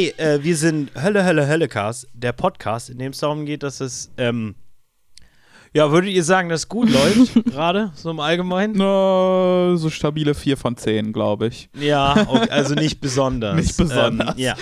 Hey, äh, wir sind Hölle, Hölle, Höllecast, der Podcast, in dem es darum geht, dass es, ähm, ja, würdet ihr sagen, dass es gut läuft, gerade, so im Allgemeinen? No, so stabile 4 von 10, glaube ich. Ja, okay, also nicht besonders. Nicht besonders. Ähm, ja,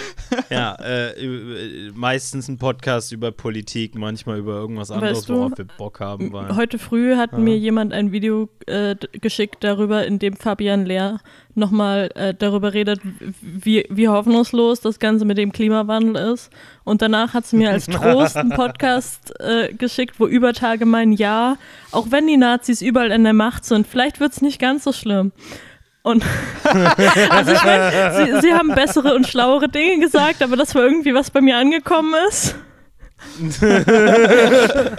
ja äh, äh, meistens ein Podcast über Politik, manchmal über irgendwas anderes, Weißt du, worauf wir Bock haben. Weil, Heute früh hat Ja. mir jemand ein Video äh, geschickt darüber, in dem Fabian Lehr nochmal äh, darüber redet, wie, wie hoffnungslos das Ganze mit dem Klimawandel ist. Und danach hat sie mir als Trost einen Podcast äh, geschickt, wo über Tage mein Ja, auch wenn die Nazis überall in der Macht sind, vielleicht wird es nicht ganz so schlimm. Und also ich meine, sie, sie haben bessere und schlauere Dinge gesagt, aber das war irgendwie, was bei mir angekommen ist.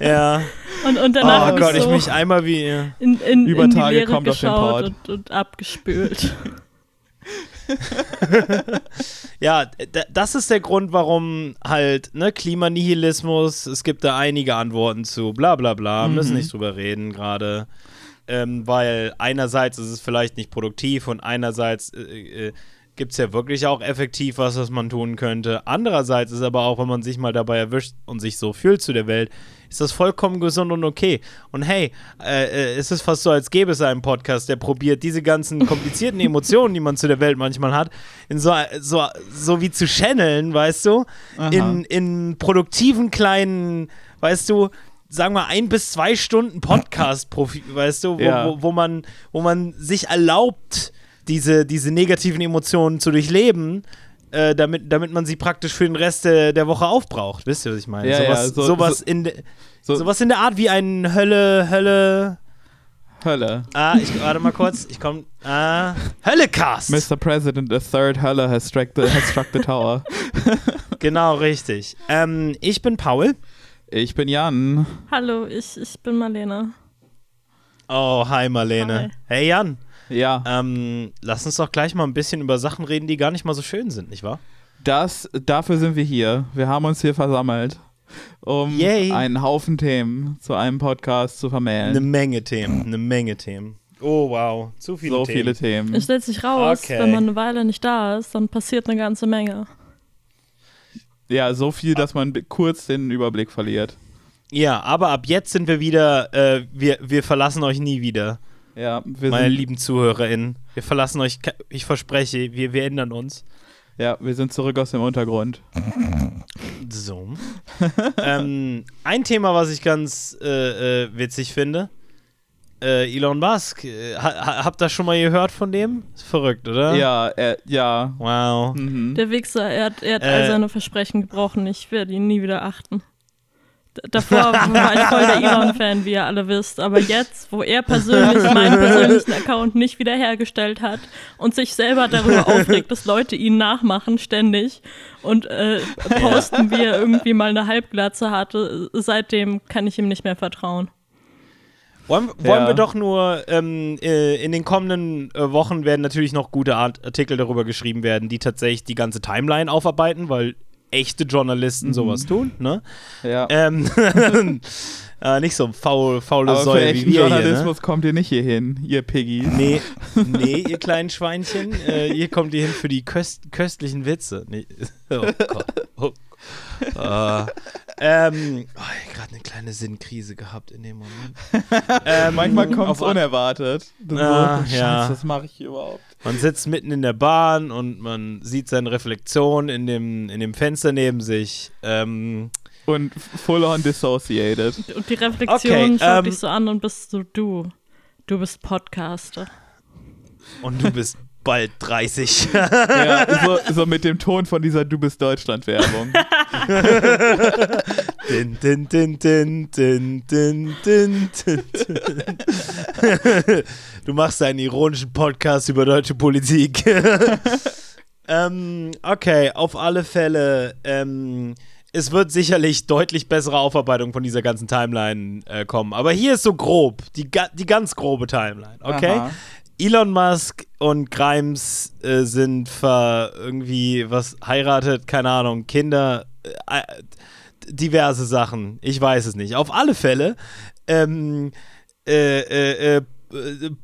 ja. Und, und danach Oh Gott, ich ich so, mich einmal wie. in, in, Über in Tage kommt auf den Port. und, und abgespült. Ja, das ist der Grund, warum halt, ne, Klimanihilismus, es gibt da einige Antworten zu, bla bla bla, müssen nicht drüber reden gerade. Ähm, weil einerseits ist es vielleicht nicht produktiv und einerseits äh, äh, gibt es ja wirklich auch effektiv was, was man tun könnte. Andererseits ist aber auch, wenn man sich mal dabei erwischt und sich so fühlt zu der Welt, ist das vollkommen gesund und okay. Und hey, äh, äh, es ist fast so, als gäbe es einen Podcast, der probiert, diese ganzen komplizierten Emotionen, die man zu der Welt manchmal hat, in so, so, so wie zu channeln, weißt du, in, in produktiven kleinen, weißt du, sagen wir ein bis zwei Stunden Podcast, Profi, weißt du, wo, Ja. wo, wo, man, wo man sich erlaubt, diese, diese negativen Emotionen zu durchleben, äh, damit, damit man sie praktisch für den Rest der, der Woche aufbraucht. Wisst ihr, was ich meine? Ja, ja, sowas, so- sowas, so- in de, So, sowas in der Art wie ein Hölle, Hölle. Hölle. Ah, ich warte mal kurz. Ich komm. Ah, Höllecast. Mr. President, a third Hölle has struck the, has struck the tower. Genau, richtig. Ähm, ich bin Paul. Ich bin Jan. Hallo, ich, ich bin Marlene. Oh, hi Marlene. Hi. Hey Jan. Ja, Ähm, lass uns doch gleich mal ein bisschen über Sachen reden, die gar nicht mal so schön sind, nicht wahr? das, dafür sind wir hier. Wir haben uns hier versammelt, um Yay. einen Haufen Themen zu einem Podcast zu Eine vermählen. Menge Themen, eine Menge Themen. Oh wow, zu viele So Themen. viele Themen. Es stellt sich raus, Okay. wenn man eine Weile nicht da ist, dann passiert eine ganze Menge. Ja, so viel, dass man kurz den Überblick verliert. Ja, aber ab jetzt sind wir wieder, äh, wir, wir verlassen euch nie wieder, Ja, wir meine sind, lieben ZuhörerInnen. Wir verlassen euch, ich verspreche, wir, wir ändern uns. ja, wir sind zurück aus dem Untergrund. So. ähm, ein Thema, was ich ganz äh, äh, witzig finde. Äh, Elon Musk, äh, ha, ha- habt ihr schon mal gehört von dem? Ist verrückt, oder? Ja, ja. Wow. Mhm. Der Wichser, er hat, er hat Äh. all seine Versprechen gebrochen. Ich werde ihn nie wieder achten. Davor war ich voll der Elon-Fan, wie ihr alle wisst. Aber jetzt, wo er persönlich meinen persönlichen Account nicht wiederhergestellt hat und sich selber darüber aufregt, dass Leute ihn nachmachen ständig und äh, posten, wie er irgendwie mal eine Halbglatze hatte, seitdem kann ich ihm nicht mehr vertrauen. Wollen, wollen Ja. wir doch nur, ähm, äh, in den kommenden äh, Wochen werden natürlich noch gute Art Artikel darüber geschrieben werden, die tatsächlich die ganze Timeline aufarbeiten, weil echte Journalisten sowas tun, ne? ja. Ähm, äh, nicht so faul, faule Aber für Säue wie echten wir hier, ne? Journalismus kommt ihr nicht hier hin, ihr Piggies. Nee, nee, ihr kleinen Schweinchen, äh, ihr kommt hier hin für die köst köstlichen Witze. Nee. Oh Gott. Oh. Äh, ähm, oh, gerade eine kleine Sinnkrise gehabt in dem Moment. Ähm, Manchmal kommt es unerwartet. Ah, so, ja. Scheiße, was mache ich hier überhaupt? Man sitzt mitten in der Bahn und man sieht seine Reflexion in dem, in dem Fenster neben sich. Ähm, Und full on dissociated. Und die Reflexion Okay, schaut ähm, dich so an und bist so du. Du bist Podcaster. und du bist bald 30. ja, so, so mit dem Ton von dieser Du bist Deutschland-Werbung. din, din, din, din, din, din, din, din, din. Du machst einen ironischen Podcast über deutsche Politik. ähm, okay, auf alle Fälle. Ähm, es wird sicherlich deutlich bessere Aufarbeitung von dieser ganzen Timeline äh, kommen. Aber hier ist so grob, die, die ganz grobe Timeline, okay? Aha. Elon Musk und Grimes äh, sind ver irgendwie was heiratet, keine Ahnung, Kinder, äh, diverse Sachen. Ich weiß es nicht. Auf alle Fälle ähm, äh, äh, äh,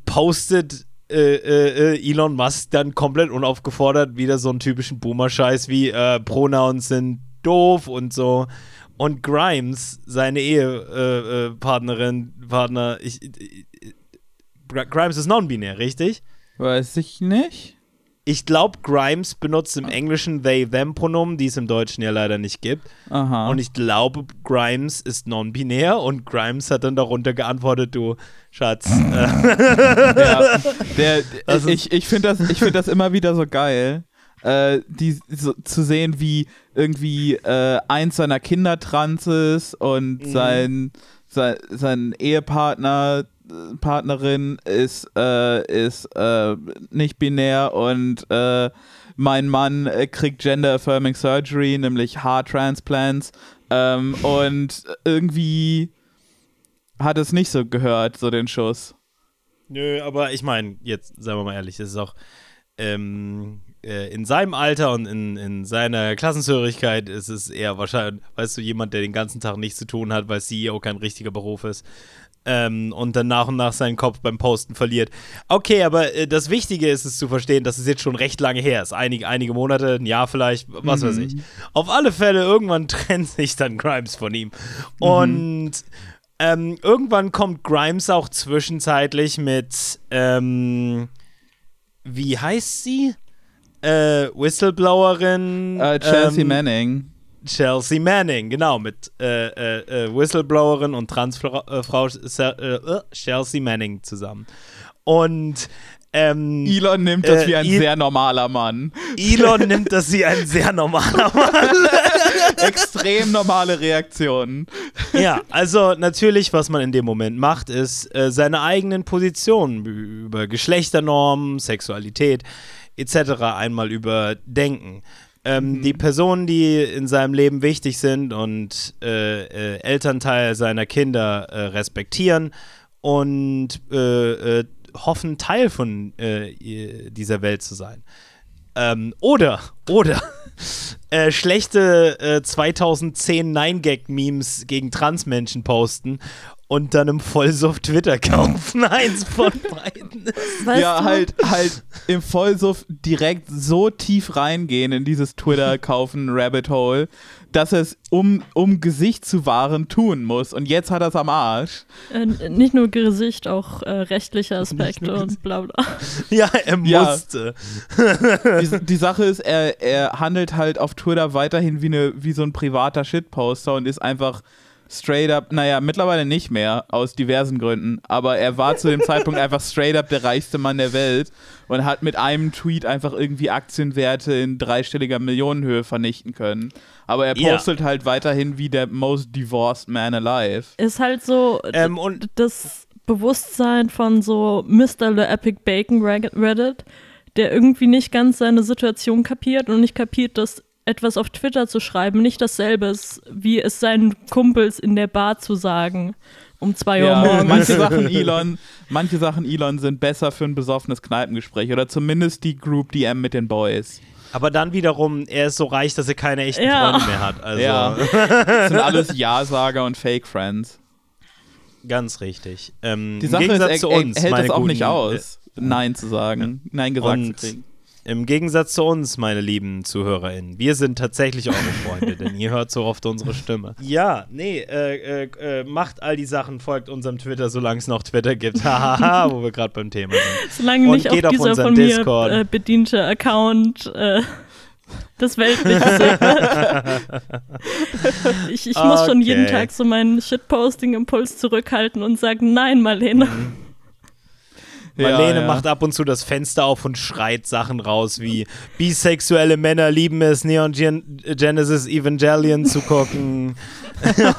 postet äh, äh, Elon Musk dann komplett unaufgefordert wieder so einen typischen Boomer-Scheiß wie Pronouns sind doof und so. Und Grimes, seine Ehepartnerin, Partner, ich, ich, Grimes ist non-binär, richtig? Weiß ich nicht. Ich glaube, Grimes benutzt im Englischen they-them-Pronomen, die es im Deutschen ja leider nicht gibt. Aha. Und ich glaube, Grimes ist non-binär und Grimes hat dann darunter geantwortet, du Schatz. Ja, der, ist- ich ich finde das, ich find das immer wieder so geil, äh, die, so, zu sehen, wie irgendwie äh, eins seiner Kinder trans ist und Mhm. sein, sein, sein Ehepartner, Partnerin ist, äh, ist äh, nicht binär und äh, mein Mann äh, kriegt Gender Affirming Surgery, nämlich Haartransplants. Ähm, und irgendwie hat es nicht so gehört, so den Schuss. Nö, aber ich meine, jetzt sagen wir mal ehrlich, es ist auch ähm, äh, in seinem Alter und in, in seiner Klassenzugehörigkeit ist es eher wahrscheinlich, weißt du, jemand, der den ganzen Tag nichts zu tun hat, weil CEO kein richtiger Beruf ist. Ähm, und dann nach und nach seinen Kopf beim Posten verliert. Okay, aber äh, das Wichtige ist es zu verstehen, dass es jetzt schon recht lange her ist. Einige, einige Monate, ein Jahr vielleicht, was weiß ich. Auf alle Fälle, irgendwann trennt sich dann Grimes von ihm. Und ähm, irgendwann kommt Grimes auch zwischenzeitlich mit, ähm, wie heißt sie? Äh, Whistleblowerin. Äh, Chelsea ähm, Manning. Chelsea Manning, genau, mit äh, äh, äh, Whistleblowerin und Transfrau äh, äh, Chelsea Manning zusammen. Und ähm, Elon nimmt das äh, wie ein El- sehr normaler Mann. Elon nimmt das wie ein sehr normaler Mann. Extrem normale Reaktionen. Ja, also natürlich, was man in dem Moment macht, ist äh, seine eigenen Positionen über Geschlechternormen, Sexualität etc. einmal überdenken. Ähm, Die Personen, die in seinem Leben wichtig sind und äh, äh, Elternteil seiner Kinder äh, respektieren und äh, äh, hoffen, Teil von äh, dieser Welt zu sein. Ähm, oder, oder äh, schlechte äh, 2010 9-Gag-Memes gegen Transmenschen posten und dann im Vollsuff Twitter kaufen. Eins von beiden. Weißt ja, du, halt, halt im Vollsuff direkt so tief reingehen in dieses Twitter-Kaufen-Rabbit Hole, dass es, um, um Gesicht zu wahren, tun muss. Und jetzt hat er es am Arsch. äh, nicht nur Gesicht, auch äh, rechtliche Aspekte und bla bla. Ja, er Ja. musste. Die, die Sache ist, er, er handelt halt auf Twitter weiterhin wie, eine, wie so ein privater Shitposter und ist einfach straight up, naja, mittlerweile nicht mehr, aus diversen Gründen, aber er war zu dem Zeitpunkt einfach straight up der reichste Mann der Welt und hat mit einem Tweet einfach irgendwie Aktienwerte in dreistelliger Millionenhöhe vernichten können. Aber er Ja. postet halt weiterhin wie der most divorced man alive. Ist halt so Ähm, und das Bewusstsein von so Mr. The Epic Bacon Reddit, der irgendwie nicht ganz seine Situation kapiert und nicht kapiert, dass etwas auf Twitter zu schreiben nicht dasselbe ist, wie es seinen Kumpels in der Bar zu sagen um zwei Uhr Ja, morgens. manche Sachen Elon, manche Sachen Elon sind besser für ein besoffenes Kneipengespräch oder zumindest die Group DM mit den Boys. aber dann wiederum, er ist so reich, dass er keine echten Ja. Freunde mehr hat. Also Ja. Das sind alles Ja-Sager und Fake-Friends. ganz richtig. Ähm, Die Sache Im ist, Gegensatz er, zu er uns, hält das auch guten, nicht aus, Nein zu sagen, Nein gesagt Und zu kriegen. Im Gegensatz zu uns, meine lieben ZuhörerInnen, wir sind tatsächlich eure Freunde, denn ihr hört so oft unsere Stimme. Ja, nee, äh, äh, äh, macht all die Sachen, folgt unserem Twitter, solange es noch Twitter gibt. Hahaha, wo wir gerade beim Thema sind. Solange Und nicht geht auch auf dieser unseren von mir Discord. äh, bediente Account äh, das Weltliche ich ich muss schon jeden Okay. Tag so meinen Shitposting-Impuls zurückhalten und sagen, nein, Marlene. Marlene ja. macht ab und zu das Fenster auf und schreit Sachen raus wie bisexuelle Männer lieben es, Neon Gen Genesis Evangelion zu gucken.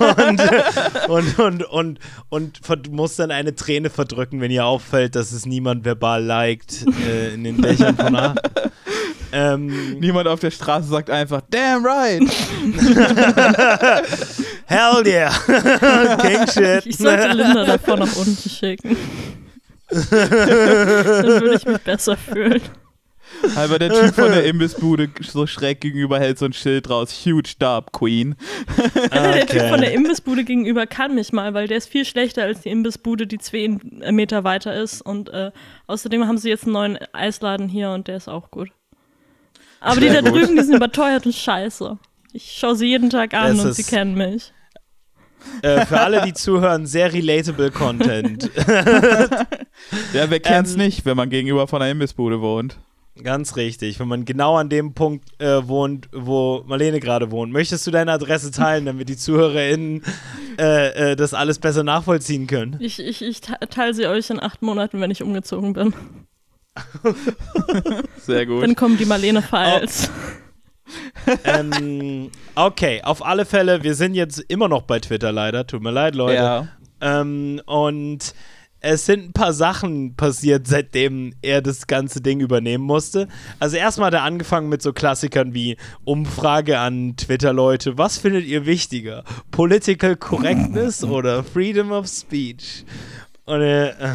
und, und, und, und, und muss dann eine Träne verdrücken, wenn ihr auffällt, dass es niemand verbal liked äh, in den Dächern von A. Ähm, Niemand auf der Straße sagt einfach, damn right. hell yeah! King shit! Ich sollte Linda davor nach unten schicken. Dann würde ich mich besser fühlen. Aber der Typ von der Imbissbude so schräg gegenüber hält so ein Schild raus. Huge Job, Queen. Der Typ von der Imbissbude gegenüber kann mich mal, weil der ist viel schlechter als die Imbissbude, die zwei Meter weiter ist. Und äh, außerdem haben sie jetzt einen neuen Eisladen hier und der ist auch gut. Aber die Sehr da gut. drüben, die sind überteuert und scheiße. Ich schaue sie jeden Tag an Das und sie kennen mich. Äh, für alle, die zuhören, sehr relatable Content. Ja, wer kennt's Ähm, nicht, wenn man gegenüber von einer Imbissbude wohnt? Ganz richtig. Wenn man genau an dem Punkt äh, wohnt, wo Marlene gerade wohnt. Möchtest du deine Adresse teilen, damit die ZuhörerInnen äh, äh, das alles besser nachvollziehen können? Ich, ich, ich te- teile sie euch in acht Monaten, wenn ich umgezogen bin. Sehr gut. Dann kommen die Marlene-Files. Ähm, okay, auf alle Fälle, wir sind jetzt immer noch bei Twitter leider. Tut mir leid, Leute. Ja. Ähm, und es sind ein paar Sachen passiert, seitdem er das ganze Ding übernehmen musste. Also erstmal hat er angefangen mit so Klassikern wie Umfrage an Twitter-Leute. Was findet ihr wichtiger? Political Correctness oder Freedom of Speech? Und er, äh,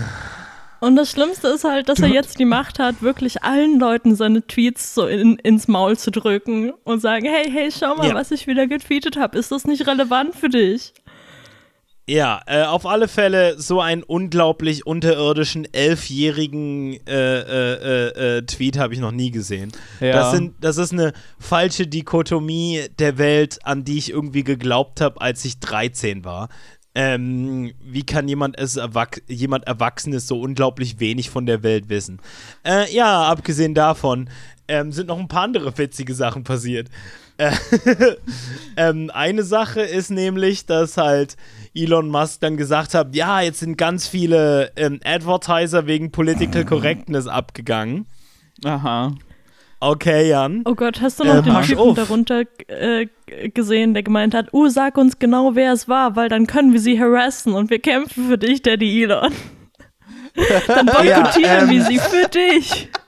Und das Schlimmste ist halt, dass er jetzt die Macht hat, wirklich allen Leuten seine Tweets so in, ins Maul zu drücken und sagen, hey, hey, schau mal, Ja. was ich wieder getweetet habe. Ist das nicht relevant für dich? Ja, äh, auf alle Fälle so einen unglaublich unterirdischen elfjährigen äh, äh, äh, äh, Tweet habe ich noch nie gesehen. Ja. Das, sind, das ist eine falsche Dichotomie der Welt, an die ich irgendwie geglaubt habe, als ich 13 war. Ähm, wie kann jemand, es erwach jemand Erwachsenes so unglaublich wenig von der Welt wissen? Äh, ja, abgesehen davon ähm, sind noch ein paar andere witzige Sachen passiert. Äh, ähm, eine Sache ist nämlich, dass halt Elon Musk dann gesagt hat, ja, jetzt sind ganz viele ähm, Advertiser wegen Political Correctness abgegangen. Aha. Okay, Jan. Oh Gott, hast du noch Äh, den pass Typen auf. darunter äh, gesehen, der gemeint hat, uh, sag uns genau, wer es war, weil dann können wir sie harassen und wir kämpfen für dich, Daddy Elon. dann boykottieren Ja, ähm, wir sie für dich.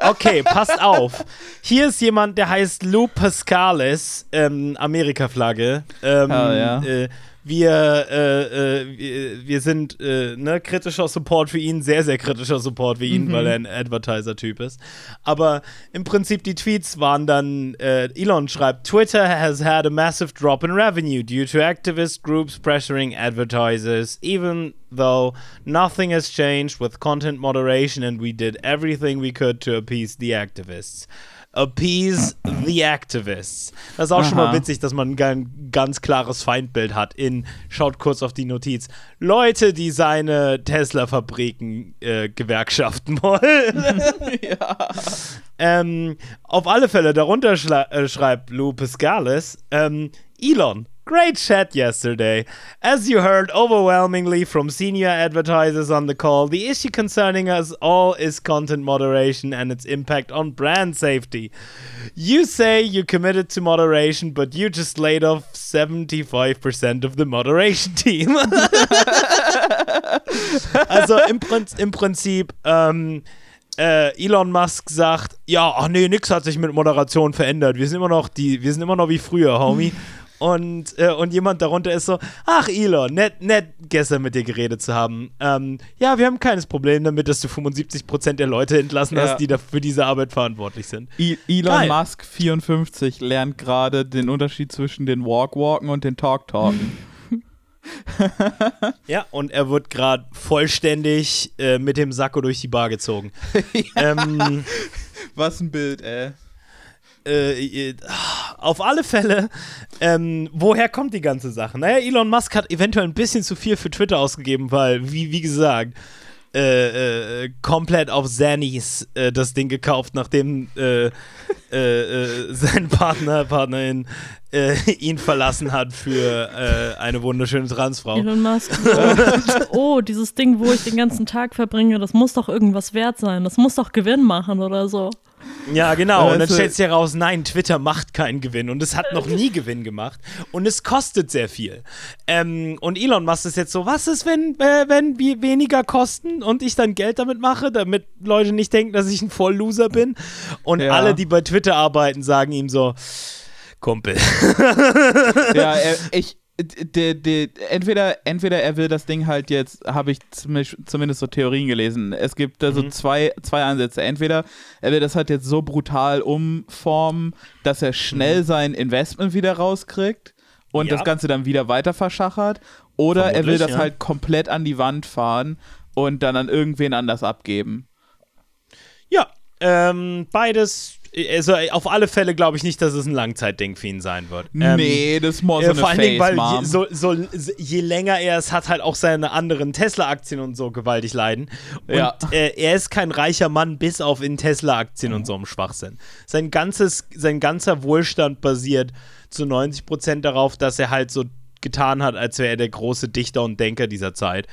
Okay, passt auf. Hier ist jemand, der heißt Lou Pascalis, ähm, Amerika-Flagge. Ähm, Ah, ja. äh, wir, äh, äh, wir, wir sind äh, ne, kritischer Support für ihn, sehr, sehr kritischer Support für ihn, weil er ein Advertiser-Typ ist. Aber im Prinzip die Tweets waren dann, äh, Elon schreibt, Twitter has had a massive drop in revenue due to activist groups pressuring advertisers, even though nothing has changed with content moderation and we did everything we could to appease the activists. Appease the activists. Das ist auch schon mal Aha. witzig, dass man ein gan- ganz klares Feindbild hat. In, schaut kurz auf die Notiz. Leute, die seine Tesla-Fabriken äh, gewerkschaften wollen. ähm, auf alle Fälle, darunter äh, schreibt Lou Piscalis, ähm, Elon, great chat yesterday. As you heard overwhelmingly from senior advertisers on the call, the issue concerning us all is content moderation and its impact on brand safety. You say you committed to moderation, but you just laid off 75% of the moderation team. also im, Prinz, im Prinzip, ähm, äh, Elon Musk sagt, ja, ach nee, nix hat sich mit Moderation verändert. Wir sind immer noch die, wir sind immer noch wie früher, Homie. Und, äh, und jemand darunter ist so, ach Elon, nett, nett gestern mit dir geredet zu haben. Ähm, ja, wir haben keines Problem damit, dass du 75% der Leute entlassen Ja. hast, die da für diese Arbeit verantwortlich sind. I Elon Geil. Musk 54 lernt gerade den Unterschied zwischen den Walk-Walken und den Talk-Talken. Ja, und er wird gerade vollständig äh, mit dem Sakko durch die Bar gezogen. ähm, Was ein Bild, ey. Äh, äh, auf alle Fälle, ähm, woher kommt die ganze Sache? Naja, Elon Musk hat eventuell ein bisschen zu viel für Twitter ausgegeben, weil, wie, wie gesagt, äh, äh, komplett auf Zannies äh, das Ding gekauft, nachdem äh, äh, sein Partner, Partnerin ihn verlassen hat für eine wunderschöne Transfrau. Elon Musk. So, oh, dieses Ding, wo ich den ganzen Tag verbringe, das muss doch irgendwas wert sein. Das muss doch Gewinn machen oder so. Ja, genau. Und dann Weißt du- stellt sich heraus, nein, Twitter macht keinen Gewinn und es hat noch nie Gewinn gemacht und es kostet sehr viel. Ähm, und Elon Musk ist jetzt so, was ist, wenn, äh, wenn wir weniger kosten und ich dann Geld damit mache, damit Leute nicht denken, dass ich ein Vollloser bin? Und Ja. alle, die bei Twitter arbeiten, sagen ihm so, Kumpel. Ja, er, ich, de, de, entweder, entweder er will das Ding halt jetzt, habe ich zumindest, so Theorien gelesen. Es gibt da so Mhm. zwei, zwei Ansätze. Entweder er will das halt jetzt so brutal umformen, dass er schnell sein Investment wieder rauskriegt und Mhm. Ja. das Ganze dann wieder weiter verschachert. Oder er will Vermutlich, das ja. halt komplett an die Wand fahren und dann an irgendwen anders abgeben. Ja, ähm, beides. Also auf alle Fälle glaube ich nicht, dass es ein Langzeitding für ihn sein wird. Ähm, nee, das so äh, vor allen Dingen, weil je, so, so, je länger er es hat, halt auch seine anderen Tesla-Aktien und so gewaltig leiden. Und Ja. äh, er ist kein reicher Mann, bis auf in Tesla-Aktien und so einem Schwachsinn. Sein, ganzes, sein ganzer Wohlstand basiert zu 90% darauf, dass er halt so getan hat, als wäre er der große Dichter und Denker dieser Zeit.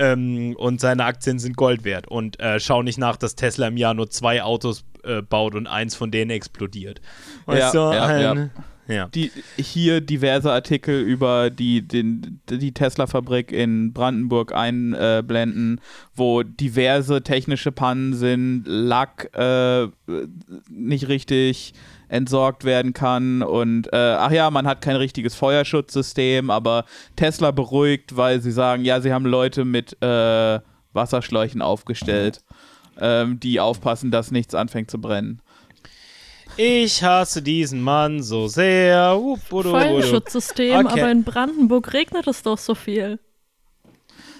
Ähm, und seine Aktien sind Gold wert. Und äh, schau nicht nach, dass Tesla im Jahr nur zwei Autos äh, baut und eins von denen explodiert. Weißt Ja, du? ja, Ein- ja. die, hier diverse Artikel über die, den, die Tesla-Fabrik in Brandenburg einblenden, wo diverse technische Pannen sind, Lack äh, nicht richtig entsorgt werden kann und äh, ach ja, man hat kein richtiges Feuerschutzsystem, aber Tesla beruhigt, weil sie sagen, ja, sie haben Leute mit äh, Wasserschläuchen aufgestellt, ähm, die aufpassen, dass nichts anfängt zu brennen. Ich hasse diesen Mann so sehr. Feuerschutzsystem, Okay. aber in Brandenburg regnet es doch so viel.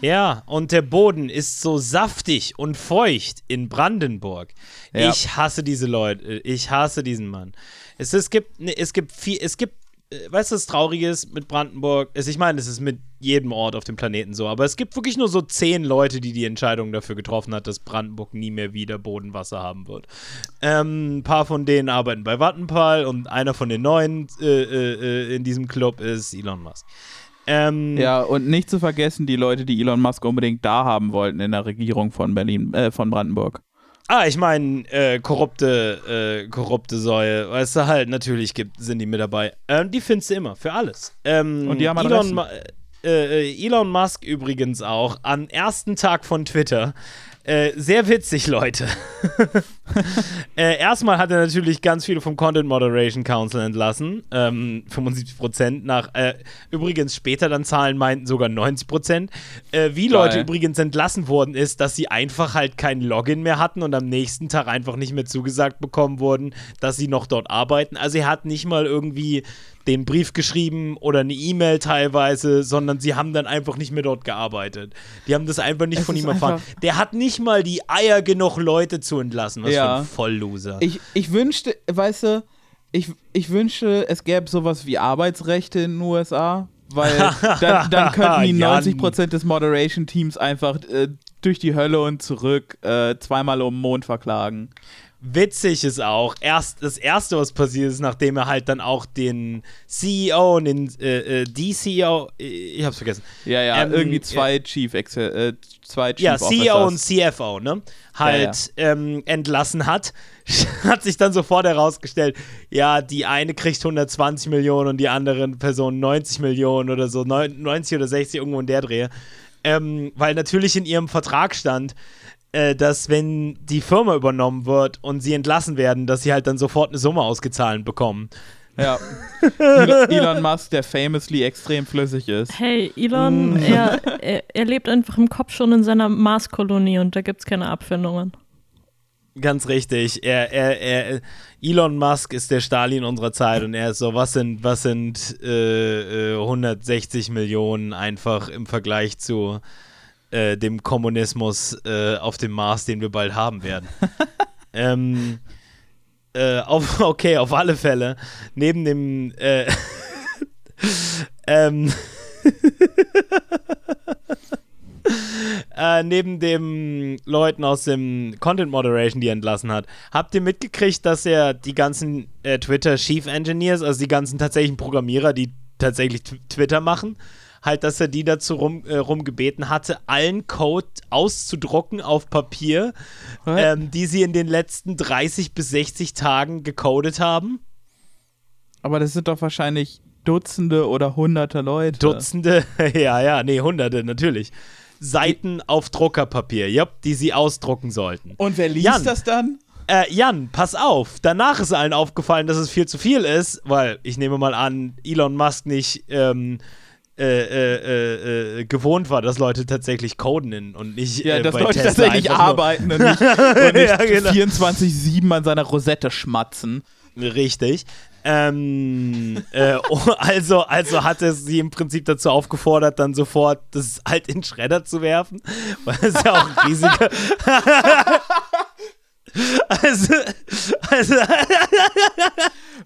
Ja, und der Boden ist so saftig und feucht in Brandenburg. Ja. Ich hasse diese Leute. Ich hasse diesen Mann. Es, es gibt, ne, es gibt viel, es gibt, äh, weißt du, was traurig ist mit Brandenburg? Ich meine, es ist mit jedem Ort auf dem Planeten so, aber es gibt wirklich nur so zehn Leute, die die Entscheidung dafür getroffen hat, dass Brandenburg nie mehr wieder Bodenwasser haben wird. Ähm, ein paar von denen arbeiten bei Vattenfall und einer von den neuen äh, äh, äh, in diesem Club ist Elon Musk. Ähm, Ja, und nicht zu vergessen, die Leute, die Elon Musk unbedingt da haben wollten in der Regierung von Berlin, äh, von Brandenburg. Ah, ich meine, äh, korrupte, äh, korrupte Säue, weißt du halt, natürlich gibt, sind die mit dabei. Ähm, die findest du immer, für alles. Ähm, Und die haben Elon, äh, äh, Elon Musk übrigens auch, am ersten Tag von Twitter. Äh, sehr witzig, Leute. äh, erstmal hat er natürlich ganz viele vom Content Moderation Council entlassen. Ähm, 75% nach. Äh, übrigens später dann Zahlen meinten sogar 90%. Äh, wie Leute Geil. übrigens entlassen worden ist, dass sie einfach halt kein Login mehr hatten und am nächsten Tag einfach nicht mehr zugesagt bekommen wurden, dass sie noch dort arbeiten. Also er hat nicht mal irgendwie den Brief geschrieben oder eine E-Mail teilweise, sondern sie haben dann einfach nicht mehr dort gearbeitet. Die haben das einfach nicht Es von ihm erfahren. Der hat nicht mal die Eier genug Leute zu entlassen. Was Ja. für ein Vollloser. Ich, ich wünschte, weißt du, ich, ich wünschte, es gäbe sowas wie Arbeitsrechte in den USA, weil dann, dann könnten die Jan. 90% des Moderation-Teams einfach äh, durch die Hölle und zurück äh, zweimal um den Mond verklagen. Witzig ist auch, erst das erste, was passiert ist, nachdem er halt dann auch den CEO und den äh, äh, DCO, äh, ich hab's vergessen. Ja, ja, Ähm, irgendwie zwei Chief, Ex äh, zwei Chief Ja, CEO und Officers. CFO, ne? Halt Ähm, entlassen hat, hat sich dann sofort herausgestellt, ja, die eine kriegt 120 Millionen und die andere Person 90 Millionen oder so, neun- 90 oder 60 irgendwo in der Drehe. Ähm, weil natürlich in ihrem Vertrag stand, äh, dass wenn die Firma übernommen wird und sie entlassen werden, dass sie halt dann sofort eine Summe ausgezahlt bekommen. Ja. Elon, Musk, der famously extrem flüssig ist. Hey, Elon, Mm. er, er, er lebt einfach im Kopf schon in seiner Marskolonie und da gibt es keine Abfindungen. Ganz richtig. Er, er, er, Elon Musk ist der Stalin unserer Zeit und er ist so, was sind, was sind äh, äh, 160 Millionen einfach im Vergleich zu äh, dem Kommunismus äh, auf dem Mars, den wir bald haben werden. ähm, äh, auf, okay, auf alle Fälle. Neben dem äh, ähm, äh, neben dem Leuten aus dem Content Moderation, die er entlassen hat, habt ihr mitgekriegt, dass er die ganzen äh, Twitter Chief Engineers, also die ganzen tatsächlichen Programmierer, die tatsächlich tw Twitter machen, halt, dass er die dazu rum, äh, rumgebeten hatte, allen Code auszudrucken auf Papier, ähm, die sie in den letzten 30 bis 60 Tagen gecodet haben. Aber das sind doch wahrscheinlich Dutzende oder Hunderte Leute. Dutzende, ja, ja, nee, Hunderte, natürlich. Seiten auf Druckerpapier, jupp, die sie ausdrucken sollten. Und wer liest Jan. das dann? Äh, Jan, pass auf. Danach ist allen aufgefallen, dass es viel zu viel ist, weil ich nehme mal an, Elon Musk nicht ähm, äh, äh, äh, gewohnt war, dass Leute tatsächlich coden und nicht Ja, dass bei Leute Tesla tatsächlich arbeiten und nicht, und nicht Ja, genau. 24-7 an seiner Rosette schmatzen. Richtig. Ähm, äh, oh, also, also hat er sie im Prinzip dazu aufgefordert, dann sofort das halt in Schredder zu werfen, weil es ja auch ein riesiger. also, also,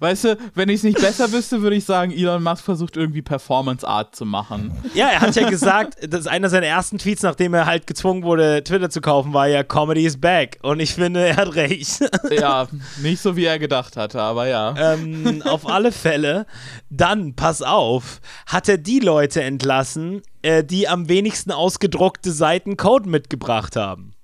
Weißt du, wenn ich es nicht besser wüsste, würde ich sagen, Elon Musk versucht irgendwie Performance Art zu machen. ja, er hat ja gesagt, dass einer seiner ersten Tweets, nachdem er halt gezwungen wurde, Twitter zu kaufen, war ja Comedy is back. Und ich finde, er hat recht. Ja, nicht so wie er gedacht hatte, aber ja. ähm, auf alle Fälle. Dann, pass auf, hat er die Leute entlassen, äh, die am wenigsten ausgedruckte Seiten Code mitgebracht haben.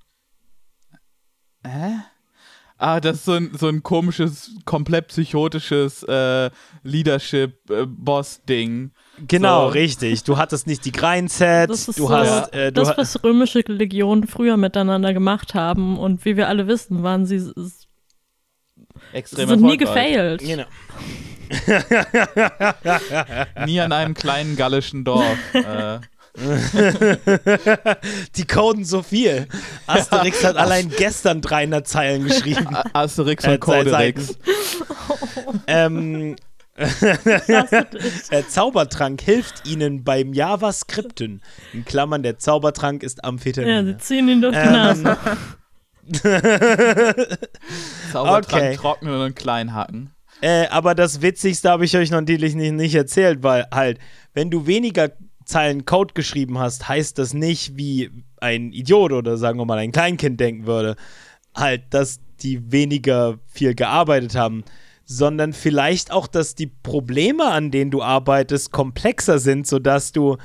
Ah, das ist so ein, so ein komisches, komplett psychotisches äh, Leadership-Boss-Ding. Genau, So. richtig. Du hattest nicht die Grindsets, Das ist du so, hast. Äh, du das, was römische Legionen früher miteinander gemacht haben. Und wie wir alle wissen, waren sie s- Extrem sind nie gefailt. Genau. Nie an einem kleinen gallischen Dorf. äh, Die coden so viel. Asterix hat allein gestern 300 Zeilen geschrieben. A- Asterix Äh, und Coderix. Seiten. ähm, der Zaubertrank hilft ihnen beim JavaScripten. In Klammern, der Zaubertrank ist Amphetamin. Ja, sie ziehen ihn durch die Ähm, Nase. Zaubertrank Okay. trocknen und klein hacken. Äh, aber das Witzigste habe ich euch natürlich nicht, nicht erzählt, weil halt, wenn du weniger Zeilen Code geschrieben hast, heißt das nicht, wie ein Idiot oder sagen wir mal ein Kleinkind denken würde, halt, dass die weniger viel gearbeitet haben, sondern vielleicht auch, dass die Probleme, an denen du arbeitest, komplexer sind, sodass du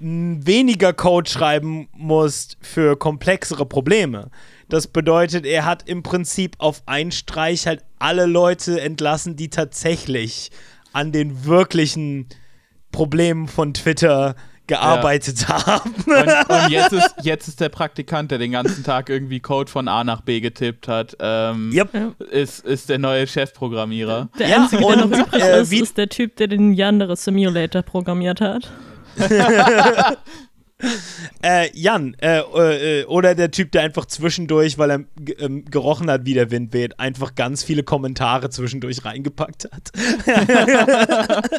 weniger Code schreiben musst für komplexere Probleme. Das bedeutet, er hat im Prinzip auf einen Streich halt alle Leute entlassen, die tatsächlich an den wirklichen Problemen von Twitter gearbeitet haben. Und, und jetzt, ist, jetzt ist der Praktikant, der den ganzen Tag irgendwie Code von A nach B getippt hat, ähm, Yep. ist, ist der neue Chefprogrammierer. Der Ja, einzige, der noch übrig äh, ist, wie- ist der Typ, der den Yandere Simulator programmiert hat. Äh, Jan, äh, äh, oder der Typ, der einfach zwischendurch, weil er ähm, gerochen hat, wie der Wind weht, einfach ganz viele Kommentare zwischendurch reingepackt hat.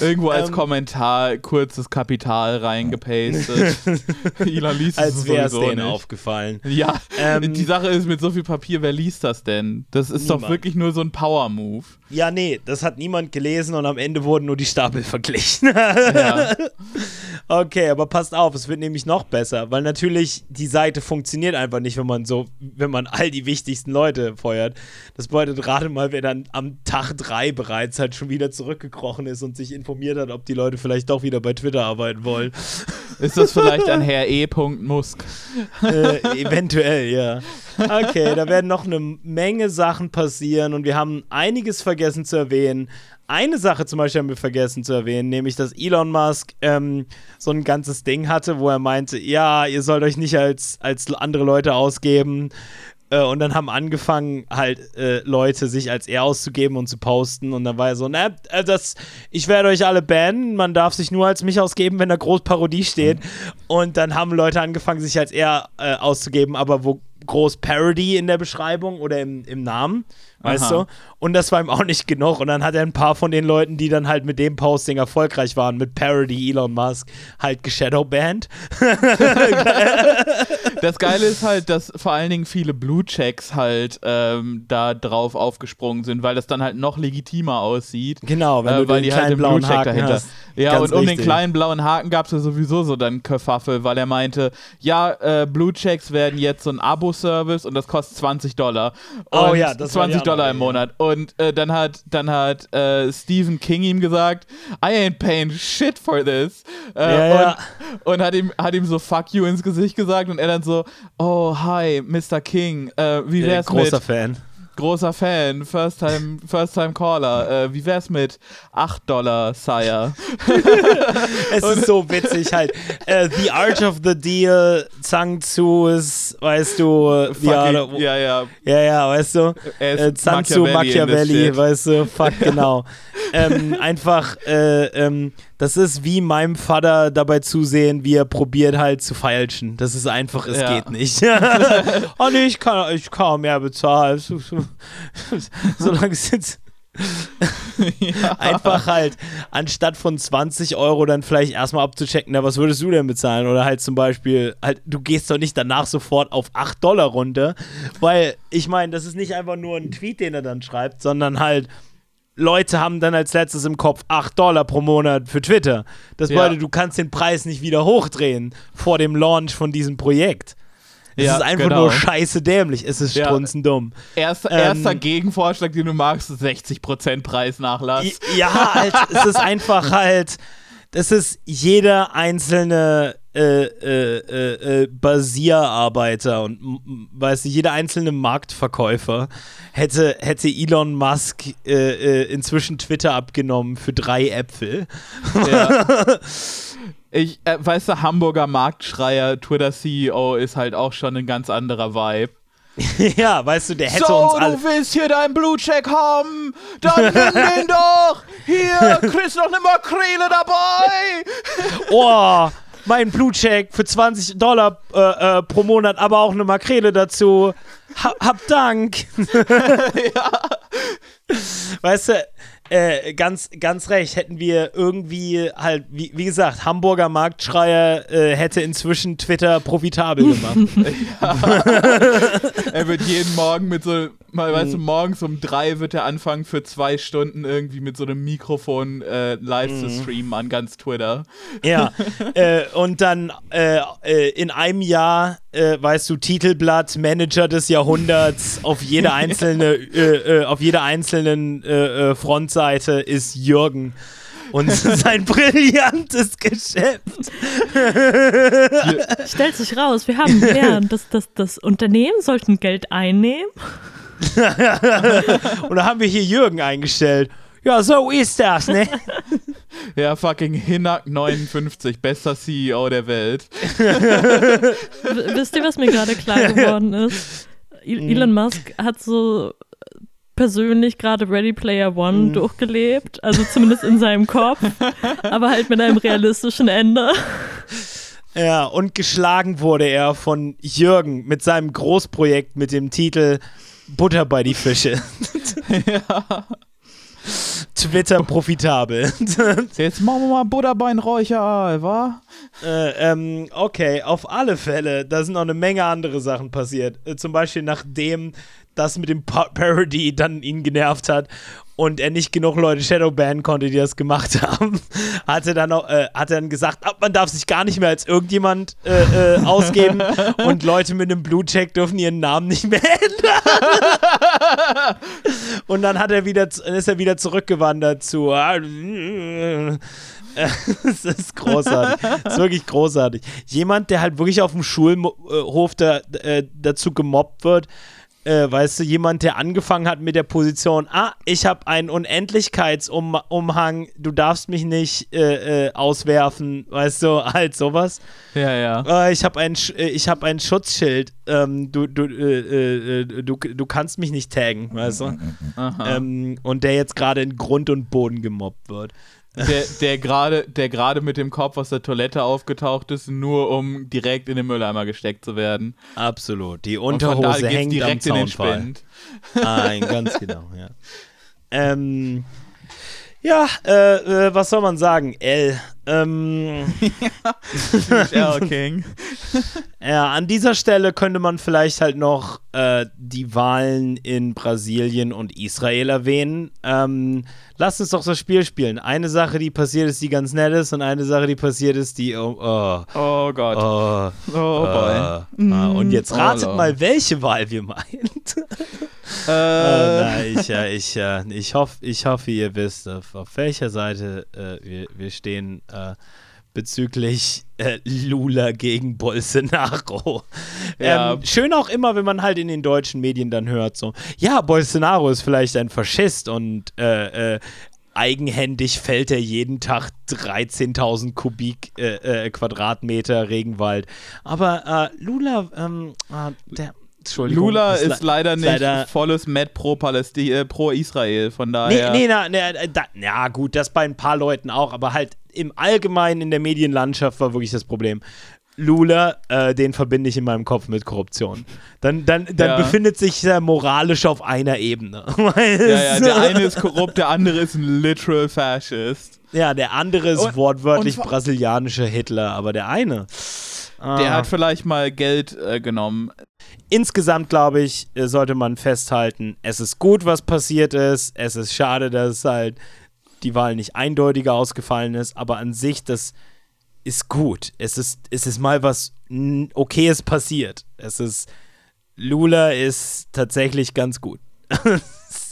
Irgendwo als Ähm. Kommentar kurzes Kapital reingepastet. Elon liest Als wäre es denen nicht. aufgefallen. Ja, Ähm, die Sache ist, mit so viel Papier, wer liest das denn? Das ist doch Niemand. wirklich nur so ein Power-Move. Ja, nee, das hat niemand gelesen und am Ende wurden nur die Stapel verglichen. Ja. Okay, aber passt auf, es wird nämlich noch besser, weil natürlich die Seite funktioniert einfach nicht, wenn man so, wenn man all die wichtigsten Leute feuert. Das bedeutet gerade mal, wer dann am Tag drei bereits halt schon wieder zurückgekrochen ist und sich informiert hat, ob die Leute vielleicht doch wieder bei Twitter arbeiten wollen. Ist das vielleicht ein Herr E. Musk? äh, eventuell, ja. Okay, da werden noch eine Menge Sachen passieren und wir haben einiges vergessen zu erwähnen. Eine Sache zum Beispiel haben wir vergessen zu erwähnen, nämlich dass Elon Musk ähm, so ein ganzes Ding hatte, wo er meinte, ja, ihr sollt euch nicht als, als andere Leute ausgeben. Äh, und dann haben angefangen, halt äh, Leute sich als er auszugeben und zu posten. Und dann war er so, na, äh, das, ich werde euch alle bannen, man darf sich nur als mich ausgeben, wenn da groß Parodie steht. Und dann haben Leute angefangen, sich als er äh, auszugeben, aber wo groß Parody in der Beschreibung oder im, im Namen, weißt Aha. du? Und das war ihm auch nicht genug. Und dann hat er ein paar von den Leuten, die dann halt mit dem Posting erfolgreich waren, mit Parody Elon Musk, halt geshadowbanned. Das Geile ist halt, dass vor allen Dingen viele Blue Checks halt ähm, da drauf aufgesprungen sind, weil das dann halt noch legitimer aussieht. Genau, wenn äh, du weil den die halt kleinen den blauen Blue Check Haken dahinter. hast. Ja, Ganz und um den richtig. kleinen blauen Haken gab es ja sowieso so dann Kerfuffel, weil er meinte, ja, äh, Blue Checks werden jetzt so ein Abo-Service und das kostet 20 Dollar. Und Oh ja, das war die 20 Dollar im ja. Monat. Und äh, dann hat, dann hat äh, Stephen King ihm gesagt, I ain't paying shit for this. Äh, Ja, ja. Und, und hat ihm, hat ihm so fuck you ins Gesicht gesagt und er dann so, oh, hi, Mr. King, äh, wie wär's großer mit Fan. Großer Fan, First Time, First Time Caller. Äh, wie wär's mit 8 Dollar, Sire? es ist so witzig halt. Äh, the Art of the Deal, Zhang Tzu ist, weißt du, ja, Fucking, ja, ja. ja, ja, weißt du, äh, Zhang Tzu, Machiavelli weißt du, fuck, genau. ähm, einfach, äh, ähm, das ist wie meinem Vater dabei zusehen, wie er probiert halt zu feilschen. Das ist einfach, es Ja. geht nicht. oh nee, ich kann, ich kann mehr bezahlen. Solange es jetzt einfach halt, anstatt von 20 Euro dann vielleicht erstmal abzuchecken, na, was würdest du denn bezahlen? Oder halt zum Beispiel, halt, du gehst doch nicht danach sofort auf 8 Dollar runter, weil ich meine, das ist nicht einfach nur ein Tweet, den er dann schreibt, sondern halt, Leute haben dann als letztes im Kopf 8 Dollar pro Monat für Twitter. Das Ja. bedeutet, du kannst den Preis nicht wieder hochdrehen vor dem Launch von diesem Projekt. Es Ja, ist einfach genau. nur scheiße dämlich. Es ist Ja. strunzendumm. Erster, Ähm, erster Gegenvorschlag, den du magst, ist 60% Preisnachlass. Ja, halt, es ist einfach halt, das ist jeder einzelne äh, äh, äh, Basierarbeiter und weißt du, jeder einzelne Marktverkäufer hätte, hätte Elon Musk inzwischen Twitter abgenommen für drei Äpfel. Ja. Ich, äh, weißt du, Hamburger Marktschreier, Twitter-CEO ist halt auch schon ein ganz anderer Vibe. ja, weißt du, der hätte so, uns alle. du willst hier deinen Blue-Check haben? Dann nimm den doch! Hier, kriegst noch eine Makrele dabei! Oh, mein Blutcheck für 20 Dollar äh, äh, pro Monat, aber auch eine Makrele dazu. Ha, hab Dank. Weißt du, äh, ganz, ganz recht, hätten wir irgendwie halt, wie, wie gesagt, Hamburger Marktschreier äh, hätte inzwischen Twitter profitabel gemacht. Er wird jeden Morgen mit so, mal, weißt Mhm. du, morgens um drei wird er anfangen für zwei Stunden irgendwie mit so einem Mikrofon äh, live Mhm. zu streamen an ganz Twitter. ja, äh, und dann äh, äh, in einem Jahr, äh, weißt du, Titelblatt, Manager des Jahrhunderts, auf jede einzelne, äh, äh, auf jeder einzelnen äh, äh, Frontseite ist Jürgen. Und sein brillantes Geschäft. Stellt sich raus, wir haben gelernt, dass das, das Unternehmen sollten Geld einnehmen. Und da haben wir hier Jürgen eingestellt. Ja, so ist das, ne? Ja, fucking Hinak 59, bester CEO der Welt. Wisst ihr, was mir gerade klar geworden ist? E- Mhm. Elon Musk hat so persönlich gerade Ready Player. One durchgelebt, also zumindest in seinem Kopf, aber halt mit einem realistischen Ende. Ja, und geschlagen wurde er von Jürgen mit seinem Großprojekt mit dem Titel Butter bei die Fische. Twitter profitabel. Jetzt machen wir mal Butterbeinräucher, wa? äh, ähm, okay, auf alle Fälle. Da sind noch eine Menge andere Sachen passiert. Äh, zum Beispiel nachdem das mit dem pa Parody dann ihn genervt hat und er nicht genug Leute Shadowbannen konnte, die das gemacht haben, hat er dann, auch, äh, hat er dann gesagt, ah, man darf sich gar nicht mehr als irgendjemand äh, äh, ausgeben und Leute mit einem Blue-Check dürfen ihren Namen nicht mehr ändern. und dann hat er wieder, ist er wieder zurückgewandert zu ah, Es ist großartig. Es ist wirklich großartig. Jemand, der halt wirklich auf dem Schulhof da, äh, dazu gemobbt wird, äh, weißt du, jemand, der angefangen hat mit der Position, ah, ich habe einen Unendlichkeitsumhang, du darfst mich nicht äh, äh, auswerfen, weißt du, halt sowas. Ja, ja. Äh, ich habe ein, äh, ich hab ein Schutzschild, ähm, du, du, äh, du, du kannst mich nicht taggen, weißt du. Aha. Ähm, und der jetzt gerade in Grund und Boden gemobbt wird. Der, der gerade der gerade mit dem Kopf aus der Toilette aufgetaucht ist, nur um direkt in den Mülleimer gesteckt zu werden. Absolut. Die Unterhose hängt am direkt in den. Spind. Nein, ganz genau, ja. Ähm, ja, äh, äh, was soll man sagen? L. Ähm, L King. ja, an dieser Stelle könnte man vielleicht halt noch äh, die Wahlen in Brasilien und Israel erwähnen. Ähm, lass uns doch das Spiel spielen. Eine Sache, die passiert ist, die ganz nett ist, und eine Sache, die passiert ist, die. Oh, oh, Oh Gott. oh, Oh boy. äh, ah, und jetzt Oh, ratet Lord. mal, welche Wahl wir meinen. Äh, Äh, nein, ich, äh, ich, äh, ich, hoff, ich hoffe, ihr wisst, auf, auf welcher Seite äh, wir, wir stehen. Äh, bezüglich äh, Lula gegen Bolsonaro. Ja. Ähm, schön auch immer, wenn man halt in den deutschen Medien dann hört, so, ja, Bolsonaro ist vielleicht ein Faschist und äh, äh, eigenhändig fällt er jeden Tag 13.000 Kubik äh, äh, Quadratmeter Regenwald. Aber Lula, ähm, äh, der. Lula ist ist le- leider nicht leider- volles Met pro, Palästi äh, pro Israel, von Nee, daher. nee, na, na, da, ja, gut, das bei ein paar Leuten auch, aber halt im Allgemeinen in der Medienlandschaft war wirklich das Problem. Lula, äh, den verbinde ich in meinem Kopf mit Korruption. Dann, dann, dann Ja. befindet sich er moralisch auf einer Ebene. Ja, ja, es- der eine ist korrupt, der andere ist ein literal Fascist. ja, der andere ist Und- wortwörtlich und brasilianischer Hitler, aber der eine. Der ah. hat vielleicht mal Geld äh, genommen. Insgesamt, glaube ich, äh, sollte man festhalten, es ist gut, was passiert ist. Es ist schade, dass halt die Wahl nicht eindeutiger ausgefallen ist, aber an sich, das ist gut. Es ist, es ist mal was Okayes passiert. Es ist, Lula ist tatsächlich ganz gut.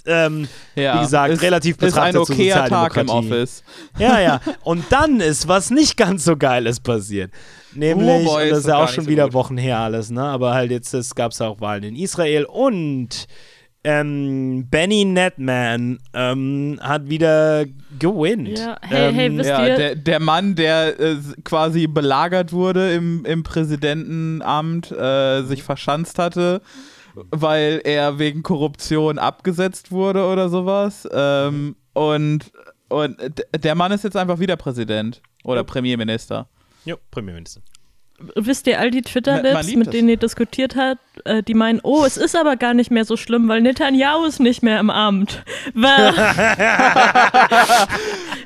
ähm, Ja, Wie gesagt, ist, relativ ist ein betrachtet okayer Tag im. Office. ja, ja. Und dann ist was nicht ganz so Geiles passiert. Nämlich, Oh das ist ja auch schon so wieder gut. Wochen her alles, ne? Aber halt jetzt gab es auch Wahlen in Israel und ähm, Benny Netman ähm, hat wieder gewinnt. Ja, hey, hey, ähm, wisst Ja, ihr, der, der Mann, der äh, quasi belagert wurde im, im Präsidentenamt, äh, sich verschanzt hatte, weil er wegen Korruption abgesetzt wurde oder sowas. Ähm, und und der Mann ist jetzt einfach wieder Präsident oder Premierminister. Jo, Premierminister. Wisst ihr all die Twitter-Lips, mit denen ihr diskutiert habt, äh, die meinen, oh, es ist aber gar nicht mehr so schlimm, weil Netanyahu ist nicht mehr im Amt.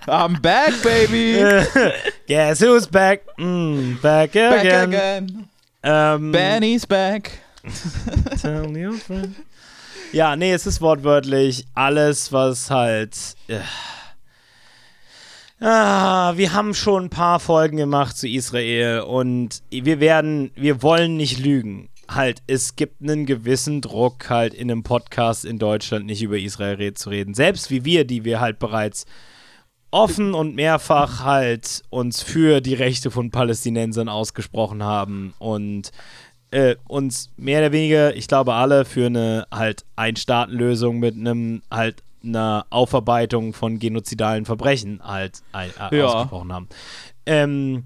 I'm back, baby! Guess who's back? Mm, back back again. again! Ähm, Benny's back! Tell your friend. Ja, nee, es ist wortwörtlich alles, was halt. Äh, ah, wir haben schon ein paar Folgen gemacht zu Israel und wir werden, wir wollen nicht lügen. Halt, es gibt einen gewissen Druck, halt in einem Podcast in Deutschland nicht über Israel zu reden. Selbst wie wir, die wir halt bereits offen und mehrfach halt uns für die Rechte von Palästinensern ausgesprochen haben und äh, uns mehr oder weniger, ich glaube alle, für eine halt Ein-Staaten-Lösung mit einem halt einer Aufarbeitung von genozidalen Verbrechen halt äh, Ja. ausgesprochen haben. Ähm,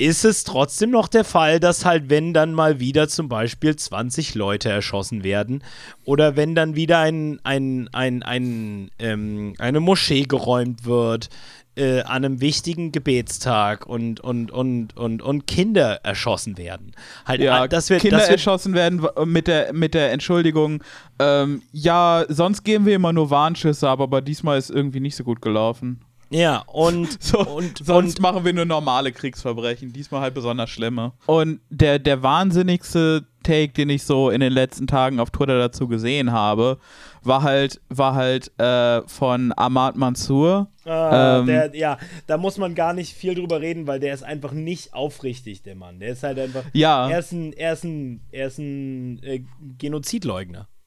ist es trotzdem noch der Fall, dass halt, wenn dann mal wieder zum Beispiel 20 Leute erschossen werden oder wenn dann wieder ein, ein, ein, ein, ähm, eine Moschee geräumt wird äh, an einem wichtigen Gebetstag und, und, und, und, und Kinder erschossen werden. Halt, Ja, äh, das wird, Kinder das wird, erschossen werden w- mit der, mit der Entschuldigung, ähm, ja, sonst geben wir immer nur Warnschüsse, aber, aber diesmal ist irgendwie nicht so gut gelaufen. ja, und, So, und, sonst und machen wir nur normale Kriegsverbrechen, diesmal halt besonders schlimme. Und der, der wahnsinnigste Take, den ich so in den letzten Tagen auf Twitter dazu gesehen habe, war halt, war halt äh, von Ahmad Mansour. Ah, Ähm, der, ja, da muss man gar nicht viel drüber reden, weil der ist einfach nicht aufrichtig, der Mann. Der ist halt einfach. Ja. Er ist ein, er ist ein, er ist ein äh, Genozidleugner.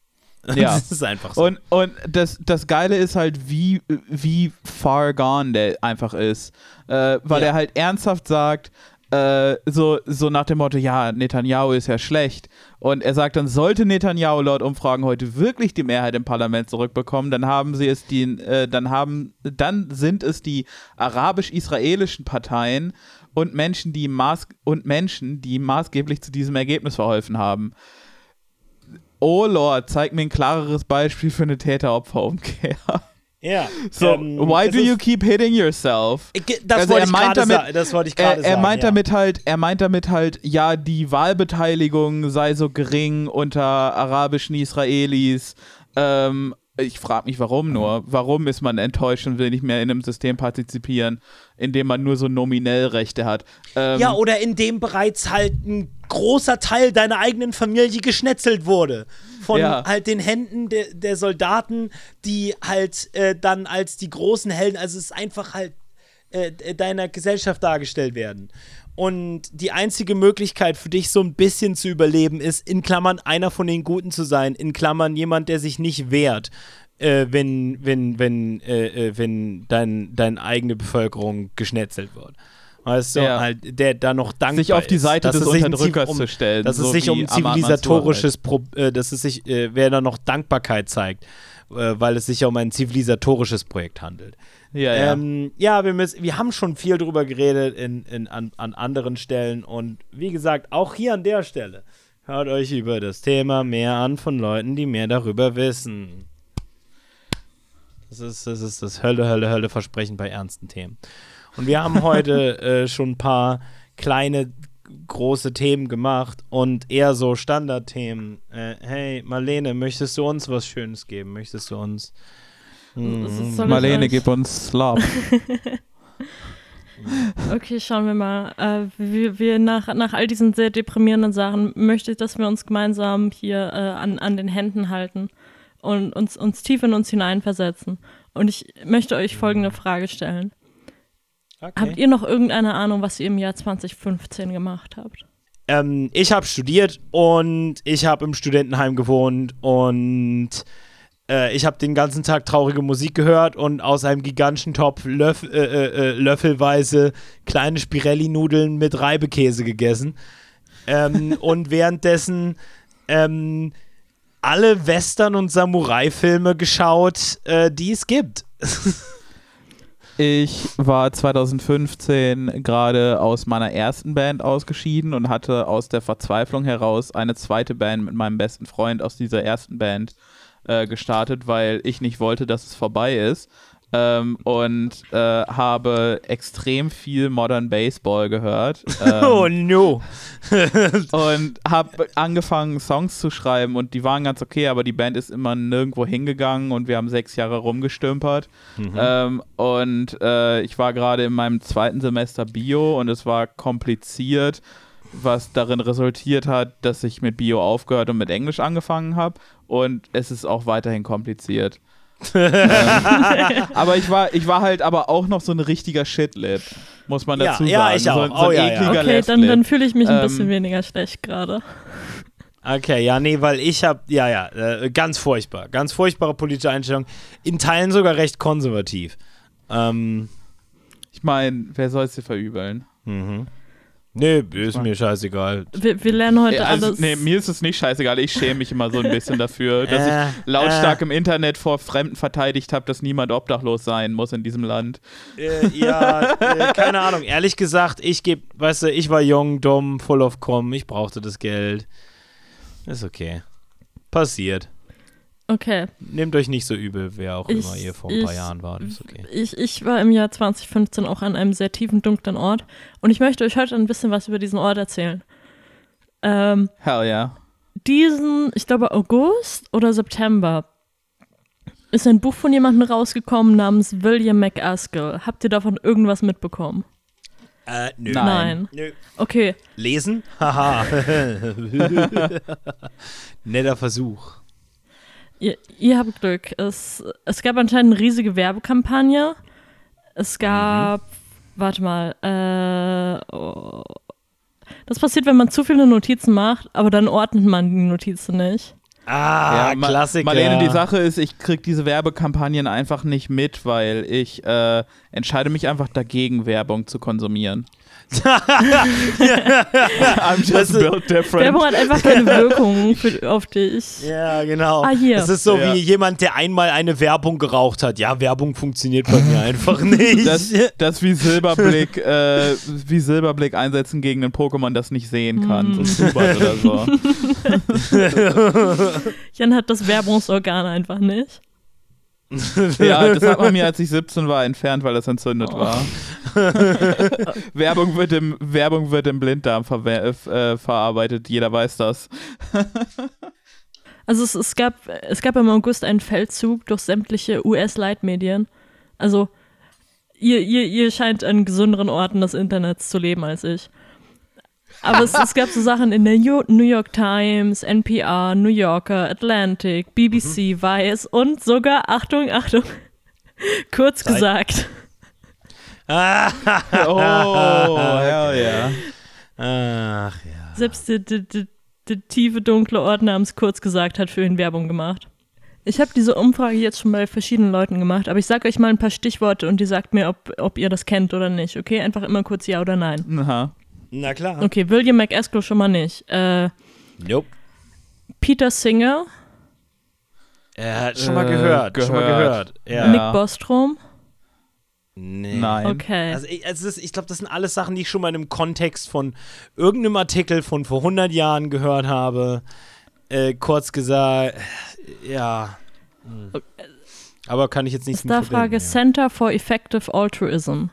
Ja. Das ist einfach so. Und, und das, das Geile ist halt, wie, wie far gone der einfach ist. Äh, weil Ja. er halt ernsthaft sagt, äh, so, so nach dem Motto, ja, Netanyahu ist ja schlecht. Und er sagt dann, sollte Netanyahu laut Umfragen heute wirklich die Mehrheit im Parlament zurückbekommen, dann haben sie es die, äh, dann haben, dann sind es die arabisch-israelischen Parteien und Menschen, die maß und Menschen, die maßgeblich zu diesem Ergebnis verholfen haben. Oh Lord, zeig mir ein klareres Beispiel für eine Täter-Opfer-Umkehr. Ja. So, ähm, why do you keep hitting yourself? Das Also wollte er ich meint damit- sa- das wollte ich gerade Er, er sagen. meint ja. damit halt, er meint damit halt, ja, die Wahlbeteiligung sei so gering unter arabischen Israelis. Ähm, ich frage mich, warum nur? Warum ist man enttäuscht und will nicht mehr in einem System partizipieren, in dem man nur so nominell Rechte hat? Ähm, Ja, oder in dem bereits halt ein großer Teil deiner eigenen Familie geschnetzelt wurde. Von Ja. halt den Händen der, der Soldaten, die halt äh, dann als die großen Helden, also es ist einfach halt äh, deiner Gesellschaft dargestellt werden. Und die einzige Möglichkeit für dich so ein bisschen zu überleben ist, in Klammern einer von den Guten zu sein, in Klammern jemand, der sich nicht wehrt, äh, wenn, wenn, wenn, äh, äh, wenn dein, deine eigene Bevölkerung geschnetzelt wird. Weißt du, Ja. halt, der da noch dankbar Sich auf die ist, Seite dass des es sich ein Unterdrückers um, zu stellen. Dass so es sich um zivilisatorisches, Pro äh, dass es sich, äh, wer da noch Dankbarkeit zeigt, äh, weil es sich ja um ein zivilisatorisches Projekt handelt. Halt. Ja, ja. Ähm, ja, wir, müssen, wir haben schon viel drüber geredet in, in, an, an anderen Stellen und wie gesagt, auch hier an der Stelle. Hört euch über das Thema mehr an von Leuten, die mehr darüber wissen. Das ist das, ist das Hölle, Hölle, Hölle Versprechen bei ernsten Themen. Und wir haben heute äh, schon ein paar kleine, große Themen gemacht und eher so Standardthemen. Äh, hey, Marlene, möchtest du uns was Schönes geben? Möchtest du uns. Hm, Soll ich Marlene, gib uns Slop. Okay, schauen wir mal. Äh, wir, wir nach, nach all diesen sehr deprimierenden Sachen möchte ich, dass wir uns gemeinsam hier äh, an, an den Händen halten und uns, uns tief in uns hineinversetzen. Und ich möchte euch folgende Frage stellen. Okay. Habt ihr noch irgendeine Ahnung, was ihr im Jahr 2015 gemacht habt? Ähm, ich habe studiert und ich habe im Studentenheim gewohnt und äh, ich habe den ganzen Tag traurige Musik gehört und aus einem gigantischen Topf Löff, äh, äh, äh, löffelweise kleine Spirelli-Nudeln mit Reibekäse gegessen. Ähm, und währenddessen ähm, alle Western- und Samurai-Filme geschaut, äh, die es gibt. Ich war 2015 gerade aus meiner ersten Band ausgeschieden und hatte aus der Verzweiflung heraus eine zweite Band mit meinem besten Freund aus dieser ersten Band äh, gestartet, weil ich nicht wollte, dass es vorbei ist. Ähm, und äh, habe extrem viel Modern Baseball gehört. Ähm, oh no. und habe angefangen, Songs zu schreiben und die waren ganz okay, aber die Band ist immer nirgendwo hingegangen und wir haben sechs Jahre rumgestümpert. Ähm, und äh, ich war gerade in meinem zweiten Semester Bio und es war kompliziert, was darin resultiert hat, dass ich mit Bio aufgehört und mit Englisch angefangen habe. Und es ist auch weiterhin kompliziert. Ähm, aber ich war, ich war halt aber auch noch so ein richtiger Shitlip, muss man Ja, dazu ja, sagen. ich so, auch. so Oh, ein ja, ja. ekliger Okay, dann, dann fühle ich mich ein Ähm, bisschen weniger schlecht gerade. Okay, ja, nee, weil ich habe, ja, ja, äh, ganz furchtbar. Ganz furchtbare politische Einstellung. In Teilen sogar recht konservativ. Ähm, Ich meine, wer soll es dir verübeln? mhm. Nee, ist mir scheißegal. Wir, wir lernen heute also, alles. nee, mir ist es nicht scheißegal. Ich schäme mich immer so ein bisschen dafür, dass Äh, ich lautstark im Internet vor Fremden verteidigt habe, dass niemand obdachlos sein muss in diesem Land. Äh, ja, äh, keine Ahnung. Ehrlich gesagt, ich gebe, weißt du, ich war jung, dumm, full of cum, ich brauchte das Geld. Ist okay. Passiert. Okay, Nehmt euch nicht so übel, wer auch Ich- immer ihr vor ein paar ich- Jahren war. Ist okay. ich, ich war im Jahr 2015 auch an einem sehr tiefen, dunklen Ort und ich möchte euch heute ein bisschen was über diesen Ort erzählen. Ähm, Hell ja. diesen, ich glaube August oder September, ist ein Buch von jemandem rausgekommen namens William McAskill. Habt ihr davon irgendwas mitbekommen? Äh, nö. Nein. Nö. Okay, Lesen? Haha. Netter Versuch. Ihr, ihr habt Glück. Es, es gab anscheinend eine riesige Werbekampagne. Es gab, warte mal, äh, oh. das passiert, wenn man zu viele Notizen macht, aber dann ordnet man die Notizen nicht. Ah, Ma- Klassiker. Marlene, die Sache ist, ich krieg diese Werbekampagnen einfach nicht mit, weil ich äh, entscheide mich einfach dagegen, Werbung zu konsumieren. I'm just built different. Werbung hat einfach keine Wirkung für, auf dich. Ja, genau. Ah, hier. Das ist so Ja. wie jemand, der einmal eine Werbung geraucht hat. Ja, Werbung funktioniert bei mir einfach nicht. Das, das wie Silberblick, äh, wie Silberblick einsetzen gegen ein Pokémon, das nicht sehen kann. So Zubat oder so. Jan hat das Werbungsorgan einfach nicht. Ja, das hat man mir, als ich 17 war, entfernt, weil das entzündet war. Werbung, wird im, Werbung wird im Blinddarm verwer- äh, verarbeitet, jeder weiß das. Also es, es, gab, es gab im August einen Feldzug durch sämtliche US-Leitmedien. Also ihr, ihr, ihr scheint an gesünderen Orten des Internets zu leben als ich. Aber es, es gab so Sachen in der New York Times, NPR, New Yorker, Atlantic, BBC, Vice und sogar, Achtung, Achtung, kurz Zeit. gesagt, Oh, hell yeah. Ach ja. selbst der, der, der, der tiefe, dunkle Ort namens kurz gesagt hat für ihn Werbung gemacht. Ich habe diese Umfrage jetzt schon bei verschiedenen Leuten gemacht, aber ich sage euch mal ein paar Stichworte und ihr sagt mir, ob, ob ihr das kennt oder nicht, okay? Einfach immer kurz Ja oder Nein. Aha. Na klar. Okay, William McAskill schon mal nicht. Äh, Nope. Peter Singer, Er hat schon mal Äh, gehört. Schon mal gehört. gehört. Ja. Nick Bostrom. Nee. Nein. Okay. Also ich, also das, ich glaube, das sind alles Sachen, die ich schon mal in einem Kontext von irgendeinem Artikel von vor 100 Jahren gehört habe. Äh, kurz gesagt, ja. Hm. Aber kann ich jetzt nicht Starfrage Center for Effective Altruism.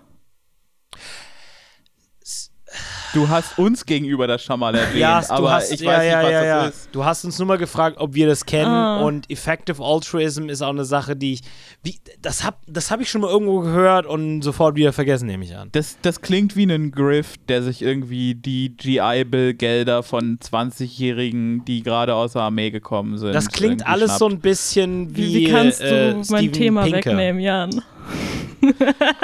Du hast uns gegenüber das schon mal erwähnt, Ja, du aber hast, ich ja, weiß ja, nicht, was ja, das ja. ist. Du hast uns nur mal gefragt, ob wir das kennen Ah. und Effective Altruism ist auch eine Sache, die ich, wie, das hab, das habe ich schon mal irgendwo gehört und sofort wieder vergessen, nehme ich an. Das, das klingt wie ein Griff, der sich irgendwie die GI-Bill-Gelder von 20-Jährigen, die gerade aus der Armee gekommen sind. Das klingt alles so schnappt. ein bisschen wie. Wie, wie kannst du äh, mein Steven Thema Pinker. wegnehmen, Jan?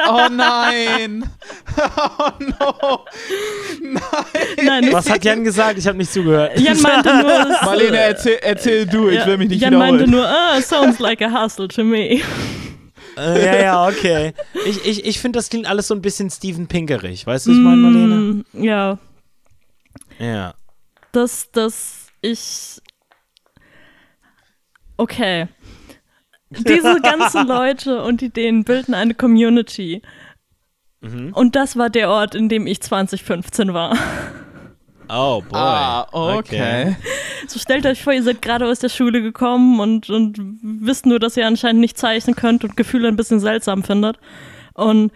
Oh nein! Oh no! Nein, Was hat Jan gesagt? Ich habe nicht zugehört. Jan meinte nur, Marlene, erzähl, erzähl du, ich ja, will mich nicht Jan wiederholen. meinte nur, ah, sounds like a hustle to me. Äh, ja, ja, okay. Ich, ich, ich finde, das klingt alles so ein bisschen Steven Pinkerig. Weißt du, was ich meine, Marlene? Mm, ja, Ja. dass, dass ich. Okay. Diese ganzen Leute und Ideen bilden eine Community. Mhm. Und das war der Ort, in dem ich 2015 war. Oh, boy. Ah, okay. So stellt euch vor, ihr seid gerade aus der Schule gekommen und, und wisst nur, dass ihr anscheinend nicht zeichnen könnt und Gefühle ein bisschen seltsam findet. Und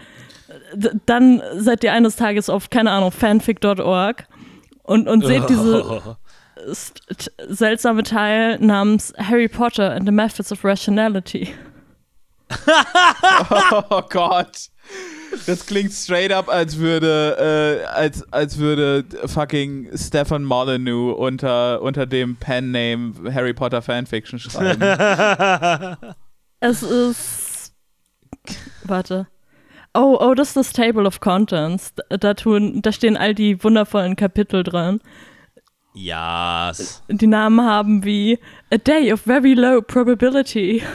dann seid ihr eines Tages auf, keine Ahnung, fanfic.org und, und seht diese seltsame Teil namens Harry Potter and the Methods of Rationality. Oh Gott. Das klingt straight up, als würde, äh, als, als würde fucking Stefan Molyneux unter, unter dem Pen-Name Harry Potter Fanfiction schreiben. Es ist. Warte. Oh, oh, das ist das Table of Contents. Da, da, tun, da stehen all die wundervollen Kapitel dran. Ja. Die Namen haben wie A Day of Very Low Probability.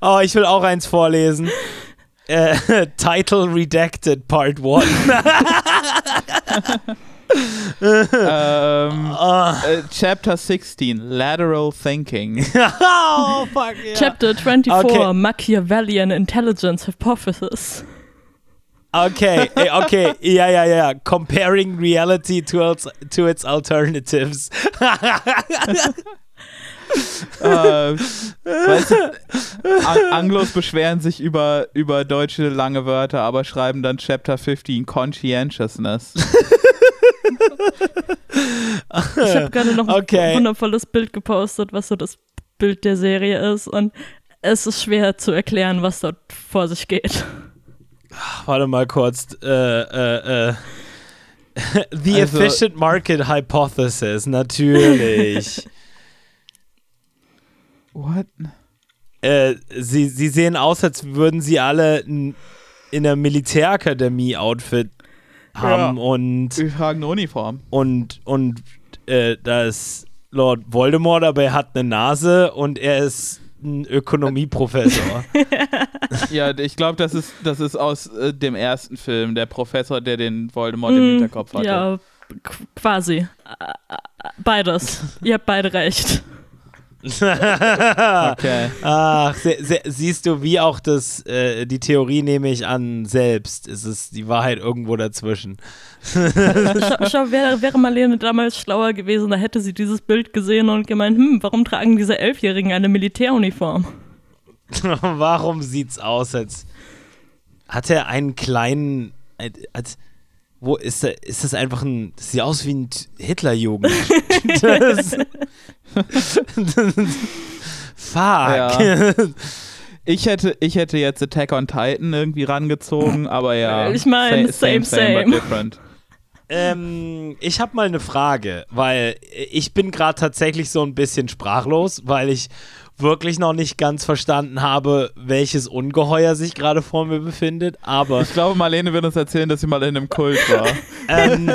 Oh, ich will auch eins vorlesen. Äh, Title Redacted Part 1. ähm, oh, äh, Chapter 16, Lateral Thinking. oh, fuck, ja. Chapter 24 Okay. Machiavellian Intelligence Hypothesis. Okay, eh, okay, ja, ja, ja. Comparing reality to its, to its alternatives. äh, weißt du, An Anglos beschweren sich über, über deutsche lange Wörter, aber schreiben dann Chapter 15 Conscientiousness. Ich habe gerade noch ein Okay. wundervolles Bild gepostet, was so das Bild der Serie ist. Und es ist schwer zu erklären, was dort vor sich geht. Warte mal kurz. Äh, äh, äh. The Also- Efficient Market Hypothesis, natürlich. What? äh, sie, sie sehen aus, als würden sie alle n- in der Militärakademie-Outfit haben und, Wir tragen eine Uniform. und, und äh, da ist Lord Voldemort, aber er hat eine Nase und er ist ein Ökonomieprofessor. Ja, ich glaube, das ist, das ist aus äh, dem ersten Film, der Professor, der den Voldemort im Mm, Hinterkopf hatte. Ja, qu- quasi. Ä- ä- Beides. Ihr habt beide recht. Okay. Ach, se, se, siehst du, wie auch das, äh, die Theorie nehme ich an, selbst. Es ist die Wahrheit irgendwo dazwischen. Schau, schau wäre, wäre Marlene damals schlauer gewesen, da hätte sie dieses Bild gesehen und gemeint, hm, warum tragen diese Elfjährigen eine Militäruniform? Warum sieht's aus, als hat er einen kleinen, als, als wo ist er, ist das einfach ein, das sieht aus wie ein Hitlerjugend. das, Fuck. Ja. Ich hätte, ich hätte jetzt Attack on Titan irgendwie rangezogen, aber ja. Ich mein, sa- same, but same. different. Ähm, ich habe mal eine Frage, weil ich bin gerade tatsächlich so ein bisschen sprachlos, weil ich wirklich noch nicht ganz verstanden habe, welches Ungeheuer sich gerade vor mir befindet. Aber Ich glaube, Marlene wird uns erzählen, dass sie mal in einem Kult war. ähm,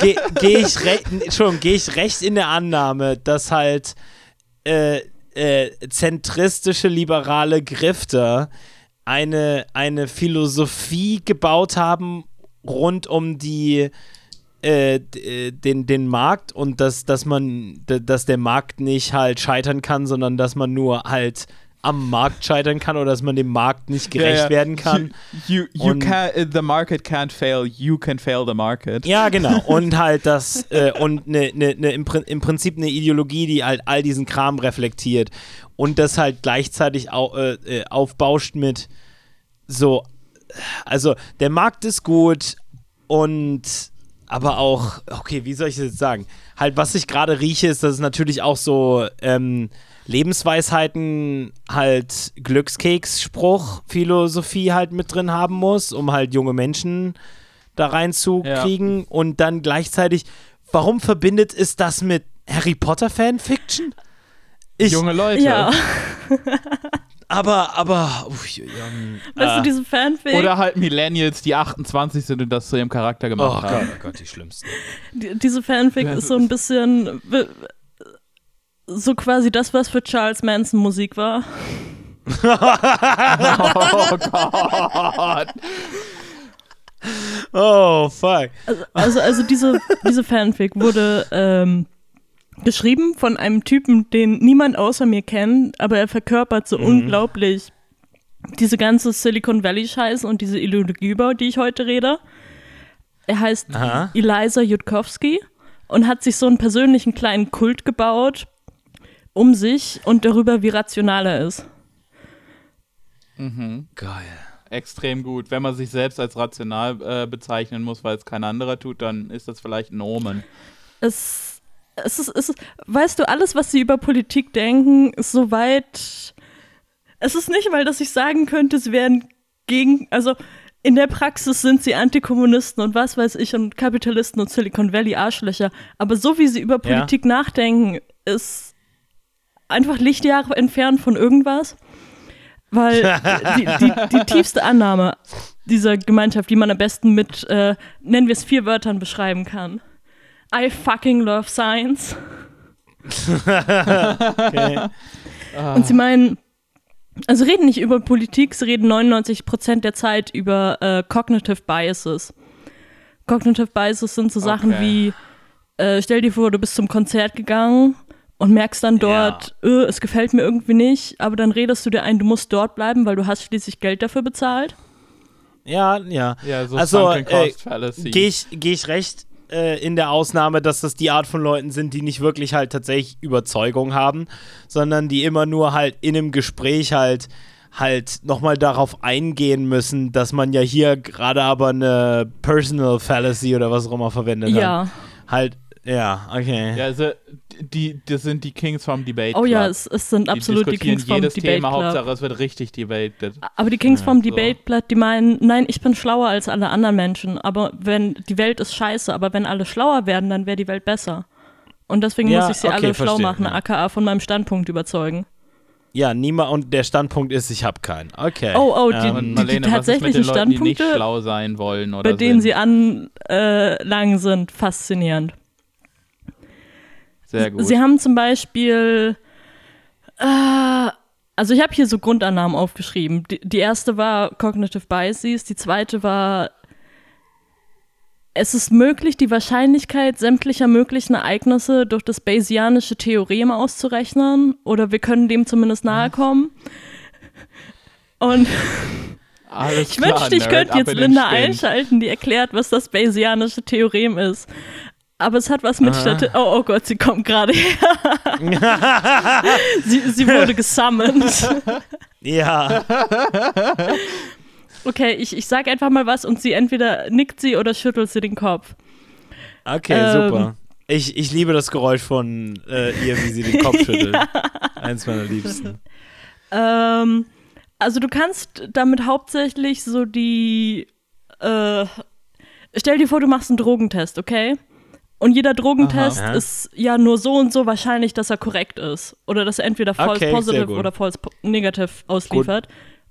gehe geh ich, re geh ich recht in der Annahme, dass halt äh, äh, zentristische liberale Grifter eine, eine Philosophie gebaut haben rund um die äh, äh, den, den Markt und dass, dass man, dass der Markt nicht halt scheitern kann, sondern dass man nur halt am Markt scheitern kann oder dass man dem Markt nicht gerecht Ja, ja. werden kann. You, you, you can, the market can't fail, you can fail the market. Ja, genau. Und halt das, äh, und ne, ne, ne, im, im Prinzip eine Ideologie, die halt all diesen Kram reflektiert und das halt gleichzeitig au, äh, äh, aufbauscht mit so, also der Markt ist gut und aber auch, okay, wie soll ich das jetzt sagen? Halt, was ich gerade rieche, ist, dass es natürlich auch so ähm, Lebensweisheiten, halt Glückskeks-Spruch, Philosophie halt mit drin haben muss, um halt junge Menschen da reinzukriegen und dann gleichzeitig, warum verbindet es das mit Harry Potter Fanfiction? Ich, Junge Leute. Ja, aber, aber, uff, ähm, weißt äh, du, diese Fanfic, Oder halt Millennials, die 28 sind und das zu ihrem Charakter oh gemacht Gott, haben. oh Gott, die schlimmsten. die, diese Fanfic ist so ein bisschen so quasi das, was für Charles Manson Musik war. Oh Gott. Oh, fuck. Also, also, also diese, diese Fanfic wurde ähm, geschrieben von einem Typen, den niemand außer mir kennt, aber er verkörpert so unglaublich diese ganze Silicon Valley Scheiße und diese Ideologie, über die ich heute rede. Er heißt Aha. Eliza Jutkowski und hat sich so einen persönlichen kleinen Kult gebaut um sich und darüber, wie rational er ist. Geil. Extrem gut. Wenn man sich selbst als rational äh, bezeichnen muss, weil es kein anderer tut, dann ist das vielleicht ein Omen. es, es, ist, es ist, weißt du, alles, was sie über Politik denken, ist soweit. Es ist nicht mal, dass ich sagen könnte, sie wären gegen, also in der Praxis sind sie Antikommunisten und was weiß ich und Kapitalisten und Silicon Valley Arschlöcher. Aber so wie sie über Ja. Politik nachdenken, ist einfach Lichtjahre entfernt von irgendwas. Weil die, die, die tiefste Annahme dieser Gemeinschaft, die man am besten mit, äh, nennen wir es vier Wörtern beschreiben kann. I fucking love science. Okay. Und sie meinen, also reden nicht über Politik, sie reden 99% der Zeit über äh, Cognitive Biases. Cognitive Biases sind so Sachen Okay. wie, äh, stell dir vor, du bist zum Konzert gegangen und merkst dann dort, äh, es gefällt mir irgendwie nicht, aber dann redest du dir ein, du musst dort bleiben, weil du hast schließlich Geld dafür bezahlt. Ja, ja. Ja, so Also, äh. Gehe ich, geh ich recht äh, in der Ausnahme, dass das die Art von Leuten sind, die nicht wirklich halt tatsächlich Überzeugung haben, sondern die immer nur halt in einem Gespräch halt halt nochmal darauf eingehen müssen, dass man ja hier gerade aber eine Personal Fallacy oder was auch immer verwendet Ja. hat. Halt, ja, okay. ja, also, die, das sind die Kings vom Debate Oh ja, Club. es, es sind die absolut die diskutieren Kings vom jedes Debate Thema, Club. Hauptsache es wird richtig debated. Aber die Kings vom so. Debateblatt, die meinen, nein, ich bin schlauer als alle anderen Menschen. Aber wenn die Welt ist scheiße, aber wenn alle schlauer werden, dann wäre die Welt besser. Und deswegen Ja, muss ich sie okay, alle schlau verstehe, machen, ja. aka von meinem Standpunkt überzeugen. Ja, niemand und der Standpunkt ist, ich habe keinen. Okay. Oh, oh, die- Ähm, die mit tatsächlichen Leuten, die nicht Standpunkte, schlau sein wollen oder bei denen sind? sie anlangen sind, faszinierend. Sehr gut. Sie haben zum Beispiel, äh, also ich habe hier so Grundannahmen aufgeschrieben. Die, die erste war Cognitive Biases, die zweite war, es ist möglich, die Wahrscheinlichkeit sämtlicher möglichen Ereignisse durch das Bayesianische Theorem auszurechnen oder wir können dem zumindest nahe kommen. Und Alles ich wünschte, ich könnte jetzt Linda einschalten, die erklärt, was das Bayesianische Theorem ist. Aber es hat was mit. Statistik. Oh, oh Gott, sie kommt gerade her. sie, sie wurde gesummoned. ja. Okay, ich, ich sag einfach mal was und sie entweder nickt sie oder schüttelt sie den Kopf. Okay, Ähm. super. Ich, ich liebe das Geräusch von äh, ihr, wie sie den Kopf schüttelt. Eins meiner Liebsten. Ähm, also du kannst damit hauptsächlich so die. Äh, stell dir vor, du machst einen Drogentest, okay? Und jeder Drogentest Aha. ist ja nur so und so wahrscheinlich, dass er korrekt ist. Oder dass er entweder false Okay, positive gut. oder false negative ausliefert.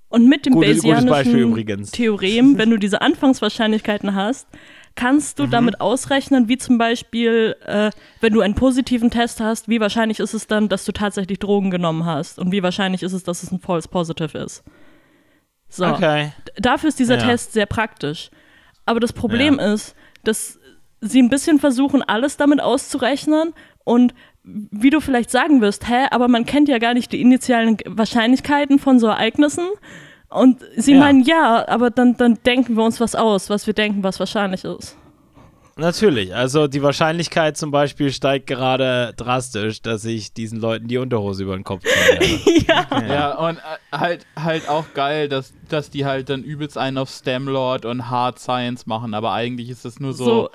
Und mit dem Beispiel Bayesianischen. Theorem, wenn du diese Anfangswahrscheinlichkeiten hast, kannst du damit ausrechnen, wie zum Beispiel, äh, wenn du einen positiven Test hast, wie wahrscheinlich ist es dann, dass du tatsächlich Drogen genommen hast und wie wahrscheinlich ist es, dass es ein False Positive ist. So. Okay. Dafür ist dieser Ja. Test sehr praktisch. Aber das Problem ist, dass sie ein bisschen versuchen, alles damit auszurechnen und wie du vielleicht sagen wirst, hä, aber man kennt ja gar nicht die initialen Wahrscheinlichkeiten von so Ereignissen. Und sie Ja. meinen, ja, aber dann, dann denken wir uns was aus, was wir denken, was wahrscheinlich ist. Natürlich. Also die Wahrscheinlichkeit zum Beispiel steigt gerade drastisch, dass ich diesen Leuten die Unterhose über den Kopf ziehe. ja. Ja, und äh, halt, halt auch geil, dass, dass die halt dann übelst einen auf STEM-Lord und Hard Science machen, aber eigentlich ist es nur so, So.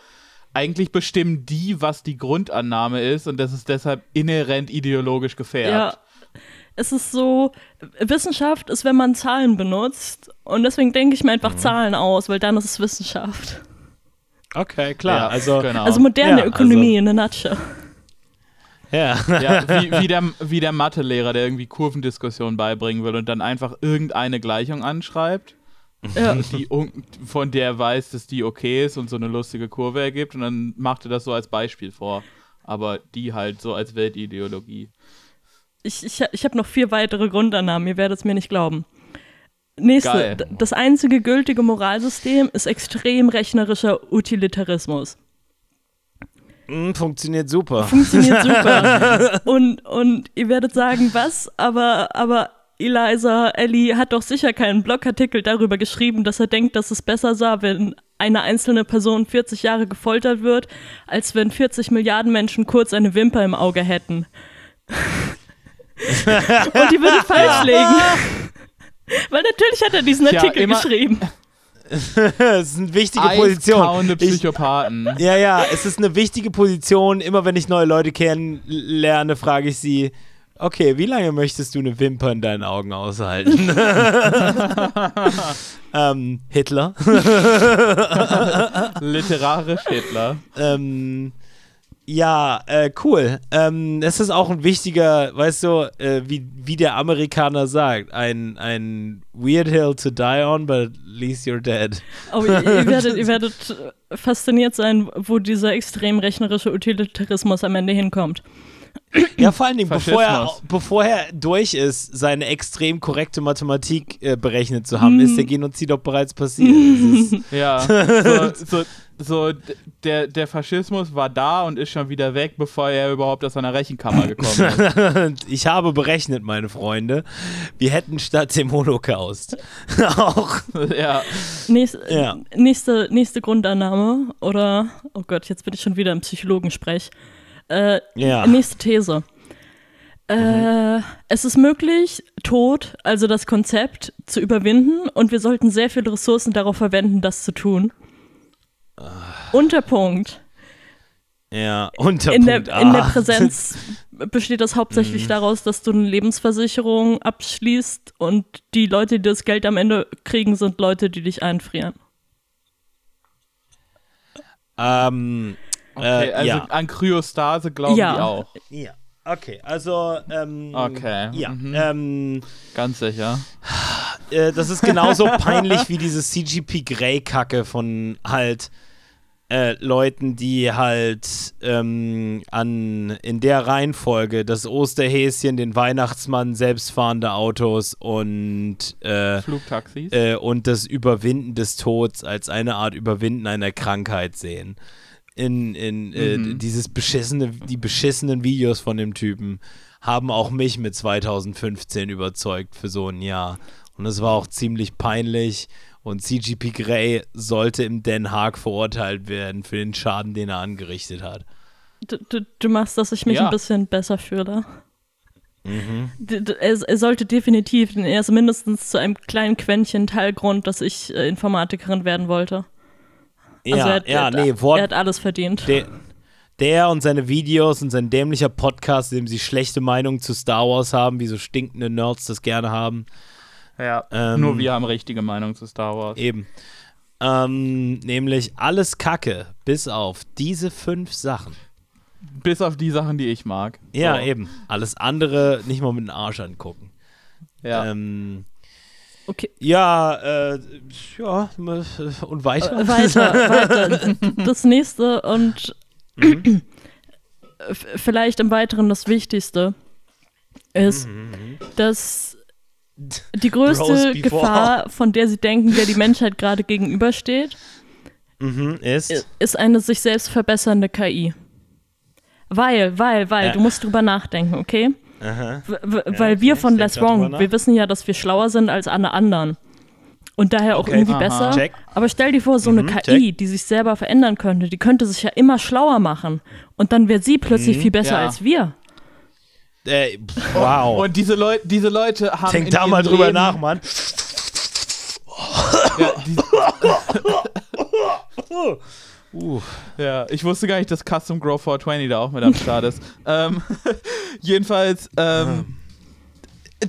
Eigentlich bestimmen die, was die Grundannahme ist und das ist deshalb inhärent ideologisch gefärbt. Ja. Es ist so, Wissenschaft ist, wenn man Zahlen benutzt. Und deswegen denke ich mir einfach Mhm. Zahlen aus, weil dann ist es Wissenschaft. Okay, klar. Ja, also, genau. Also moderne Ja, Ökonomie in a nutshell. ja. Ja, wie, wie der, wie der Mathelehrer, der irgendwie Kurvendiskussion beibringen will und dann einfach irgendeine Gleichung anschreibt, Ja. die, von der er weiß, dass die okay ist und so eine lustige Kurve ergibt und dann macht er das so als Beispiel vor. Aber die halt so als Weltideologie. Ich, ich, ich habe noch vier weitere Grundannahmen, ihr werdet es mir nicht glauben. Nächste, Geil. das einzige gültige Moralsystem ist extrem rechnerischer Utilitarismus. Mm, funktioniert super. Funktioniert super. und, und ihr werdet sagen, was? Aber, aber Eliza Ellie hat doch sicher keinen Blogartikel darüber geschrieben, dass er denkt, dass es besser sah, wenn eine einzelne Person 40 Jahre gefoltert wird, als wenn 40 Milliarden Menschen kurz eine Wimper im Auge hätten. und die würde falsch liegen. Weil natürlich hat er diesen Tja, Artikel immer- geschrieben. das ist eine wichtige Position. Eiskauende Ich, Psychopathen. ja, ja, es ist eine wichtige Position. Immer wenn ich neue Leute kennenlerne, frage ich sie, okay, wie lange möchtest du eine Wimper in deinen Augen aushalten? ähm, Hitler. Literarisch Hitler. ähm, ja, äh, cool. Ähm, es ist auch ein wichtiger, weißt du, äh, wie, wie der Amerikaner sagt, ein, ein weird hill to die on, but at least you're dead. Oh, ihr, ihr, werdet, ihr werdet fasziniert sein, wo dieser extrem rechnerische Utilitarismus am Ende hinkommt. Ja, vor allen Dingen, bevor er, bevor er durch ist, seine extrem korrekte Mathematik äh, berechnet zu haben, ist der Genozid doch bereits passiert. Ist, Ja, so, so, so der, der Faschismus war da und ist schon wieder weg, bevor er überhaupt aus seiner Rechenkammer gekommen ist. ich habe berechnet, meine Freunde, wir hätten statt dem Holocaust auch. ja, Nächste, Ja. nächste, nächste Grundannahme oder, oh Gott, jetzt bin ich schon wieder im Psychologensprech. Äh, Ja. Nächste These. Äh, es ist möglich, Tod, also das Konzept, zu überwinden und wir sollten sehr viele Ressourcen darauf verwenden, das zu tun. Unterpunkt. Ja, unter In der, in der A. Präsenz besteht das hauptsächlich Mhm. daraus, dass du eine Lebensversicherung abschließt und die Leute, die das Geld am Ende kriegen, sind Leute, die dich einfrieren. ähm, okay, äh, also ja. an Kryostase glauben Ja. die auch. ja. Okay, also, ähm, Okay, Ja, mhm. ähm, Ganz sicher. äh, das ist genauso peinlich wie diese CGP Grey-Kacke von halt äh, Leuten, die halt ähm, an in der Reihenfolge das Osterhäschen, den Weihnachtsmann, selbstfahrende Autos und äh, Flugtaxis. äh, und das Überwinden des Todes als eine Art Überwinden einer Krankheit sehen. In, in äh, Mhm. dieses beschissene, die beschissenen Videos von dem Typen haben auch mich mit 2015 überzeugt für so ein Jahr. Und es war auch ziemlich peinlich. Und CGP Grey sollte im Den Haag verurteilt werden für den Schaden, den er angerichtet hat. Du, du, du machst, dass ich mich Ja. ein bisschen besser fühle. Mhm. Er, er sollte definitiv, er ist mindestens zu einem kleinen Quäntchen Teilgrund, dass ich äh, Informatikerin werden wollte. Ja, Also er, hat- ja, er, hat- nee, Wort, er hat alles verdient. Der, der und seine Videos und sein dämlicher Podcast, in dem sie schlechte Meinungen zu Star Wars haben, wie so stinkende Nerds das gerne haben. ja, ähm, nur wir haben richtige Meinung zu Star Wars. Eben. Ähm, nämlich alles Kacke, bis auf diese fünf Sachen. Bis auf die Sachen, die ich mag. Ja, So. eben. Alles andere nicht mal mit dem Arsch angucken. Ja. Ähm, Okay. Ja, äh, ja, und weiter. Äh, weiter, weiter. Das nächste und Mhm. vielleicht im Weiteren das Wichtigste ist, Mhm. dass die größte. Gefahr, von der sie denken, der die Menschheit gerade gegenübersteht, Mhm, ist. ist eine sich selbst verbessernde KI. Weil, weil, weil, Ja. du musst drüber nachdenken, okay? Aha. Ja, weil okay, wir von Less Wrong, wir wissen ja, dass wir schlauer sind als alle anderen. Und daher auch Okay. irgendwie Aha. besser. Check. Aber stell dir vor, so eine Mhm, KI, die sich selber verändern könnte, die könnte sich ja immer schlauer machen. Und dann wäre sie plötzlich Mhm. viel besser Ja. als wir. Äh, pff, wow. Und diese, Leut diese Leute haben. Denk da mal drüber Leben, nach, Mann. Ja, Uh. ja, ich wusste gar nicht, dass Custom Grow 420 da auch mit am Start ist. ähm, jedenfalls, ähm,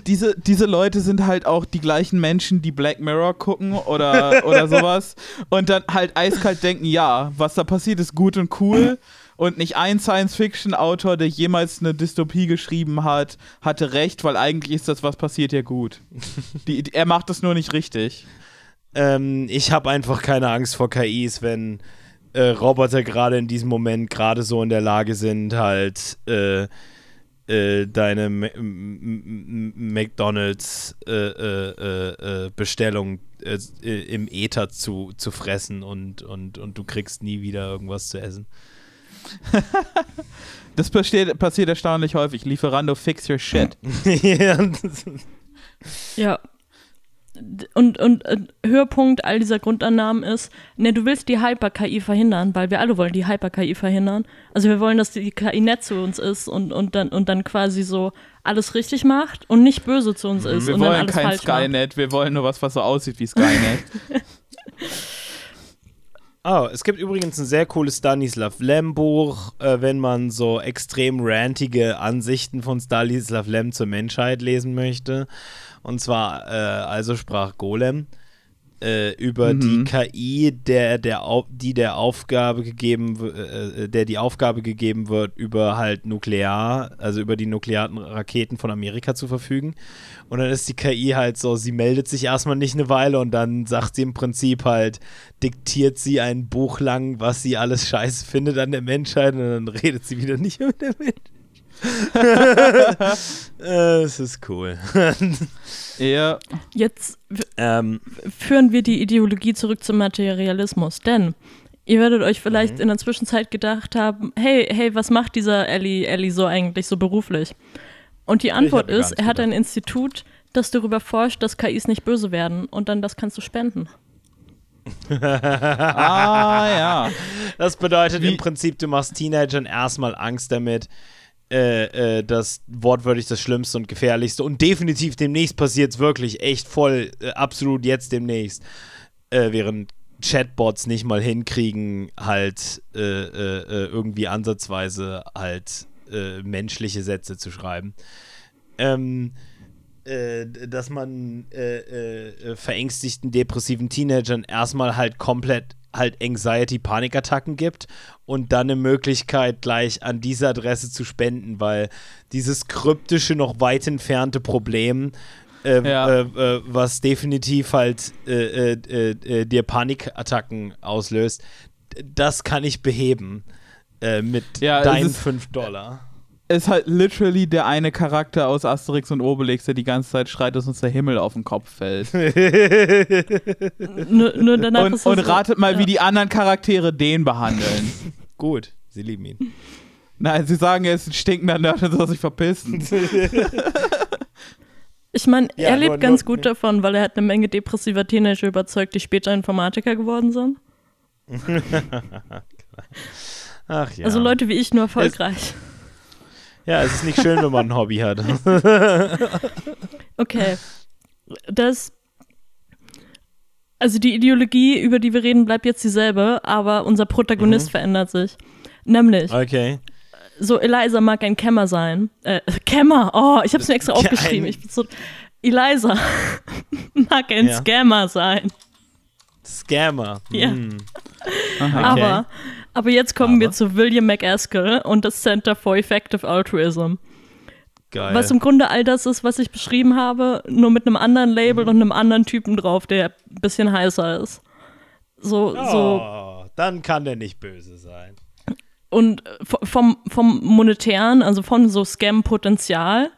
diese, diese Leute sind halt auch die gleichen Menschen, die Black Mirror gucken oder, oder sowas und dann halt eiskalt denken, ja, was da passiert, ist gut und cool. Und nicht ein Science-Fiction-Autor, der jemals eine Dystopie geschrieben hat, hatte recht, weil eigentlich ist das, was passiert, ja gut. Die, die, er macht das nur nicht richtig. Ähm, ich habe einfach keine Angst vor KIs, wenn äh, Roboter gerade in diesem Moment gerade so in der Lage sind, halt äh, äh, deine M M M McDonalds äh, äh, äh, äh, Bestellung äh, äh, im Äther zu, zu fressen und, und, und du kriegst nie wieder irgendwas zu essen. Das passiert, passiert erstaunlich häufig. Lieferando, fix your shit. Ja. D- Und, und äh, Höhepunkt all dieser Grundannahmen ist, ne, du willst die Hyper-KI verhindern, weil wir alle wollen die Hyper-KI verhindern. Also wir wollen, dass die KI nett zu uns ist und, und, dann, und dann quasi so alles richtig macht und nicht böse zu uns ist Wir und dann wollen alles kein falsch macht. Skynet, wir wollen nur was, was so aussieht wie Skynet. Oh, es gibt übrigens ein sehr cooles Stanislav Lem Buch, äh, wenn man so extrem rantige Ansichten von Stanislav Lem zur Menschheit lesen möchte. Und zwar, äh, also sprach Golem äh, über Mhm. die KI, der, der, die der Aufgabe gegeben, w- äh, der die Aufgabe gegeben wird, über halt Nuklear, also über die nuklearen Raketen von Amerika zu verfügen. Und dann ist die KI halt so, sie meldet sich erstmal nicht eine Weile und dann sagt sie im Prinzip halt, diktiert sie ein Buch lang, was sie alles scheiße findet an der Menschheit und dann redet sie wieder nicht mit der Menschheit. Äh, Es ist cool. ja, Jetzt ähm, führen wir die Ideologie zurück zum Materialismus, denn ihr werdet euch vielleicht Mhm. in der Zwischenzeit gedacht haben, hey, hey, was macht dieser Ellie, Ellie so eigentlich so beruflich? Und die Antwort ist, er hat gedacht. ein Institut, das darüber forscht, dass KIs nicht böse werden und dann das kannst du spenden. ah ja. Das bedeutet Wie- im Prinzip, du machst Teenagern erstmal Angst damit, äh, äh, das wortwörtlich das Schlimmste und Gefährlichste und definitiv demnächst passiert es wirklich echt voll, äh, absolut jetzt demnächst, äh, während Chatbots nicht mal hinkriegen, halt äh, irgendwie ansatzweise halt menschliche Sätze zu schreiben. Ähm, äh, dass man verängstigten, depressiven Teenagern erstmal halt komplett halt Anxiety-Panikattacken gibt und dann eine Möglichkeit gleich an diese Adresse zu spenden, weil dieses kryptische, noch weit entfernte Problem, äh, Ja. äh, äh, was definitiv halt äh, äh, äh, dir Panikattacken auslöst, das kann ich beheben mit Ja, deinen ist- 5 Dollar. Ist halt literally der eine Charakter aus Asterix und Obelix, der die ganze Zeit schreit, dass uns der Himmel auf den Kopf fällt. Nur, nur danach und, ist es und so- ratet mal, ja. wie die anderen Charaktere den behandeln. Gut, sie lieben ihn. Nein, sie sagen, er ist ein stinkender Nerd und soll sich verpissen. Ich meine, Ja, er lebt nur- ganz nur- gut davon, weil er hat eine Menge depressiver Teenager überzeugt, die später Informatiker geworden sind. Ach ja. Also Leute wie ich nur erfolgreich. Ja, es ist nicht schön, wenn man ein Hobby hat. Okay. Das. Also die Ideologie, über die wir reden, bleibt jetzt dieselbe, aber unser Protagonist Mhm. verändert sich. Nämlich, Okay. so Eliza mag ein Kämmer sein. Äh, Kämmer, oh, ich hab's mir extra aufgeschrieben. Ich bin so, Eliza mag ein Ja. Scammer sein. Scammer. Ja. Hm. Aha. Aber, aber jetzt kommen wir Aber? zu William McAskill und das Center for Effective Altruism. Geil. Was im Grunde all das ist, was ich beschrieben habe, nur mit einem anderen Label Mhm. und einem anderen Typen drauf, der ein bisschen heißer ist. So, so. oh, dann kann der nicht böse sein. Und äh, vom, vom monetären, also von so Scam-Potenzial.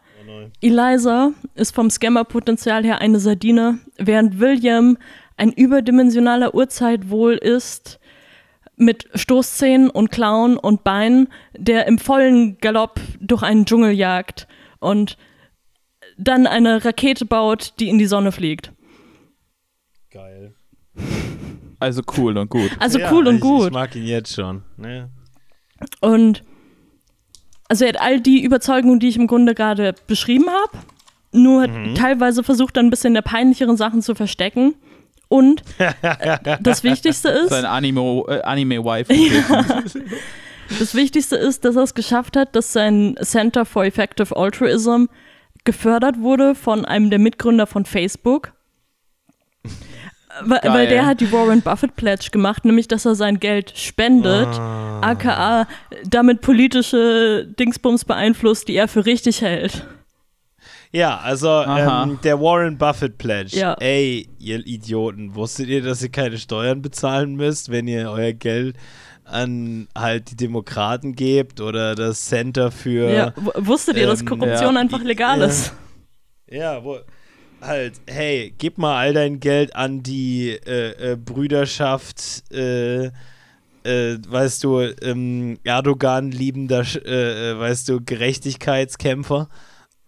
Eliza ist vom Scammer-Potenzial her eine Sardine, während William ein überdimensionaler Urzeitwohl ist mit Stoßzähnen und Klauen und Beinen, der im vollen Galopp durch einen Dschungel jagt und dann eine Rakete baut, die in die Sonne fliegt. Geil. Also cool und gut. Also Ja, cool und ich, gut. Ich mag ihn jetzt schon. Ne? Und also er hat all die Überzeugungen, die ich im Grunde gerade beschrieben habe, nur hat teilweise versucht, dann ein bisschen der peinlicheren Sachen zu verstecken. Und äh, das Wichtigste ist, Sein Anime, äh, Anime-Wife. das Wichtigste ist, dass er es geschafft hat, dass sein Center for Effective Altruism gefördert wurde von einem der Mitgründer von Facebook. Weil, weil der hat die Warren Buffett Pledge gemacht, nämlich dass er sein Geld spendet, Ah. aka damit politische Dingsbums beeinflusst, die er für richtig hält. Ja, also ähm, der Warren Buffett Pledge. Ja. Ey, ihr Idioten, wusstet ihr, dass ihr keine Steuern bezahlen müsst, wenn ihr euer Geld an halt die Demokraten gebt oder das Center für Ja. Wusstet ihr, dass ähm, Korruption ja. einfach legal ist? Ja, wo halt, hey, gib mal all dein Geld an die äh, äh, Brüderschaft, äh, äh, weißt du, ähm, Erdogan liebender, äh, äh, weißt du, Gerechtigkeitskämpfer.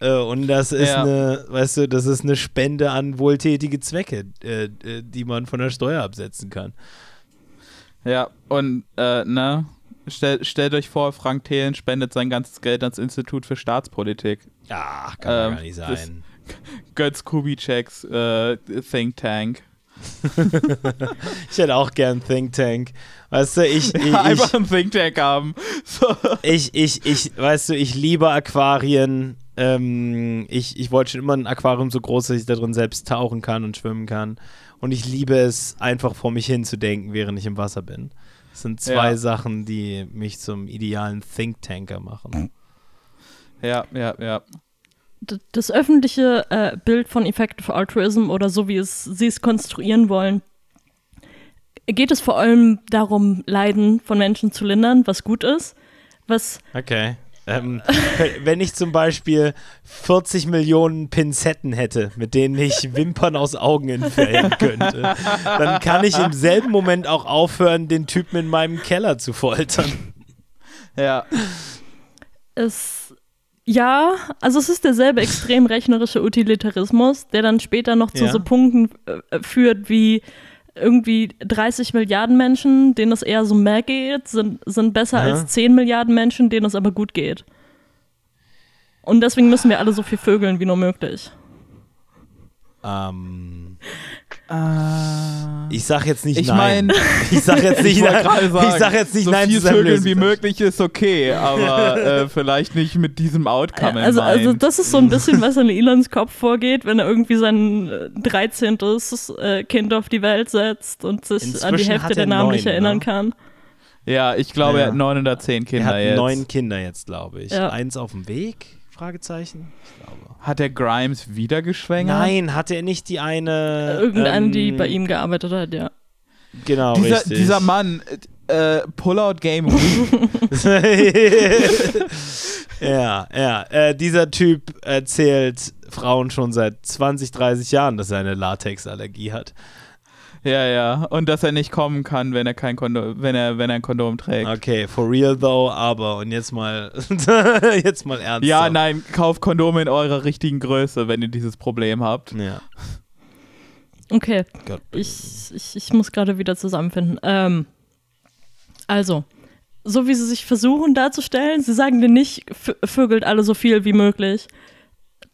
Äh, und das ist Ja. eine, weißt du, das ist eine Spende an wohltätige Zwecke, äh, äh, die man von der Steuer absetzen kann. Ja, und äh, ne, Stell, stellt euch vor, Frank Thelen spendet sein ganzes Geld ans Institut für Staatspolitik. Ja, kann ja Ähm, gar nicht sein. Götz Kubitscheks äh, Think Tank. Ich hätte auch gern Think Tank. Weißt du, ich, ich, ich, Einfach ein Think Tank haben. So. ich, ich, ich, weißt du, ich liebe Aquarien. Ähm, ich ich wollte schon immer ein Aquarium so groß, dass ich da drin selbst tauchen kann und schwimmen kann. Und ich liebe es, einfach vor mich hinzudenken, während ich im Wasser bin. Das sind zwei Ja. Sachen, die mich zum idealen Think Tanker machen. Ja, ja, ja. D- Das öffentliche äh, Bild von Effective Altruism oder so wie es sie es konstruieren wollen, geht es vor allem darum, Leiden von Menschen zu lindern, was gut ist, was Okay. Ähm, wenn ich zum Beispiel 40 Millionen Pinzetten hätte, mit denen ich Wimpern aus Augen entfernen könnte, dann kann ich im selben Moment auch aufhören, den Typen in meinem Keller zu foltern. Ja, es ja, also es ist derselbe extrem rechnerische Utilitarismus, der dann später noch zu Ja. so Punkten äh, führt wie irgendwie 30 Milliarden Menschen, denen es eher so mehr geht, sind, sind besser Ja. als 10 Milliarden Menschen, denen es aber gut geht. Und deswegen müssen wir alle so viel vögeln wie nur möglich. Ähm, äh, ich sag jetzt nicht Ich nein. mein- ich sag jetzt nicht ich nein. sagen, ich sag jetzt nicht so nein viel Vögeln wie möglich ist okay, aber äh, vielleicht nicht mit diesem Outcome in Also, also das ist so ein bisschen, was in Elons Kopf vorgeht, wenn er irgendwie sein äh, 13. Äh, Kind auf die Welt setzt und sich an die Inzwischen Hälfte der er Namen nicht erinnern ne? kann. ja, ich glaube, Ja. er hat neun oder zehn Er Kinder hat jetzt. neun Kinder jetzt, glaube ich. Ja. Eins auf dem Weg? Fragezeichen. Ich glaube. Hat der Grimes wieder geschwängert? Nein, hatte er nicht die eine. Irgendeine, ähm, die bei ihm gearbeitet hat, ja. Genau, Dieser, richtig. dieser Mann, äh, Pullout Game ja, ja. Äh, dieser Typ erzählt Frauen schon seit 20, 30 Jahren, dass er eine Latexallergie hat. Ja, ja. Und dass er nicht kommen kann, wenn er kein Kondom, wenn er, wenn er ein Kondom trägt. Okay, for real though, aber und jetzt mal, jetzt mal ernst. Ja, nein, kauft Kondome in eurer richtigen Größe, wenn ihr dieses Problem habt. Ja. Okay, Gott, ich, ich, ich muss gerade wieder zusammenfinden. Ähm, also, so wie sie sich versuchen darzustellen, sie sagen dir nicht, vögelt alle so viel wie möglich.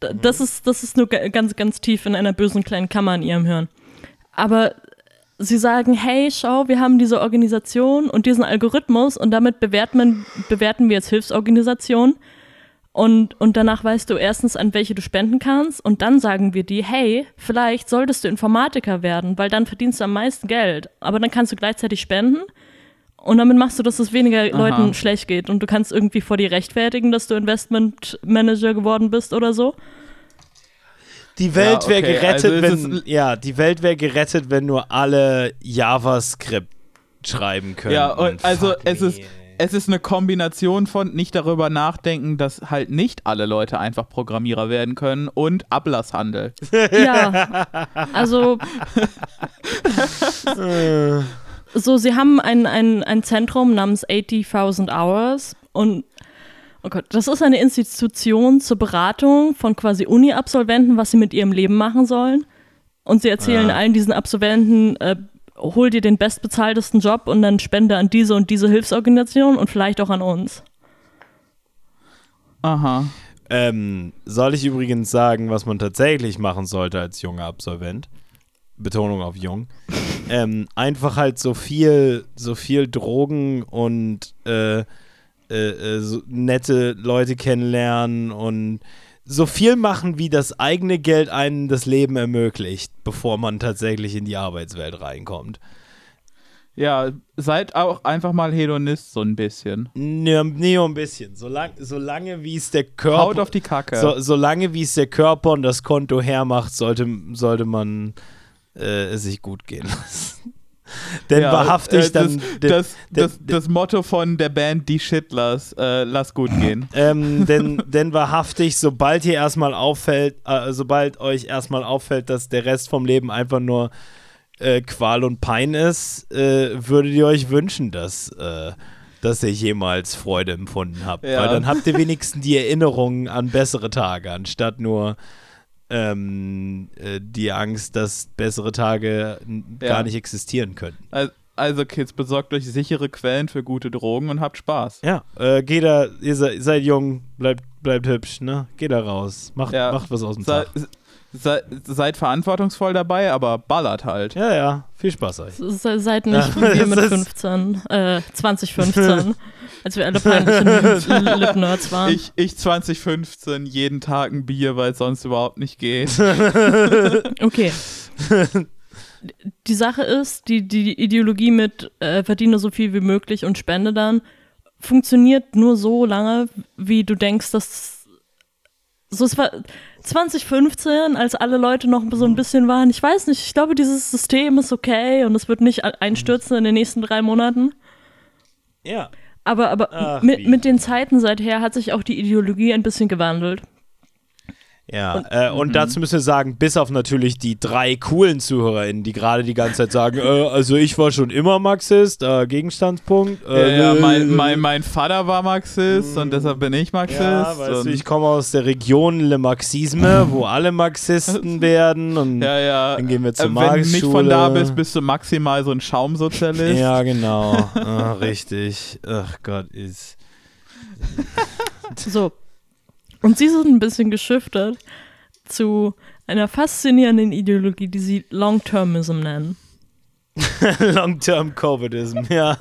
D- Das ist, das ist nur ga- ganz, ganz tief in einer bösen kleinen Kammer in ihrem Hirn. Aber sie sagen, hey, schau, wir haben diese Organisation und diesen Algorithmus und damit bewerten, man, bewerten wir jetzt Hilfsorganisationen. Und, und danach weißt du erstens, an welche du spenden kannst. Und dann sagen wir dir, hey, vielleicht solltest du Informatiker werden, weil dann verdienst du am meisten Geld. Aber dann kannst du gleichzeitig spenden. Und damit machst du, dass es weniger Aha. Leuten schlecht geht. Und du kannst irgendwie vor dir rechtfertigen, dass du Investmentmanager geworden bist oder so. Die Welt Ja, wäre okay, gerettet, also wenn ist- ja, die Welt wäre gerettet, wenn nur alle JavaScript schreiben können. Ja, und also es me, ist, es ist eine Kombination von nicht darüber nachdenken, dass halt nicht alle Leute einfach Programmierer werden können und Ablasshandel. Ja, also so, sie haben ein, ein, ein Zentrum namens 80.000 Hours und oh Gott, das ist eine Institution zur Beratung von quasi Uni-Absolventen, was sie mit ihrem Leben machen sollen. Und sie erzählen Ah. allen diesen Absolventen, äh, hol dir den bestbezahltesten Job und dann spende an diese und diese Hilfsorganisation und vielleicht auch an uns. Aha. Ähm, soll ich übrigens sagen, was man tatsächlich machen sollte als junger Absolvent? Betonung auf jung. ähm, einfach halt so viel, so viel Drogen und äh, äh, äh, so nette Leute kennenlernen und so viel machen, wie das eigene Geld einem das Leben ermöglicht, bevor man tatsächlich in die Arbeitswelt reinkommt. Ja, seid auch einfach mal Hedonist so ein bisschen. Nee, nee ein bisschen. Solang, solange wie es der Körper. Haut auf die Kacke. So, solange wie es der Körper und das Konto hermacht, sollte, sollte man äh, es sich gut gehen lassen. Denn Ja, wahrhaftig äh, dann. Das, das, das, das Motto von der Band Die Shitlers, äh, lass gut gehen. ähm, denn, denn wahrhaftig, sobald ihr erstmal auffällt, äh, sobald euch erstmal auffällt, dass der Rest vom Leben einfach nur äh, Qual und Pein ist, äh, würdet ihr euch wünschen, dass, äh, dass ihr jemals Freude empfunden habt. Ja. Weil dann habt ihr wenigstens die Erinnerungen an bessere Tage, anstatt nur ähm, äh, die Angst, dass bessere Tage Ja. gar nicht existieren können. Al- Also Kids, besorgt euch sichere Quellen für gute Drogen und habt Spaß. Ja, äh, geht da, ihr seid, seid jung, bleibt, bleibt hübsch, ne? Geht da raus, macht, Ja. macht was aus dem Sei, Tag. Sei, seid verantwortungsvoll dabei, aber ballert halt. Ja, ja, viel Spaß euch. Se- Seid nicht Ja, wir mit ist- 15, äh, 2015, als wir alle peinliche Lip-Nerds waren. Ich, ich 2015 jeden Tag ein Bier, weil es sonst überhaupt nicht geht. Okay. Die Sache ist, die, die Ideologie mit äh, verdiene so viel wie möglich und spende dann funktioniert nur so lange, wie du denkst, dass so es war 2015, als alle Leute noch so ein bisschen waren, ich weiß nicht, ich glaube, dieses System ist okay und es wird nicht einstürzen in den nächsten drei Monaten. Ja. Aber, aber Ach, mit, mit den Zeiten seither hat sich auch die Ideologie ein bisschen gewandelt. Ja, äh, und dazu müssen wir sagen, bis auf natürlich die drei coolen ZuhörerInnen, die gerade die ganze Zeit sagen, äh, also ich war schon immer Marxist, äh, Gegenstandspunkt. Äh, ja, mein, mein, mein Vater war Marxist und deshalb bin ich Marxist. ja, weißt und, du, ich komme aus der Region Le Marxisme, wo alle Marxisten werden und ja, ja. dann gehen wir zur Äh, Wenn du nicht von da bist, bist du maximal so ein Schaumsozialist. Ja, genau. Ah, richtig. Ach Gott, ist. So. Und sie sind ein bisschen geschiftet zu einer faszinierenden Ideologie, die sie Long-Termism nennen. Long-Term Covidism, ja.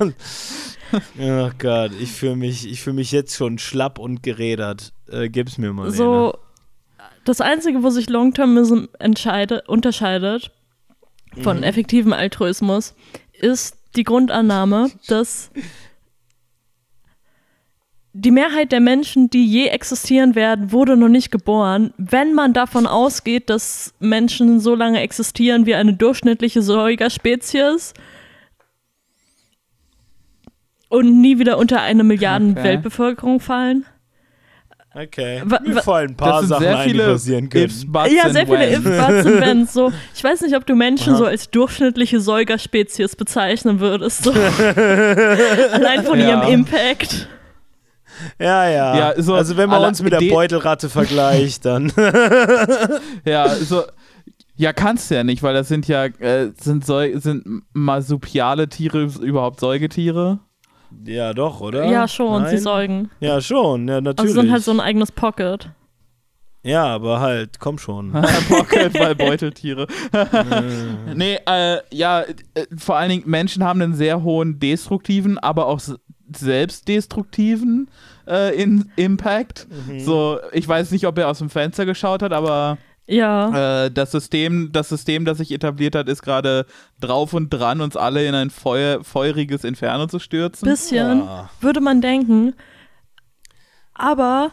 Ach Gott, ich fühle mich, ich fühl mich jetzt schon schlapp und gerädert. Äh, gib's mir mal. So, das Einzige, wo sich Long-Termism unterscheidet von Mhm. effektivem Altruismus, ist die Grundannahme, dass die Mehrheit der Menschen, die je existieren werden, wurde noch nicht geboren. Wenn man davon ausgeht, dass Menschen so lange existieren wie eine durchschnittliche Säugerspezies und nie wieder unter eine Milliarden Okay. Weltbevölkerung fallen. Okay. Mir fallen ein paar das sind Sachen sehr ein, die viele passieren können. Ifs, Ja, sehr viele Whens. If, Buts und Wenns. So, ich weiß nicht, ob du Menschen so als durchschnittliche Säugerspezies bezeichnen würdest. So. Allein von Ja. ihrem Impact. Ja, ja. Ja, so also wenn man uns mit der Beutelratte vergleicht, dann. Ja, so. Ja, kannst du ja nicht, weil das sind ja, äh, sind, Säu sind marsupiale Tiere überhaupt Säugetiere? ja, doch, oder? Ja, schon, Nein? sie säugen. Ja, schon, ja, Also natürlich. sind halt so ein eigenes Pocket. ja, aber halt, komm schon. Pocket bei Beuteltiere. nee, äh, ja, äh, vor allen Dingen, Menschen haben einen sehr hohen destruktiven, aber auch selbstdestruktiven äh, in Impact. Mhm. So, ich weiß nicht, ob er aus dem Fenster geschaut hat, aber Ja. Äh, das, System, das System, das sich etabliert hat, ist gerade drauf und dran, uns alle in ein Feuer, feuriges Inferno zu stürzen. Bisschen Ah. würde man denken. Aber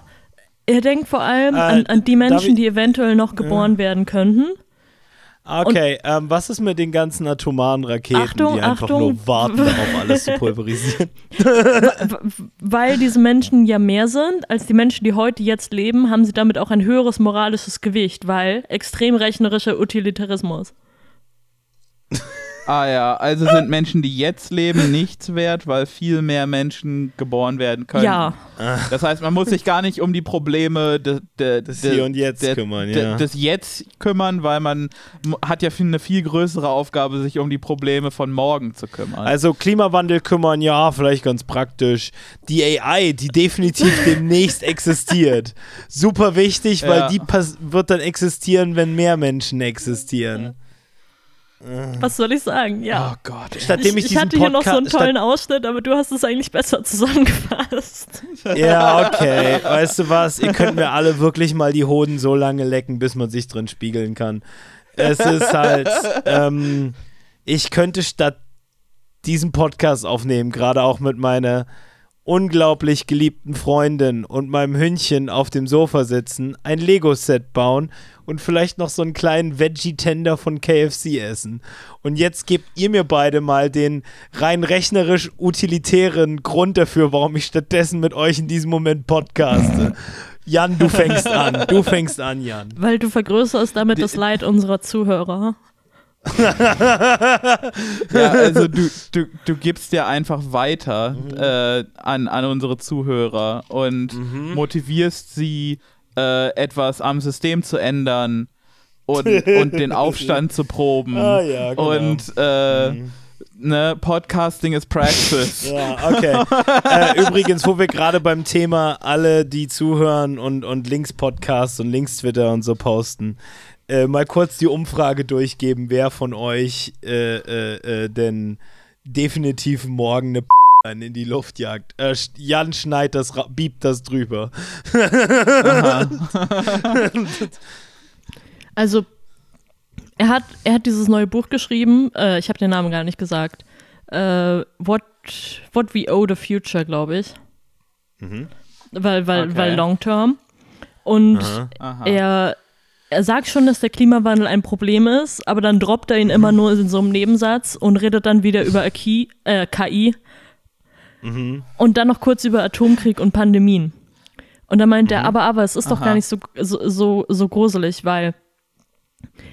er denkt vor allem Äh, an, an die Menschen, ich- die eventuell noch geboren werden könnten. Okay, ähm, was ist mit den ganzen atomaren Raketen, Achtung, die einfach Achtung. nur warten, darauf alles zu pulverisieren? Weil diese Menschen ja mehr sind als die Menschen, die heute jetzt leben, haben sie damit auch ein höheres moralisches Gewicht, weil extrem rechnerischer Utilitarismus. Ah ja, also sind Menschen, die jetzt leben, nichts wert, weil viel mehr Menschen geboren werden können. Ja, Das heißt, man muss sich gar nicht um die Probleme de, de, Des de, Hier und Jetzt de, kümmern, ja. des Jetzt kümmern, weil man hat ja eine viel größere Aufgabe, sich um die Probleme von morgen zu kümmern. Also Klimawandel kümmern, ja, vielleicht ganz praktisch. Die AI, die definitiv demnächst existiert. Super wichtig, weil Ja. die pass- wird dann existieren, wenn mehr Menschen existieren. Was soll ich sagen? Ja. oh Gott. Stattdem ich, ich, ich diesen hatte hier noch so einen tollen Ausschnitt, aber du hast es eigentlich besser zusammengefasst. Ja, okay. Weißt du was? Ihr könnt mir alle wirklich mal die Hoden so lange lecken, bis man sich drin spiegeln kann. Es ist halt, ähm, ich könnte statt diesen Podcast aufnehmen, gerade auch mit meiner unglaublich geliebten Freundin und meinem Hündchen auf dem Sofa sitzen, ein Lego-Set bauen und vielleicht noch so einen kleinen Veggie-Tender von KFC essen. Und jetzt gebt ihr mir beide mal den rein rechnerisch utilitären Grund dafür, warum ich stattdessen mit euch in diesem Moment podcaste. Jan, du fängst an. Du fängst an, Jan. Weil du vergrößerst damit das Leid unserer Zuhörer. Ja, also du, du, du gibst ja einfach weiter äh, an, an unsere Zuhörer und motivierst sie, äh, etwas am System zu ändern und, und den Aufstand zu proben. Ah, ja, genau. Und äh, ne, Podcasting is Praxis. Ja, okay. äh, übrigens, wo wir gerade beim Thema alle, die zuhören und, und Links-Podcasts und Links-Twitter und so posten, äh, mal kurz die Umfrage durchgeben, wer von euch äh, äh, äh, denn definitiv morgen eine P in die Luft jagt. Äh, Jan schneit das, biebt das drüber. Also, er hat, er hat dieses neue Buch geschrieben, äh, ich habe den Namen gar nicht gesagt. Äh, What, What We Owe the Future, glaube ich. Weil, weil, Okay. weil Long Term. Und Aha. er, er sagt schon, dass der Klimawandel ein Problem ist, aber dann droppt er ihn immer nur in so einem Nebensatz und redet dann wieder über KI, äh, KI und dann noch kurz über Atomkrieg und Pandemien. Und dann meint er, aber, aber, es ist doch Aha. gar nicht so, so, so, so gruselig, weil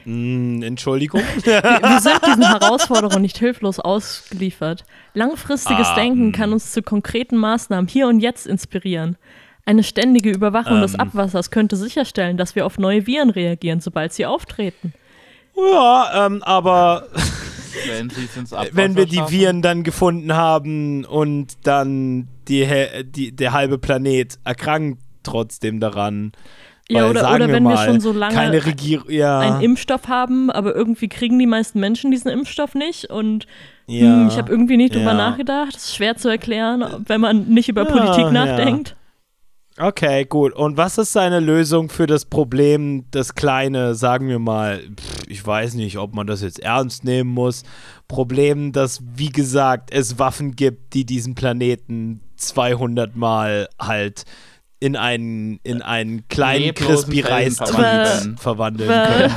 Mm, Entschuldigung. wir, wir sind diesen Herausforderungen nicht hilflos ausgeliefert. Langfristiges Ah, Denken mm. kann uns zu konkreten Maßnahmen hier und jetzt inspirieren. Eine ständige Überwachung des Ähm. Abwassers könnte sicherstellen, dass wir auf neue Viren reagieren, sobald sie auftreten. ja, ähm, aber wenn, Abwasser wenn wir die schaffen. Viren dann gefunden haben und dann die, Hä- die, der halbe Planet erkrankt trotzdem daran. Ja, Weil, oder, sagen oder wir wenn wir mal, schon so lange ja, einen Impfstoff haben, aber irgendwie kriegen die meisten Menschen diesen Impfstoff nicht und ja. hm, ich habe irgendwie nicht drüber ja. nachgedacht. Das ist schwer zu erklären, wenn man nicht über Ja, Politik ja. nachdenkt. Okay, gut. Und was ist seine Lösung für das Problem, das kleine, sagen wir mal, pff, ich weiß nicht, ob man das jetzt ernst nehmen muss, Problem, dass, wie gesagt, es Waffen gibt, die diesen Planeten 200 Mal halt in einen, in einen kleinen Leblosen crispy Reistrieb verwandeln. verwandeln können.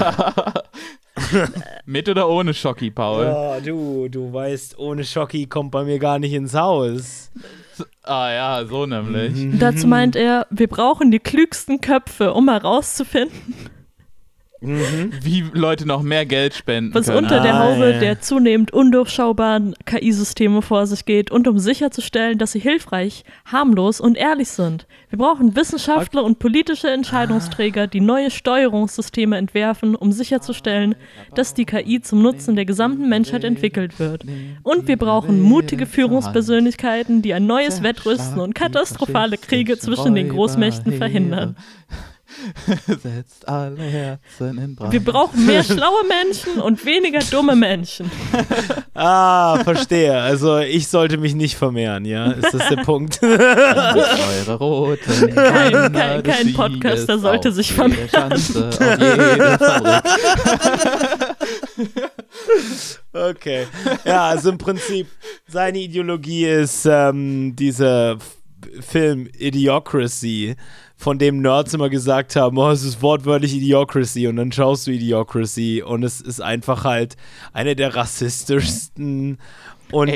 Mit oder ohne Schocki, Paul? Ja, du, du weißt, ohne Schocki kommt bei mir gar nicht ins Haus. Ah ja, so nämlich. Mhm. Dazu meint er, wir brauchen die klügsten Köpfe, um herauszufinden, Wie Leute noch mehr Geld spenden was können. unter der Ah, Haube ja. der zunehmend undurchschaubaren KI-Systeme vor sich geht und um sicherzustellen, dass sie hilfreich, harmlos und ehrlich sind. Wir brauchen Wissenschaftler und politische Entscheidungsträger, die neue Steuerungssysteme entwerfen, um sicherzustellen, dass die KI zum Nutzen der gesamten Menschheit entwickelt wird. Und wir brauchen mutige Führungspersönlichkeiten, die ein neues Wettrüsten und katastrophale Kriege zwischen den Großmächten verhindern. Setzt alle Herzen in Brand. Wir brauchen mehr schlaue Menschen und weniger dumme Menschen. Ah, verstehe. Also ich sollte mich nicht vermehren, ja? Ist das der Punkt? Eure roten Kein- kein- kein Podcaster sollte sich vermehren. Schanze. Okay. Ja, also im Prinzip, seine Ideologie ist ähm, dieser F- Film Idiocracy, von dem Nerds immer gesagt haben, oh, es ist wortwörtlich Idiocracy und dann schaust du Idiocracy und es ist einfach halt einer der rassistischsten und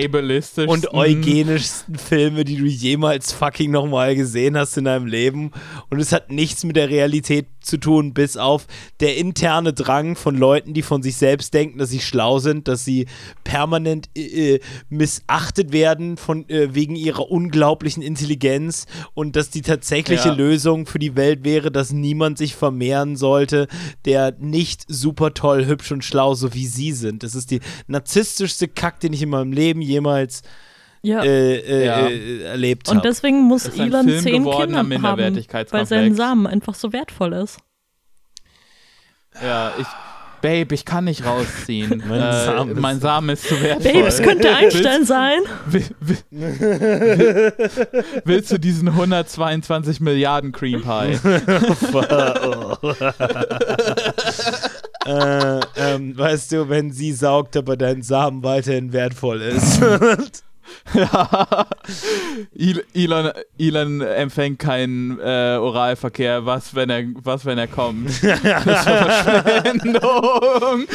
und eugenischsten Filme, die du jemals fucking nochmal gesehen hast in deinem Leben. Und es hat nichts mit der Realität zu tun, bis auf der interne Drang von Leuten, die von sich selbst denken, dass sie schlau sind, dass sie permanent äh, äh, missachtet werden von, äh, wegen ihrer unglaublichen Intelligenz und dass die tatsächliche Ja. Lösung für die Welt wäre, dass niemand sich vermehren sollte, der nicht super toll, hübsch und schlau, so wie sie sind. Das ist die narzisstischste Kack, den ich in meinem Leben jemals Ja. äh, äh, Ja. äh, erlebt habe. und deswegen muss ist Elon Film zehn Kinder haben, weil sein Samen einfach so wertvoll ist. Ja, ich. Babe, ich kann nicht rausziehen. Mein äh, Samen ist- mein Samen ist zu wertvoll. Babe, es könnte Einstein sein. Will, will, will, willst du diesen 122 Milliarden Cream Pie? äh, ähm, weißt du, wenn sie saugt, aber dein Samen weiterhin wertvoll ist. Elon, Elon empfängt keinen äh, Oralverkehr. Was, wenn er, was, wenn er kommt? Das Verschwendung.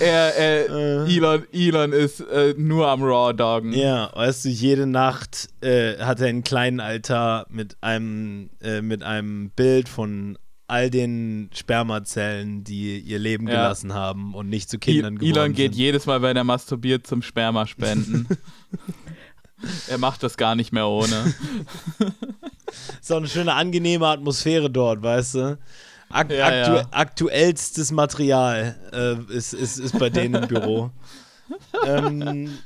er, er, Elon, Elon ist äh, nur am Raw Doggen. ja, weißt du, jede Nacht äh, hat er einen kleinen Altar mit einem, äh, mit einem Bild von all den Spermazellen, die ihr Leben Ja. gelassen haben und nicht zu Kindern geworden Elon geht sind. jedes Mal, wenn er masturbiert, zum Sperma spenden. er macht das gar nicht mehr ohne. Ist auch eine schöne, angenehme Atmosphäre dort, weißt du? Ak Ja, aktu ja. Aktuellstes Material äh, ist, ist, ist bei denen im Büro. ähm,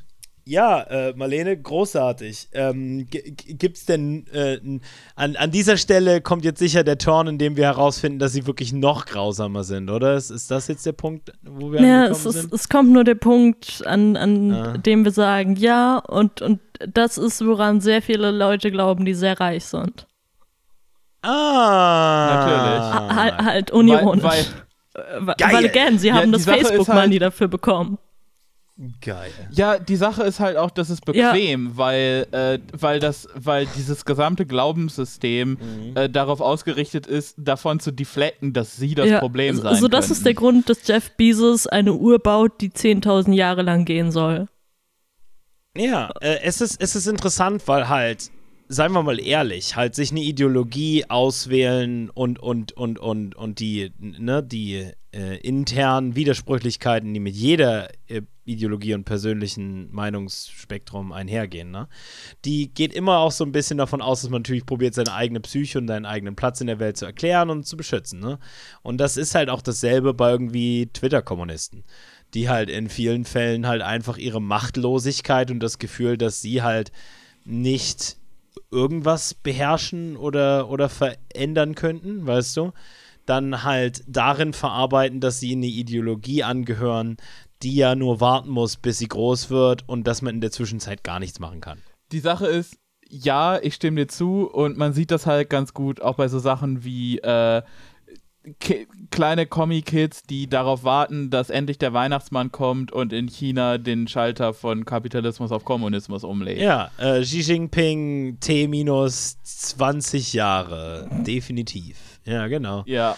ja, äh, Marlene, großartig. Ähm, gibt's denn äh, an, an dieser Stelle kommt jetzt sicher der Turn, in dem wir herausfinden, dass sie wirklich noch grausamer sind, oder? Ist, ist das jetzt der Punkt, wo wir Ja, angekommen es, ist, sind? es kommt nur der Punkt, an, an Ah. dem wir sagen, ja, und, und das ist, woran sehr viele Leute glauben, die sehr reich sind. Ah, Ha- Halt, halt unironisch. Weil- weil, Geil. weil, again, sie Ja, haben das Facebook-Money halt- dafür bekommen. Geil. Ja, die Sache ist halt auch, das ist Ja. bequem, weil, äh, weil, das, weil dieses gesamte Glaubenssystem Mhm. äh, darauf ausgerichtet ist, davon zu deflecken, dass sie das ja, Problem sein So, das könnten. ist der Grund, dass Jeff Bezos eine Uhr baut, die 10.000 Jahre lang gehen soll. Ja, äh, es, ist, es ist interessant, weil halt, seien wir mal ehrlich, halt sich eine Ideologie auswählen und, und, und, und, und die, ne, die äh, internen Widersprüchlichkeiten, die mit jeder äh, Ideologie und persönlichen Meinungsspektrum einhergehen, ne? Die geht immer auch so ein bisschen davon aus, dass man natürlich probiert, seine eigene Psyche und seinen eigenen Platz in der Welt zu erklären und zu beschützen, ne? Und das ist halt auch dasselbe bei irgendwie Twitter-Kommunisten die halt in vielen Fällen halt einfach ihre Machtlosigkeit und das Gefühl, dass sie halt nicht irgendwas beherrschen oder, oder verändern könnten, weißt du, dann halt darin verarbeiten, dass sie eine Ideologie angehören, die ja nur warten muss, bis sie groß wird und dass man in der Zwischenzeit gar nichts machen kann. Die Sache ist, ja, ich stimme dir zu und man sieht das halt ganz gut auch bei so Sachen wie äh, Ki kleine Comic-Kids, die darauf warten, dass endlich der Weihnachtsmann kommt und in China den Schalter von Kapitalismus auf Kommunismus umlegt. Ja, äh, Xi Jinping T minus 20 Jahre, definitiv. Ja, genau. Ja,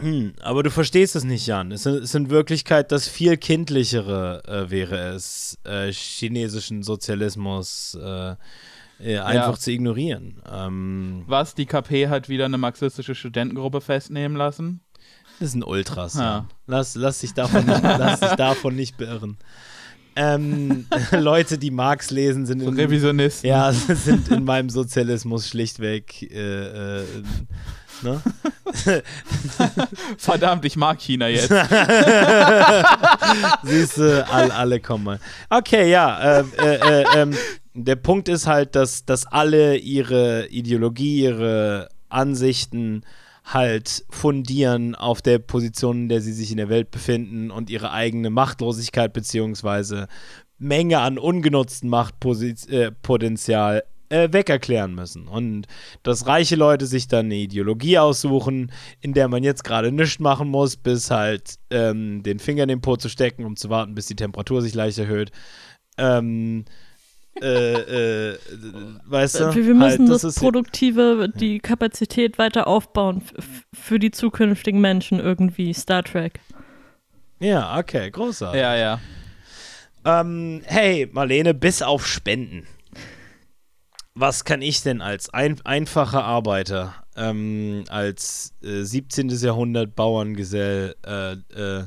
Hm, aber du verstehst es nicht, Jan. Es, ist in Wirklichkeit das viel kindlichere äh, wäre es, äh, chinesischen Sozialismus äh, äh, einfach zu ignorieren. Ähm, was, die KP hat wieder eine marxistische Studentengruppe festnehmen lassen? das sind Ultras. Ja. Ja. Lass, lass, dich davon nicht, lass dich davon nicht beirren. Ähm, Leute, die Marx lesen, sind So in, Revisionisten. ja, sind in meinem Sozialismus schlichtweg äh, äh, ne? Verdammt, ich mag China jetzt. Siehst du, all, alle kommen mal. Okay, ja. Äh, äh, äh, ähm, der Punkt ist halt, dass, dass alle ihre Ideologie, ihre Ansichten halt fundieren auf der Position, in der sie sich in der Welt befinden und ihre eigene Machtlosigkeit beziehungsweise Menge an ungenutzten Machtpotenzial äh, wegerklären müssen. Und dass reiche Leute sich dann eine Ideologie aussuchen, in der man jetzt gerade nichts machen muss, bis halt ähm, den Finger in den Po zu stecken, um zu warten, bis die Temperatur sich leicht erhöht. Ähm, äh, äh, weißt du? Wir, wir müssen halt, das, Produktive, die Kapazität weiter aufbauen für die zukünftigen Menschen irgendwie, Star Trek. Ja, okay, großartig. Ja, ja. Ähm, hey, Marlene, bis auf Spenden. Was kann ich denn als ein, einfacher Arbeiter, ähm, als äh, 17. Jahrhundert Bauerngesell äh, äh,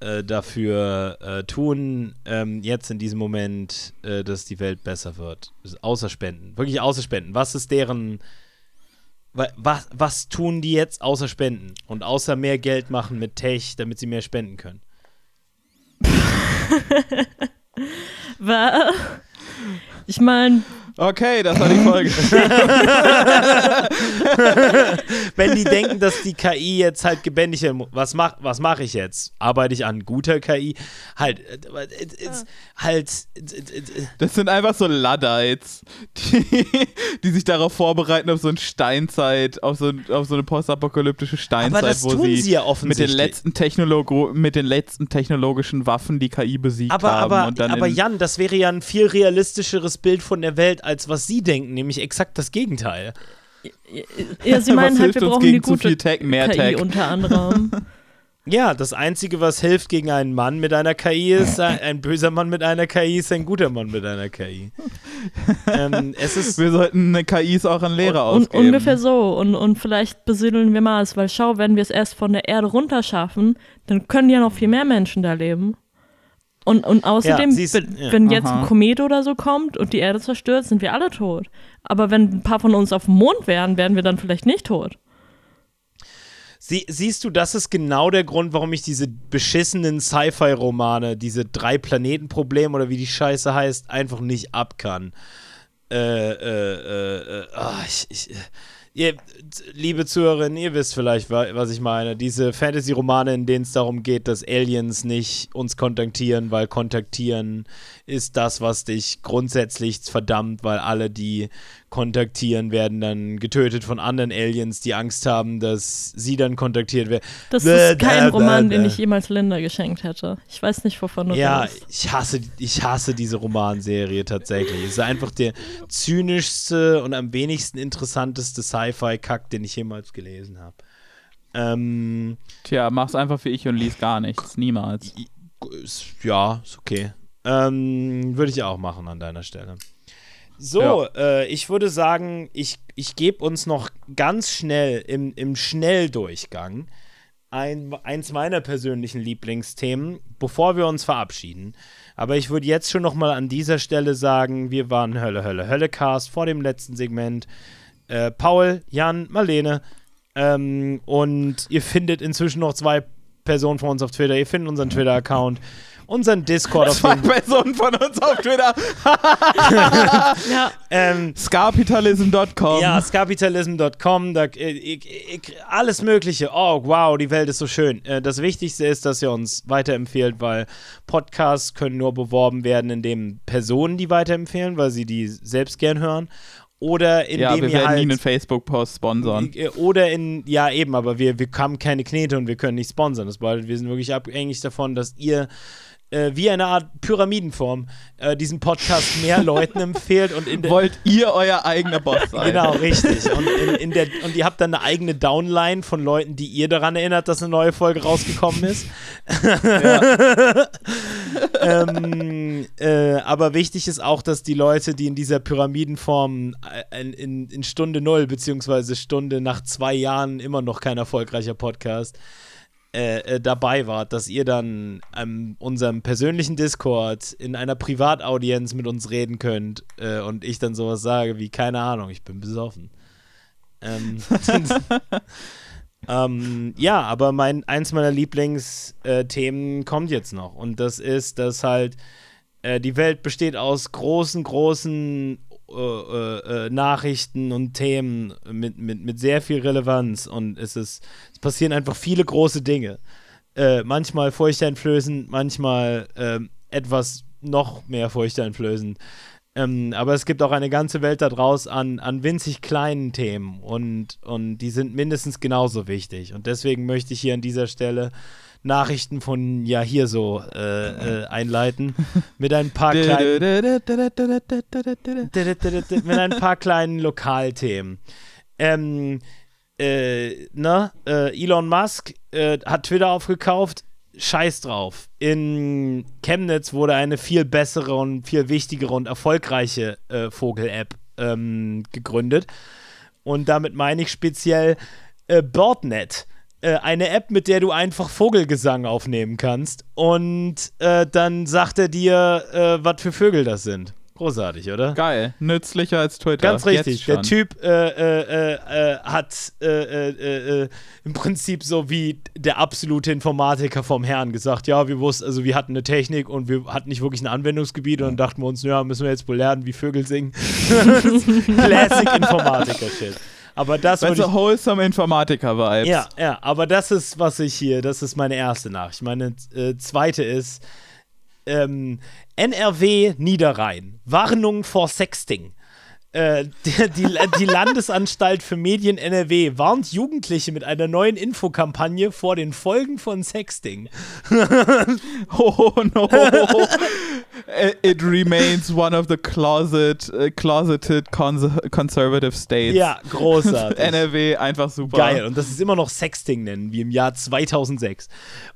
äh, dafür äh, tun, ähm, jetzt in diesem Moment, äh, dass die Welt besser wird? Außer Spenden. Wirklich außer Spenden. Was ist deren. Was, was tun die jetzt außer Spenden? Und außer mehr Geld machen mit Tech, damit sie mehr spenden können? ich meine, Okay, das war die Folge. Wenn die denken, dass die KI jetzt halt gebändigt was mach, was mache ich jetzt? Arbeite ich an guter KI? Halt, äh, äh, halt. Das sind einfach so Luddites, die, die sich darauf vorbereiten, auf so eine Steinzeit, auf so, auf so eine postapokalyptische Steinzeit, wo sie, sie ja mit, den letzten Technologo mit den letzten technologischen Waffen die KI besiegt aber, haben. Aber, aber Jan, das wäre ja ein viel realistischeres Bild von der Welt, als was sie denken, nämlich exakt das Gegenteil. Ja, sie meinen halt, wir brauchen die gute Tech, mehr KI Tech. unter anderem. Ja, das Einzige, was hilft gegen einen Mann mit einer KI, ist ein böser Mann mit einer KI, ist ein guter Mann mit einer KI. ähm, es ist wir sollten eine KIs auch an Lehrer und, ausgeben. Ungefähr so. Und, und vielleicht besiedeln wir Mars, weil schau, wenn wir es erst von der Erde runterschaffen, dann können ja noch viel mehr Menschen da leben. Und, und außerdem, ja, wenn, ja. wenn jetzt ein Komet oder so kommt und die Erde zerstört, sind wir alle tot. Aber wenn ein paar von uns auf dem Mond wären, wären wir dann vielleicht nicht tot. Sie, siehst du, das ist genau der Grund, warum ich diese beschissenen Sci-Fi-Romane, diese Drei-Planeten-Probleme oder wie die Scheiße heißt, einfach nicht ab kann. Äh, äh, äh, äh oh, ich, ich ihr, liebe Zuhörerinnen, ihr wisst vielleicht, was ich meine. Diese Fantasy-Romane, in denen es darum geht, dass Aliens nicht uns kontaktieren, weil kontaktieren ist das, was dich grundsätzlich verdammt, weil alle, die kontaktieren, werden dann getötet von anderen Aliens, die Angst haben, dass sie dann kontaktiert werden. Das ist kein Roman, den ich jemals Linda geschenkt hätte. Ich weiß nicht, wovon du Ja, redest. ich hasse, ich hasse diese Romanserie tatsächlich. Es ist einfach der zynischste und am wenigsten interessanteste Sci-Fi-Kack, den ich jemals gelesen habe. Ähm, Tja, mach's einfach wie ich und lies gar nichts. Niemals. Ja, ist okay. Ähm, würde ich auch machen an deiner Stelle. So, ja. äh, ich würde sagen, ich, ich gebe uns noch ganz schnell im, im Schnelldurchgang ein, eins meiner persönlichen Lieblingsthemen, bevor wir uns verabschieden. Aber ich würde jetzt schon noch mal an dieser Stelle sagen, wir waren Hölle, Hölle, Hölle-Cast vor dem letzten Segment. Äh, Paul, Jan, Marlene. Ähm, und ihr findet inzwischen noch zwei Personen von uns auf Twitter. Ihr findet unseren Twitter-Account unseren Discord auf Zwei Personen von uns auf Twitter. ja. Ähm, Skapitalism.com. Ja, skapitalism.com. Da, äh, alles Mögliche. Oh, wow, die Welt ist so schön. Äh, das Wichtigste ist, dass ihr uns weiterempfehlt, weil Podcasts können nur beworben werden, indem Personen die weiterempfehlen, weil sie die selbst gern hören oder indem ja, wir werden halt, nie einen Facebook-Post sponsern. Äh, oder in, ja eben, aber wir, wir haben keine Knete und wir können nicht sponsern. Das bedeutet, wir sind wirklich abhängig davon, dass ihr äh, wie eine Art Pyramidenform äh, diesen Podcast mehr Leuten empfehlt und in wollt ihr euer eigener Boss sein. Genau, richtig. Und, in, in der, und ihr habt dann eine eigene Downline von Leuten, die ihr daran erinnert, dass eine neue Folge rausgekommen ist. ähm, äh, aber wichtig ist auch, dass die Leute, die in dieser Pyramidenform äh, in, in, in Stunde null beziehungsweise Stunde nach zwei Jahren immer noch kein erfolgreicher Podcast äh, äh, dabei wart, dass ihr dann an unserem persönlichen Discord in einer Privataudienz mit uns reden könnt äh, und ich dann sowas sage wie, keine Ahnung, ich bin besoffen. Ähm, ähm, ja, aber mein, eins meiner Lieblingsthemen kommt jetzt noch und das ist, dass halt Äh, die Welt besteht aus großen, großen äh, äh, Nachrichten und Themen mit, mit, mit sehr viel Relevanz und es ist, es passieren einfach viele große Dinge. Äh, manchmal furchteinflößend, manchmal ähm, etwas noch mehr furchteinflößend. Ähm, aber es gibt auch eine ganze Welt da draußen an, an winzig kleinen Themen und, und die sind mindestens genauso wichtig. Und deswegen möchte ich hier an dieser Stelle Nachrichten von ja hier so äh, äh, einleiten mit ein paar kleinen mit ein paar kleinen Lokalthemen. Ähm, äh, ne, äh, Elon Musk äh, hat Twitter aufgekauft. Scheiß drauf. In Chemnitz wurde eine viel bessere und viel wichtigere und erfolgreiche äh, Vogel-App ähm, gegründet. Und damit meine ich speziell äh, BirdNet eine App, mit der du einfach Vogelgesang aufnehmen kannst und äh, dann sagt er dir, äh, was für Vögel das sind. Großartig, oder? Geil. Nützlicher als Twitter. Ganz richtig. Der Typ äh, äh, äh, hat im Prinzip so wie der absolute Informatiker vom Herrn gesagt, ja, wir wussten, also wir hatten eine Technik und wir hatten nicht wirklich ein Anwendungsgebiet und dann dachten wir uns, ja, müssen wir jetzt wohl lernen, wie Vögel singen. Classic Informatiker-Shit. Aber das Weil so wholesome Informatiker-Vibes. Ja, ja, aber das ist, was ich hier, das ist meine erste Nachricht. Meine äh, zweite ist ähm, NRW Niederrhein. Warnung vor Sexting. Äh, die, die, die, Landesanstalt für Medien NRW warnt Jugendliche mit einer neuen Infokampagne vor den Folgen von Sexting. oh no. It remains one of the closet, uh, closeted cons conservative states. Ja, großartig. NRW, einfach super. Geil. Und das ist immer noch Sexting nennen, wie im Jahr 2006.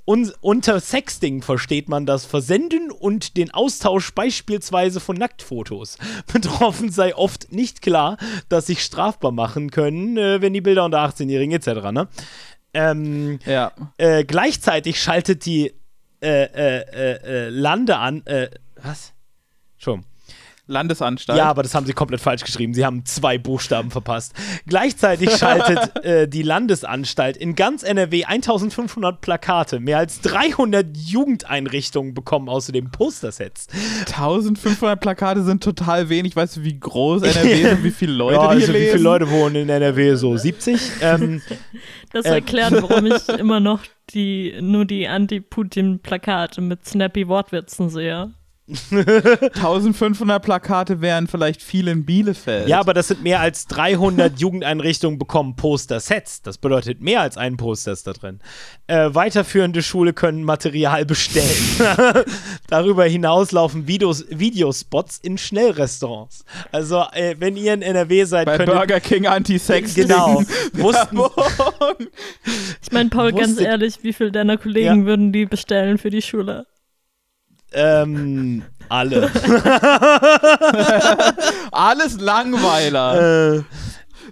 Und unter Sexting versteht man das Versenden und den Austausch beispielsweise von Nacktfotos. Betroffen sei oft nicht klar, dass sich strafbar machen können, äh, wenn die Bilder unter 18-Jährigen etc. Ne? Ähm, ja. Äh, gleichzeitig schaltet die äh, äh, äh Lande an. Äh, was? Schon. Landesanstalt. Ja, aber das haben sie komplett falsch geschrieben. Sie haben zwei Buchstaben verpasst. Gleichzeitig schaltet äh, die Landesanstalt in ganz NRW 1500 Plakate. Mehr als 300 Jugendeinrichtungen bekommen außerdem Postersets. 1500 Plakate sind total wenig. Weißt du, wie groß NRW ist und wie viele Leute ja, also hier Wie viele Leute wohnen in NRW? So 70? Ähm, das erklärt, warum ich immer noch die, nur die Anti-Putin-Plakate mit snappy Wortwitzen sehe. 1500 Plakate wären vielleicht viel in Bielefeld. Ja, aber das sind mehr als 300 Jugendeinrichtungen bekommen Poster-Sets. Das bedeutet mehr als ein Poster ist da drin. Äh, weiterführende Schule können Material bestellen. Darüber hinaus laufen Videos, Videospots in Schnellrestaurants. Also, äh, wenn ihr in NRW seid, Bei Burger King Anti-Sex. Genau. Wussten, ich meine, Paul, ganz ehrlich, wie viele deiner Kollegen ja. würden die bestellen für die Schule? Ähm, alle. Alles Langweiler. Äh,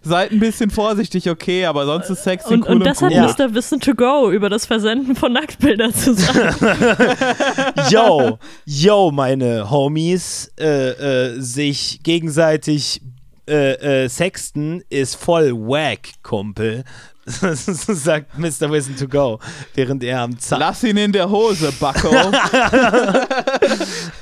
Seid ein bisschen vorsichtig, okay, aber sonst ist Sex und, cool und das und cool. hat Mr. Wissen to go über das Versenden von Nacktbildern zu sagen. yo, yo, meine Homies, äh, äh, sich gegenseitig äh, äh, sexten ist voll wack, Kumpel. sagt Mr. Wissen to go, während er am Zahn. Lass ihn in der Hose, Bucko.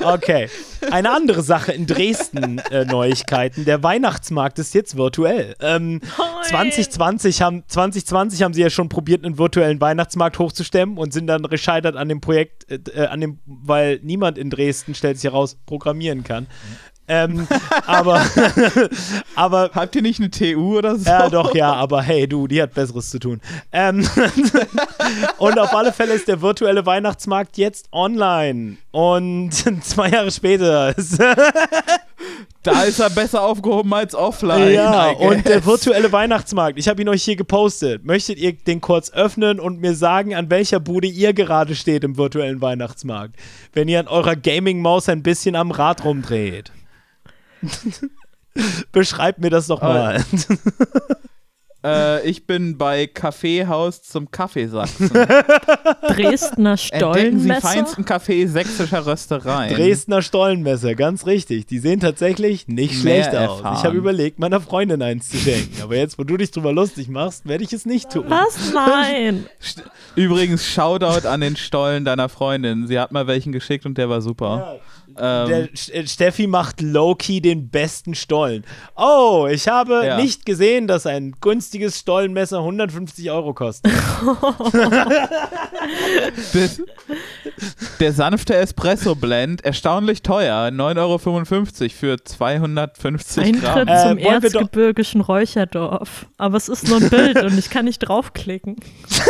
okay. Eine andere Sache in Dresden äh, Neuigkeiten. Der Weihnachtsmarkt ist jetzt virtuell. Ähm, 2020, haben, 2020 haben sie ja schon probiert, einen virtuellen Weihnachtsmarkt hochzustemmen und sind dann gescheitert an dem Projekt, äh, an dem, weil niemand in Dresden, stellt sich heraus, programmieren kann. Ähm, aber, aber. Habt ihr nicht eine TU oder so? Ja, doch, ja, aber hey, du, die hat Besseres zu tun. Ähm, und auf alle Fälle ist der virtuelle Weihnachtsmarkt jetzt online. Und zwei Jahre später ist. Da ist er besser aufgehoben als offline. Ja, und der virtuelle Weihnachtsmarkt. Ich habe ihn euch hier gepostet. Möchtet ihr den kurz öffnen und mir sagen, an welcher Bude ihr gerade steht im virtuellen Weihnachtsmarkt? Wenn ihr an eurer Gaming-Maus ein bisschen am Rad rumdreht. Beschreib mir das doch mal. Äh, ich bin bei Kaffeehaus zum Kaffeesachsen. Dresdner Stollenmesser. Entdecken Sie feinsten Kaffee sächsischer Röstereien. Dresdner Stollenmesser, ganz richtig. Die sehen tatsächlich nicht Mehr schlecht aus. Ich habe überlegt, meiner Freundin eins zu schenken. Aber jetzt, wo du dich drüber lustig machst, werde ich es nicht tun. Was? Nein. Übrigens, Shoutout an den Stollen deiner Freundin. Sie hat mal welchen geschickt und der war super. Ähm, Der äh, Steffi macht low-key den besten Stollen. Oh, ich habe Ja. nicht gesehen, dass ein günstiges Stollenmesser 150 Euro kostet. das, der sanfte Espresso-Blend, erstaunlich teuer, 9,55 Euro für 250 Gramm. Eintritt Äh, zum doch- erzgebirgischen Räucherdorf. Aber es ist nur ein Bild und ich kann nicht draufklicken.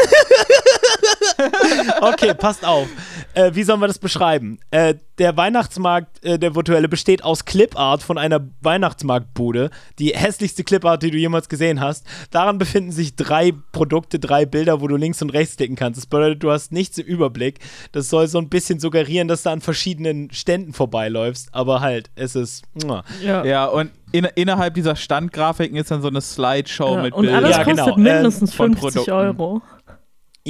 Okay, passt auf. Äh, wie sollen wir das beschreiben? Äh, der Weihnachtsmarkt, äh, der virtuelle, besteht aus Clipart von einer Weihnachtsmarktbude. Die hässlichste Clipart, die du jemals gesehen hast. Daran befinden sich drei Produkte, drei Bilder, wo du links und rechts klicken kannst. Das bedeutet, du hast nichts im Überblick. Das soll so ein bisschen suggerieren, dass du an verschiedenen Ständen vorbeiläufst. Aber halt, es ist. Ja. Ja, und in, innerhalb dieser Standgrafiken ist dann so eine Slideshow Ja, mit und Bildern. alles Ja, genau. kostet Ähm, mindestens von 50 Produkten. Euro.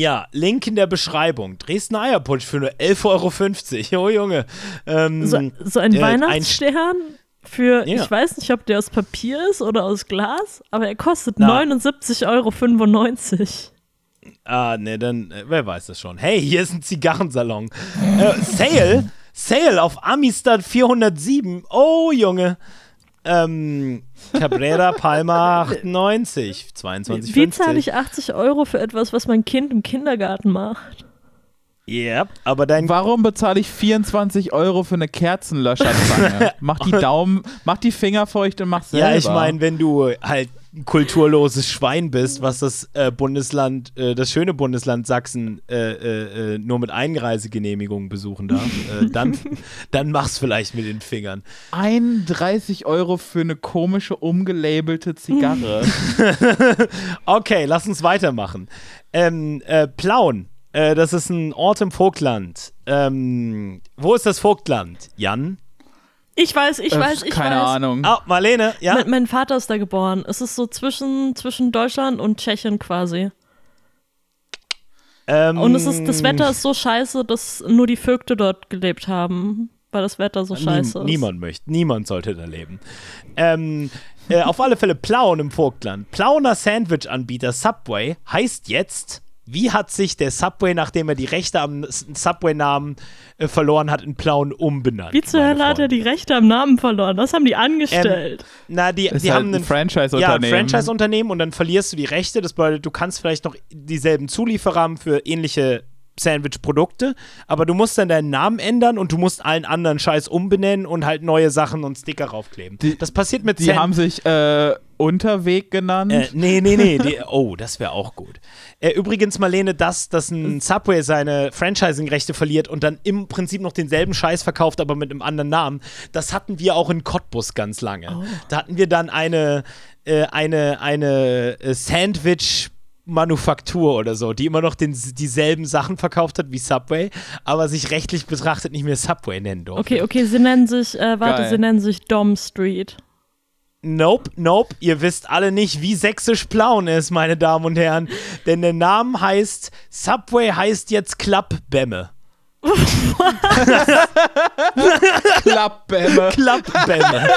Ja, Link in der Beschreibung. Dresdner Eierputsch für nur 11,50 Euro. Oh Junge. Ähm, So, so ein äh, Weihnachtsstern für, Ja. ich weiß nicht, ob der aus Papier ist oder aus Glas, aber er kostet Na. 79,95 Euro. Ah, ne, dann, äh, wer weiß das schon. Hey, hier ist ein Zigarrensalon. äh, Sale, Sale auf Amistad 407. Oh, Junge. Ähm, Cabrera Palma 98, 22,50. Wie zahle ich 80 Euro für etwas, was mein Kind im Kindergarten macht? Yep, aber dein Warum bezahle ich 24 Euro für eine Kerzenlöscherzange? mach die Daumen, mach die Finger feucht und mach selber. Ja, ich meine, wenn du halt ein kulturloses Schwein bist, was das äh, Bundesland, äh, das schöne Bundesland Sachsen äh, äh, äh, nur mit Einreisegenehmigung besuchen darf, äh, dann, dann mach's vielleicht mit den Fingern. 31 Euro für eine komische umgelabelte Zigarre. Okay, lass uns weitermachen. Ähm, äh, Plauen, äh, das ist ein Ort im Vogtland. Ähm, wo ist das Vogtland? Jan? Ich weiß, ich weiß, Äh, ich Keine weiß. Ahnung. Ah, Marlene, ja? Mein, mein Vater ist da geboren. Es ist so zwischen, zwischen Deutschland und Tschechien quasi. Ähm, Und es ist, das Wetter ist so scheiße, dass nur die Vögte dort gelebt haben, weil das Wetter so scheiße ist. Niemand möchte, niemand sollte da leben. Ähm, äh, auf alle Fälle Plauen im Vogtland. Plauener Sandwich-Anbieter Subway heißt jetzt, wie hat sich der Subway, nachdem er die Rechte am Subway-Namen äh, verloren hat, in Plauen umbenannt? Wie zur Hölle hat er die Rechte am Namen verloren? Was haben die angestellt? Na, die, Ist die halt haben ein einen Ja, Franchise-Unternehmen. Franchise-Unternehmen und dann verlierst du die Rechte. Das bedeutet, du kannst vielleicht noch dieselben Zulieferer haben für ähnliche Sandwich-Produkte, aber du musst dann deinen Namen ändern und du musst allen anderen Scheiß umbenennen und halt neue Sachen und Sticker raufkleben. Die- das passiert mit Die Sand- haben sich äh, Unterweg genannt. Äh, nee, nee, nee. Die, oh, das wäre auch gut. Äh, übrigens, Marlene, dass, dass ein Subway seine Franchising-Rechte verliert und dann im Prinzip noch denselben Scheiß verkauft, aber mit einem anderen Namen, das hatten wir auch in Cottbus ganz lange. Da hatten wir dann eine, äh, eine, eine äh, Sandwich- Manufaktur oder so, die immer noch den, dieselben Sachen verkauft hat wie Subway, aber sich rechtlich betrachtet nicht mehr Subway nennen durfte. Okay, okay, sie nennen sich, äh, warte, Geil. sie nennen sich Dom Street. Nope, nope. Ihr wisst alle nicht, wie sächsisch Plauen ist, meine Damen und Herren. Denn der Name heißt, Subway heißt jetzt Klappbämme. Klappbämme. Klappbämme.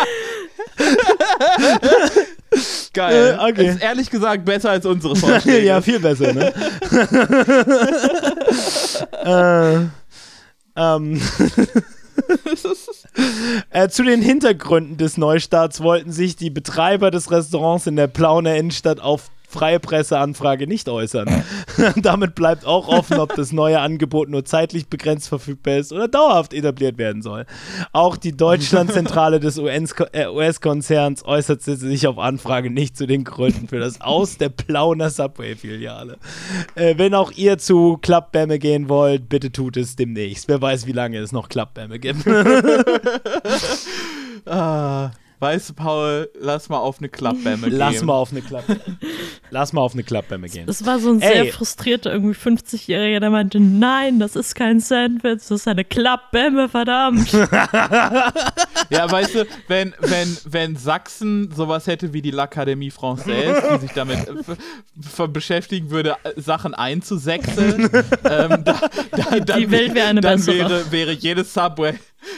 Geil. Äh, okay. Ist ehrlich gesagt besser als unsere Vorschläge. ja, viel besser, ne? äh, ähm. äh, zu den Hintergründen des Neustarts wollten sich die Betreiber des Restaurants in der Plauner Innenstadt auf freie Presseanfrage nicht äußern. Damit bleibt auch offen, ob das neue Angebot nur zeitlich begrenzt verfügbar ist oder dauerhaft etabliert werden soll. Auch die Deutschlandzentrale des US-Ko- äh, US-Konzerns äußerte sich auf Anfrage nicht zu den Gründen für das Aus der Plauner Subway-Filiale. Äh, wenn auch ihr zu Klappbämme gehen wollt, bitte tut es demnächst. Wer weiß, wie lange es noch Klappbämme gibt. Ah, weißt du, Paul, lass mal auf eine Klappbämme gehen. Lass mal auf eine Klappe. Lass mal auf eine Klappbämme gehen. Es war so ein Ey. sehr frustrierter, irgendwie 50-Jähriger, der meinte, nein, das ist kein Sandwich, das ist eine Klappbämme, verdammt. Ja, weißt du, wenn, wenn, wenn Sachsen sowas hätte wie die L'Académie Française, die sich damit äh, beschäftigen würde, äh, Sachen einzusächseln, ähm, da, da, dann, Die Welt wäre eine dann bessere. wäre, wäre jedes Subway,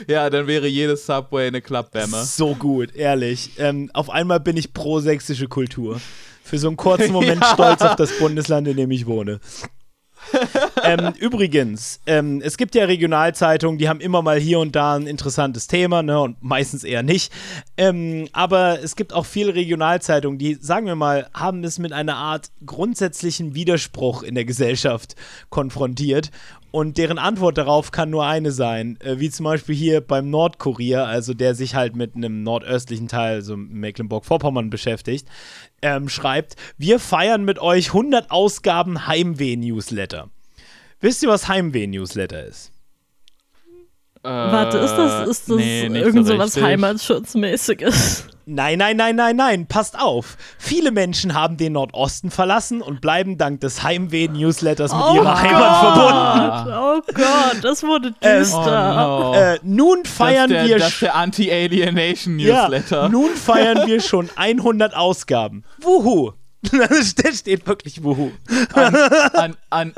ja, dann wäre jedes Subway eine Klappbämme. So gut, ehrlich. Ähm, auf einmal bin ich pro sächsische Kultur. Für so einen kurzen Moment Ja. stolz auf das Bundesland, in dem ich wohne. ähm, übrigens, ähm, es gibt ja Regionalzeitungen, die haben immer mal hier und da ein interessantes Thema, ne, und meistens eher nicht. Ähm, aber es gibt auch viele Regionalzeitungen, die, sagen wir mal, haben es mit einer Art grundsätzlichen Widerspruch in der Gesellschaft konfrontiert. Und deren Antwort darauf kann nur eine sein, äh, wie zum Beispiel hier beim Nordkurier, also der sich halt mit einem nordöstlichen Teil, so Mecklenburg-Vorpommern beschäftigt, ähm, schreibt, wir feiern mit euch 100 Ausgaben Heimweh-Newsletter. Wisst ihr, was Heimweh-Newsletter ist? Warte, ist das, ist das nee, irgend so was. Heimatschutzmäßiges? Nein, nein, nein, nein, nein, passt auf. Viele Menschen haben den Nordosten verlassen und bleiben dank des Heimweh-Newsletters mit ihrer Heimat verbunden. Oh Gott, das wurde Ähm, düster. Oh, no. Äh, nun das feiern ist der, wir das ist der Anti-Alienation Ja, nun feiern wir schon 100 Ausgaben. Wuhu. da steht wirklich Wuhu. an, an, an,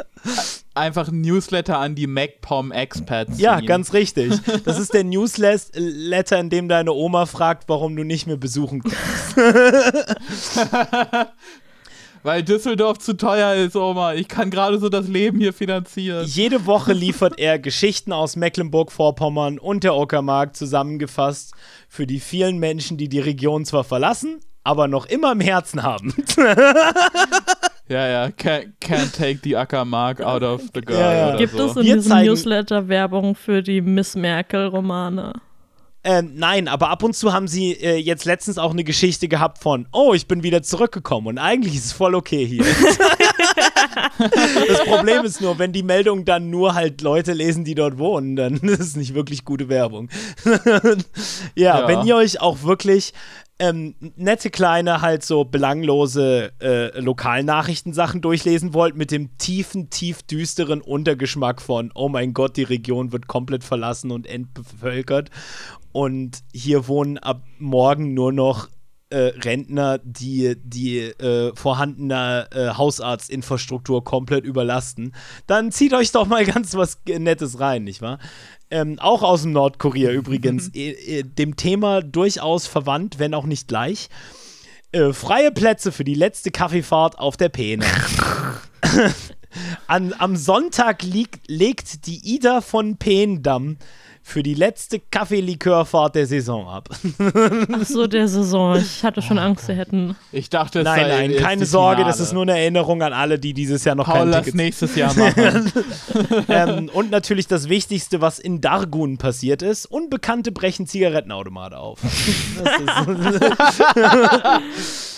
einfach ein Newsletter an die MacPom Expats. Ja, ganz richtig. Das ist der Newsletter, in dem deine Oma fragt, warum du nicht mehr besuchen kommst. Weil Düsseldorf zu teuer ist, Oma. Ich kann gerade so das Leben hier finanzieren. Jede Woche liefert er Geschichten aus Mecklenburg-Vorpommern und der Uckermark zusammengefasst für die vielen Menschen, die die Region zwar verlassen, aber noch immer im Herzen haben. Ja, ja. Can't, can't take the Ackermark out of the girl. Ja, ja. Oder Gibt so. es in Wir diesem Newsletter Werbung für die Miss Merkel-Romane? Ähm, nein, aber ab und zu haben sie äh, jetzt letztens auch eine Geschichte gehabt von, oh, ich bin wieder zurückgekommen und eigentlich ist es voll okay hier. das Problem ist nur, wenn die Meldung dann nur halt Leute lesen, die dort wohnen, dann ist es nicht wirklich gute Werbung. ja, Ja. wenn ihr euch auch wirklich ähm, nette kleine, halt so belanglose äh, Lokalnachrichtensachen durchlesen wollt, mit dem tiefen, tief düsteren Untergeschmack von, oh mein Gott, die Region wird komplett verlassen und entbevölkert. Und hier wohnen ab morgen nur noch äh, Rentner, die die äh, vorhandene äh, Hausarztinfrastruktur komplett überlasten, dann zieht euch doch mal ganz was Nettes rein, nicht wahr? Ähm, auch aus dem Nordkorea übrigens, äh, äh, dem Thema durchaus verwandt, wenn auch nicht gleich. Äh, freie Plätze für die letzte Kaffeefahrt auf der Peene. An, am Sonntag liegt, legt die Ida von Peendamm für die letzte Kaffeelikörfahrt der Saison ab. Ach so, der Saison. Ich hatte schon Angst, sie hätten. Ich dachte, es Nein, sei nein, keine Sorge, Finale. das ist nur eine Erinnerung an alle, die dieses Jahr noch Paul, kein Ticket nächstes Jahr machen. ähm, Und natürlich das Wichtigste, was in Dargun passiert ist: Unbekannte brechen Zigarettenautomate auf. Das ist,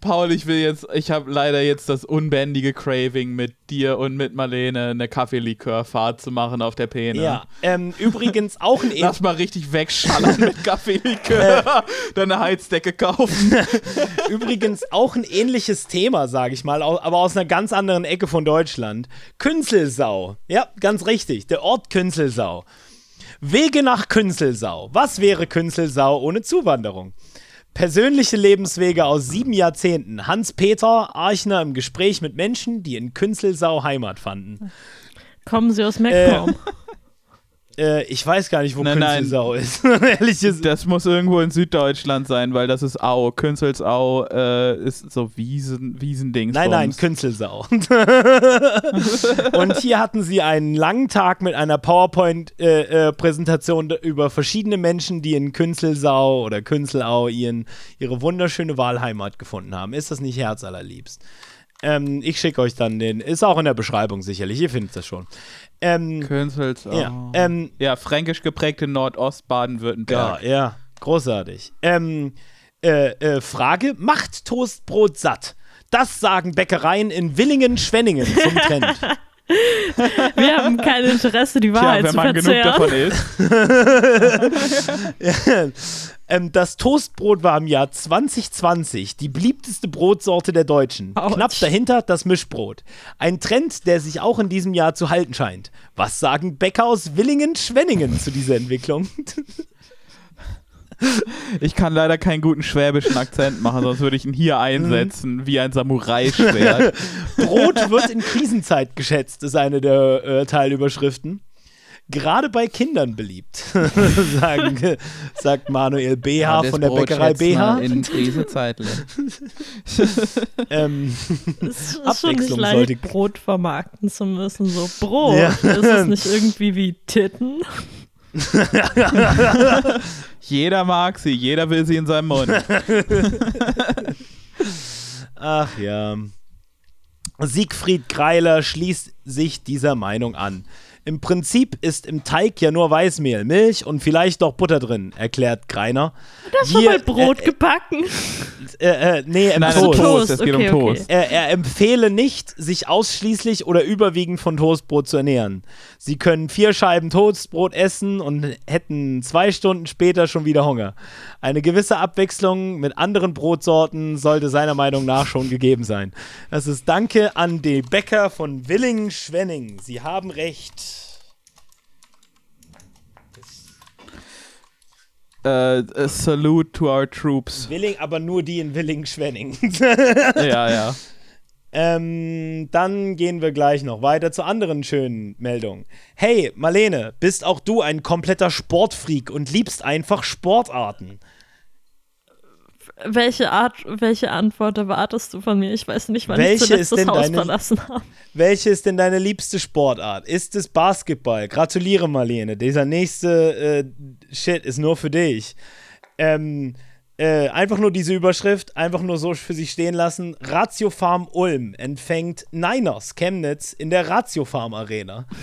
Paul, ich will jetzt, ich habe leider jetzt das unbändige Craving, mit dir und mit Marlene eine Kaffeelikörfahrt zu machen auf der Peene. ja, ähm, übrigens auch ein Lass mal richtig wegschallern mit Kaffeelikör, dann eine Heizdecke kaufen. Übrigens auch ein ähnliches Thema, sage ich mal, aber aus einer ganz anderen Ecke von Deutschland. Künzelsau. Ja, ganz richtig. Der Ort Künzelsau. Wege nach Künzelsau. Was wäre Künzelsau ohne Zuwanderung? Persönliche Lebenswege aus sieben Jahrzehnten. Hans-Peter Archner im Gespräch mit Menschen, die in Künzelsau Heimat fanden. Kommen sie aus MacPom? Äh, ich weiß gar nicht, wo Nein, nein. Künzelsau ist. Ehrlich gesagt. Das muss irgendwo in Süddeutschland sein, weil das ist Au. Künzelsau äh, ist so Wiesen, Wiesendings. Nein, nein, Künzelsau. und hier hatten sie einen langen Tag mit einer PowerPoint-Präsentation über verschiedene Menschen, die in Künzelsau oder Künzelau ihren, ihre wunderschöne Wahlheimat gefunden haben. Ist das nicht herzallerliebst? Ähm, ich schicke euch dann den. Ist auch in der Beschreibung sicherlich. Ihr findet das schon. Ähm, Künzelsau. ja, ähm, ja, fränkisch geprägte Nordost ja, Baden-Württemberg. ja, großartig. Ähm, äh, äh, Frage: Macht Toastbrot satt? Das sagen Bäckereien in Willingen-Schwenningen zum Trend. Wir haben kein Interesse, die Tja, Wahrheit wenn zu man genug verzehren. davon isst. ähm, das Toastbrot war im Jahr 2020 die beliebteste Brotsorte der Deutschen. Autsch. Knapp dahinter das Mischbrot. Ein Trend, der sich auch in diesem Jahr zu halten scheint. Was sagen Bäcker aus Willingen-Schwenningen zu dieser Entwicklung? Ich kann leider keinen guten schwäbischen Akzent machen, sonst würde ich ihn hier einsetzen, wie ein Samurai-Schwert. Brot wird in Krisenzeit geschätzt, ist eine der äh, Teilüberschriften. Gerade bei Kindern beliebt, sagen, sagt Manuel BH Ja, von der Brot Bäckerei BH. In Krisezeiten. Ähm, Es ist schon nicht Abwechslung leicht, sollte- Brot vermarkten zu müssen. So, Brot, Ja. ist es nicht irgendwie wie Titten? jeder mag sie, jeder will sie in seinem Mund. ach ja. Siegfried Greiler schließt sich dieser Meinung an. Im Prinzip ist im Teig ja nur Weißmehl, Milch und vielleicht noch Butter drin, erklärt Greiner. Da schon Wir- mal Brot äh, gebacken. Äh, äh, nee, im Nein, Toast. Toast. Toast, es geht um okay, okay. Toast. Er, er empfehle nicht, sich ausschließlich oder überwiegend von Toastbrot zu ernähren. Sie können vier Scheiben Toastbrot essen und hätten zwei Stunden später schon wieder Hunger. Eine gewisse Abwechslung mit anderen Brotsorten sollte seiner Meinung nach schon gegeben sein. Das ist Danke an die Bäcker von Willingen-Schwenning. Sie haben recht. A salute to our troops. Willing, aber nur die in Willingen-Schwenning. ja, ja. Ähm, dann gehen wir gleich noch weiter zu anderen schönen Meldungen. Hey, Marlene, bist auch du ein kompletter Sportfreak und liebst einfach Sportarten? Welche Art, welche Antwort erwartest du von mir? Ich weiß nicht, wann ich Welche zuletzt ist das Haus deine- verlassen habe. Welche ist denn deine liebste Sportart? Ist es Basketball? Gratuliere, Marlene. Dieser nächste äh, Shit ist nur für dich. Ähm, äh, einfach nur diese Überschrift, einfach nur so für sich stehen lassen. Ratio Farm Ulm empfängt Niners Chemnitz in der Ratio Farm Arena.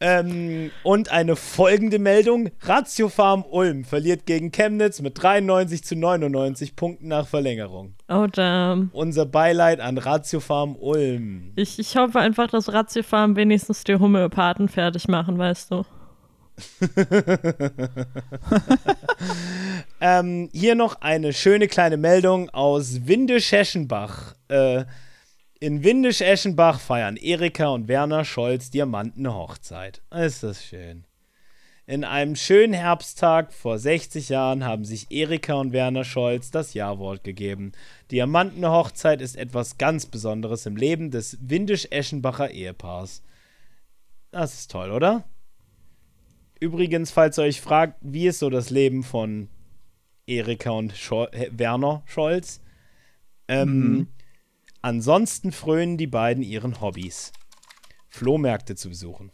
ähm, und eine folgende Meldung: Ratio Farm Ulm verliert gegen Chemnitz mit 93 zu 99 Punkten nach Verlängerung. Oh, damn. Unser Beileid an Ratio Farm Ulm. Ich, ich hoffe einfach, dass Ratiofarm wenigstens die Homöopathen fertig machen, weißt du. Ähm, hier noch eine schöne kleine Meldung aus Windisch-Eschenbach. Äh, in Windisch-Eschenbach feiern Erika und Werner Scholz Diamantenhochzeit. Ist das schön. In einem schönen Herbsttag vor 60 Jahren haben sich Erika und Werner Scholz das Ja-Wort gegeben. Diamantenhochzeit ist etwas ganz Besonderes im Leben des Windisch-Eschenbacher Ehepaars. Das ist toll, oder? Übrigens, falls ihr euch fragt, wie ist so das Leben von Erika und Schol Werner Scholz. Ähm, Ansonsten frönen die beiden ihren Hobbys. Flohmärkte zu besuchen.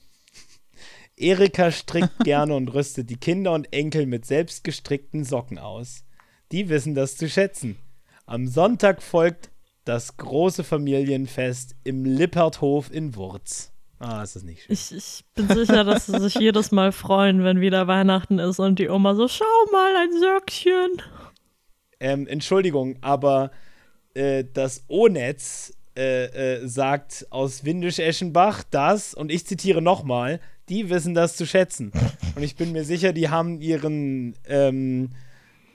Erika strickt gerne und rüstet die Kinder und Enkel mit selbstgestrickten Socken aus. Die wissen das zu schätzen. Am Sonntag folgt das große Familienfest im Lipperthof in Wurz. Ah, ist das nicht schön. Ich, ich bin sicher, dass sie sich jedes Mal freuen, wenn wieder Weihnachten ist und die Oma so, schau mal, ein Söckchen. Ähm, Entschuldigung, aber äh, das O-Netz äh, äh, sagt aus Windisch-Eschenbach das, und ich zitiere nochmal, die wissen das zu schätzen. Und ich bin mir sicher, die haben ihren ähm,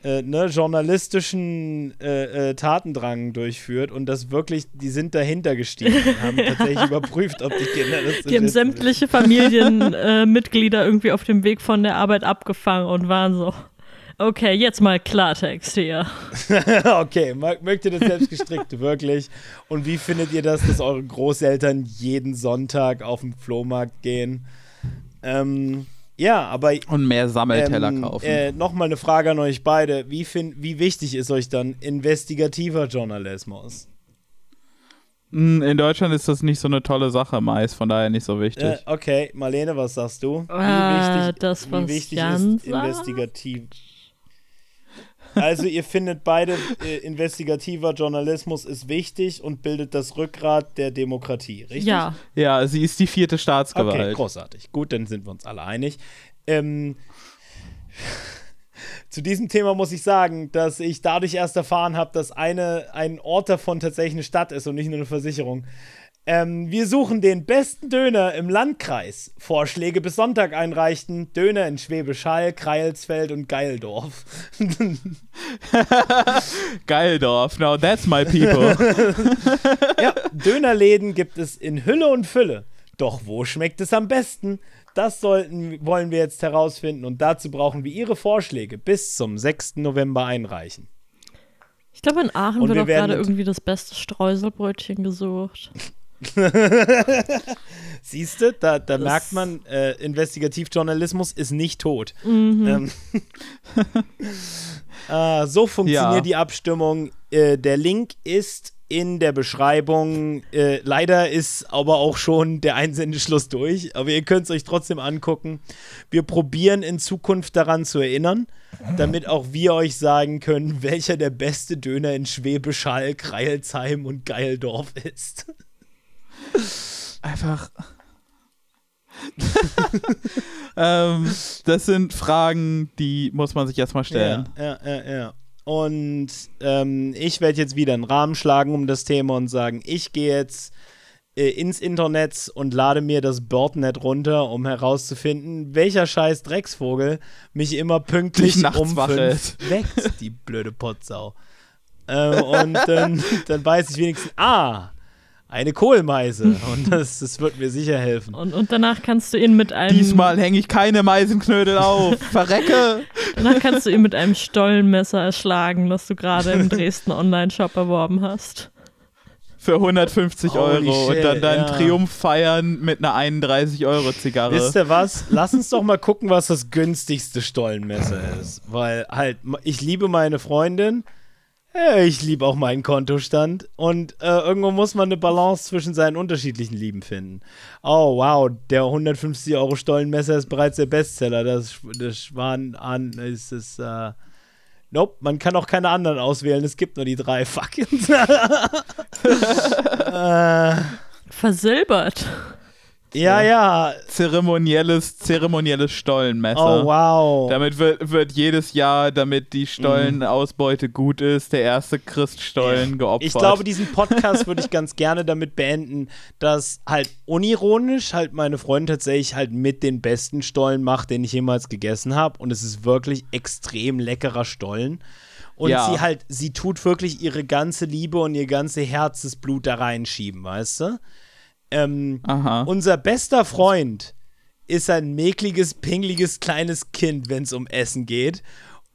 äh, ne, journalistischen äh, äh, Tatendrang durchführt und das wirklich, die sind dahinter gestiegen und haben tatsächlich überprüft, ob die Kinder das zu Die haben sämtliche Familienmitglieder äh, Mitglieder irgendwie auf dem Weg von der Arbeit abgefangen und waren so, okay, jetzt mal Klartext hier. okay, mag- mögt ihr das selbstgestrickte wirklich? Und wie findet ihr das, dass eure Großeltern jeden Sonntag auf den Flohmarkt gehen? Ähm, ja, aber Und mehr Sammelteller ähm, kaufen. äh, nochmal eine Frage an euch beide. Wie, fin- wie wichtig ist euch dann investigativer Journalismus? Hm, In Deutschland ist das nicht so eine tolle Sache meist, von daher nicht so wichtig. Äh, okay, Marlene, was sagst du? Wie Äh, das, wie wichtig Jan ist sagt? investigativ? Also ihr findet beide, äh, investigativer Journalismus ist wichtig und bildet das Rückgrat der Demokratie, richtig? Ja, Ja, sie ist die vierte Staatsgewalt. Okay, großartig. Gut, dann sind wir uns alle einig. Ähm, zu diesem Thema muss ich sagen, dass ich dadurch erst erfahren habe, dass eine, ein Ort davon tatsächlich eine Stadt ist und nicht nur eine Versicherung. Ähm, wir suchen den besten Döner im Landkreis. Vorschläge bis Sonntag einreichten. Döner in Schwäbisch Hall, Kreilsfeld und Geildorf. Geildorf, now that's my people. Ja, Dönerläden gibt es in Hülle und Fülle. Doch wo schmeckt es am besten? Das sollten, wollen wir jetzt herausfinden und dazu brauchen wir Ihre Vorschläge bis zum 6. November einreichen. ich glaube, in Aachen Und wird wir auch gerade irgendwie das beste Streuselbrötchen gesucht. Siehst du, da, da merkt man, äh, Investigativjournalismus ist nicht tot. Ähm, äh, so funktioniert Ja. die Abstimmung. Äh, der Link ist in der Beschreibung. Äh, leider ist aber auch schon der Einsendeschluss durch, aber ihr könnt es euch trotzdem angucken. Wir probieren in Zukunft daran zu erinnern, damit auch wir euch sagen können, welcher der beste Döner in Schwäbisch Hall, Kreilsheim und Geildorf ist. Einfach. ähm, das sind Fragen, die muss man sich erstmal stellen. Ja, ja, ja, ja. Und ähm, ich werde jetzt wieder einen Rahmen schlagen um das Thema und sagen, ich gehe jetzt äh, ins Internet und lade mir das Birdnet runter, um herauszufinden, welcher scheiß Drecksvogel mich immer pünktlich nachts um fünf weckt, die blöde Potsau. ähm, und dann, dann weiß ich wenigstens, ah, eine Kohlmeise. Und das, das wird mir sicher helfen. Und, und danach kannst du ihn mit einem Diesmal hänge ich keine Meisenknödel auf. Verrecke! danach kannst du ihn mit einem Stollenmesser erschlagen, das du gerade im Dresden Online-Shop erworben hast. Für 150 Holy Euro shit, und dann deinen ja. Triumph feiern mit einer 31-Euro-Zigarre. Wisst ihr was? Lass uns doch mal gucken, was das günstigste Stollenmesser ist. Weil halt, ich liebe meine Freundin, äh, ich liebe auch meinen Kontostand und äh, irgendwo muss man eine Balance zwischen seinen unterschiedlichen Lieben finden. Oh, wow, der 150 Euro Stollenmesser ist bereits der Bestseller. Das, das Schwan an ist es. Äh, nope, man kann auch keine anderen auswählen. Es gibt nur die drei. Fuck. äh, Versilbert. Ja, ja. Zeremonielles, zeremonielles Stollenmesser. Oh, wow. Damit wird, wird jedes Jahr, damit die Stollenausbeute gut ist, der erste Christstollen geopfert. Ich glaube, diesen Podcast würde ich ganz gerne damit beenden, dass halt unironisch halt meine Freundin tatsächlich halt mit den besten Stollen macht, den ich jemals gegessen habe. Und es ist wirklich extrem leckerer Stollen. Und Ja. sie halt, sie tut wirklich ihre ganze Liebe und ihr ganze Herzensblut da reinschieben, weißt du? Ähm, unser bester Freund ist ein mäkliges, pingliges kleines Kind, wenn es um Essen geht.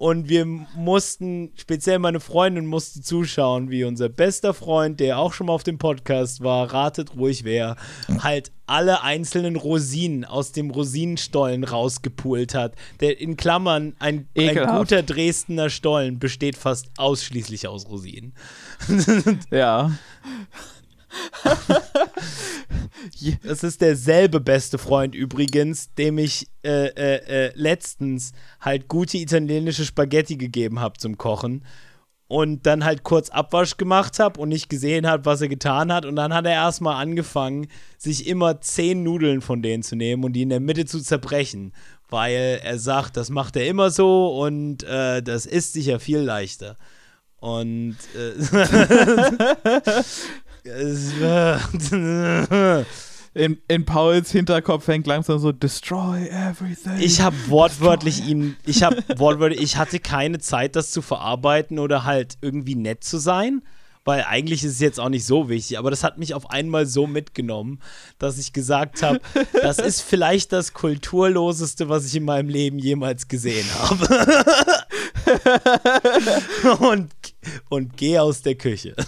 Und wir mussten, speziell meine Freundin musste zuschauen, wie unser bester Freund, der auch schon mal auf dem Podcast war, ratet ruhig wer, halt alle einzelnen Rosinen aus dem Rosinenstollen rausgepult hat. Der in Klammern, ein, ein guter Dresdner Stollen besteht fast ausschließlich aus Rosinen. ja. Das ist derselbe beste Freund übrigens, dem ich äh, äh, äh, letztens halt gute italienische Spaghetti gegeben habe zum Kochen und dann halt kurz Abwasch gemacht habe und nicht gesehen hat, was er getan hat. Und dann hat er erstmal angefangen, sich immer zehn Nudeln von denen zu nehmen und die in der Mitte zu zerbrechen, weil er sagt, das macht er immer so und äh, das ist sicher viel leichter. Und äh, äh, In, in Pauls Hinterkopf fängt langsam so Destroy everything. Ich habe wortwörtlich ihm, ich habe wortwörtlich, ich hatte keine Zeit, das zu verarbeiten oder halt irgendwie nett zu sein, weil eigentlich ist es jetzt auch nicht so wichtig, aber das hat mich auf einmal so mitgenommen, dass ich gesagt habe, das ist vielleicht das kulturloseste, was ich in meinem Leben jemals gesehen habe. und und geh aus der Küche.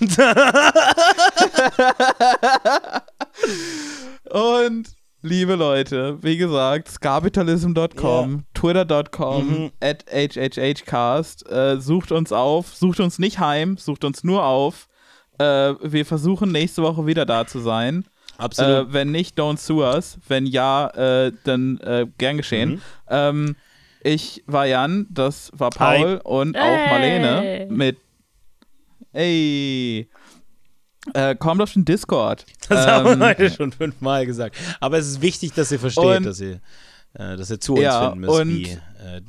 Und liebe Leute, wie gesagt, skapitalism.com, Ja. twitter.com, Mhm. at hhhcast, äh, sucht uns auf, sucht uns nicht heim, sucht uns nur auf. Äh, wir versuchen nächste Woche wieder da zu sein. Äh, wenn nicht, don't sue us. Wenn ja, äh, dann äh, gern geschehen. Mhm. Ähm, ich war Jan, das war Paul und auch Hey. Marlene mit Ey. Äh, kommt auf den Discord. Das haben wir Ähm, heute schon fünfmal gesagt. Aber es ist wichtig, dass ihr versteht, Und- dass ihr, äh, dass ihr zu uns Ja, finden müsst, und- wie äh,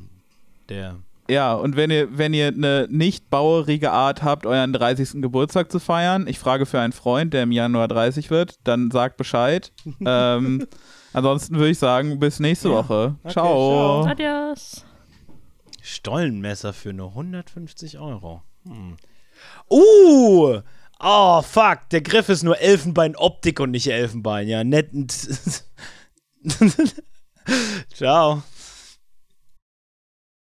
der. Ja, und wenn ihr, wenn ihr eine nicht bauerige Art habt, euren 30. Geburtstag zu feiern, ich frage für einen Freund, der im Januar 30 wird, dann sagt Bescheid. ähm, ansonsten würde ich sagen, bis nächste Woche. Okay, ciao. ciao. Adios. Stollenmesser für nur 150 Euro. Hm. Uh! Oh, fuck. Der Griff ist nur Elfenbein-Optik und nicht Elfenbein. Ja, nett. Ciao.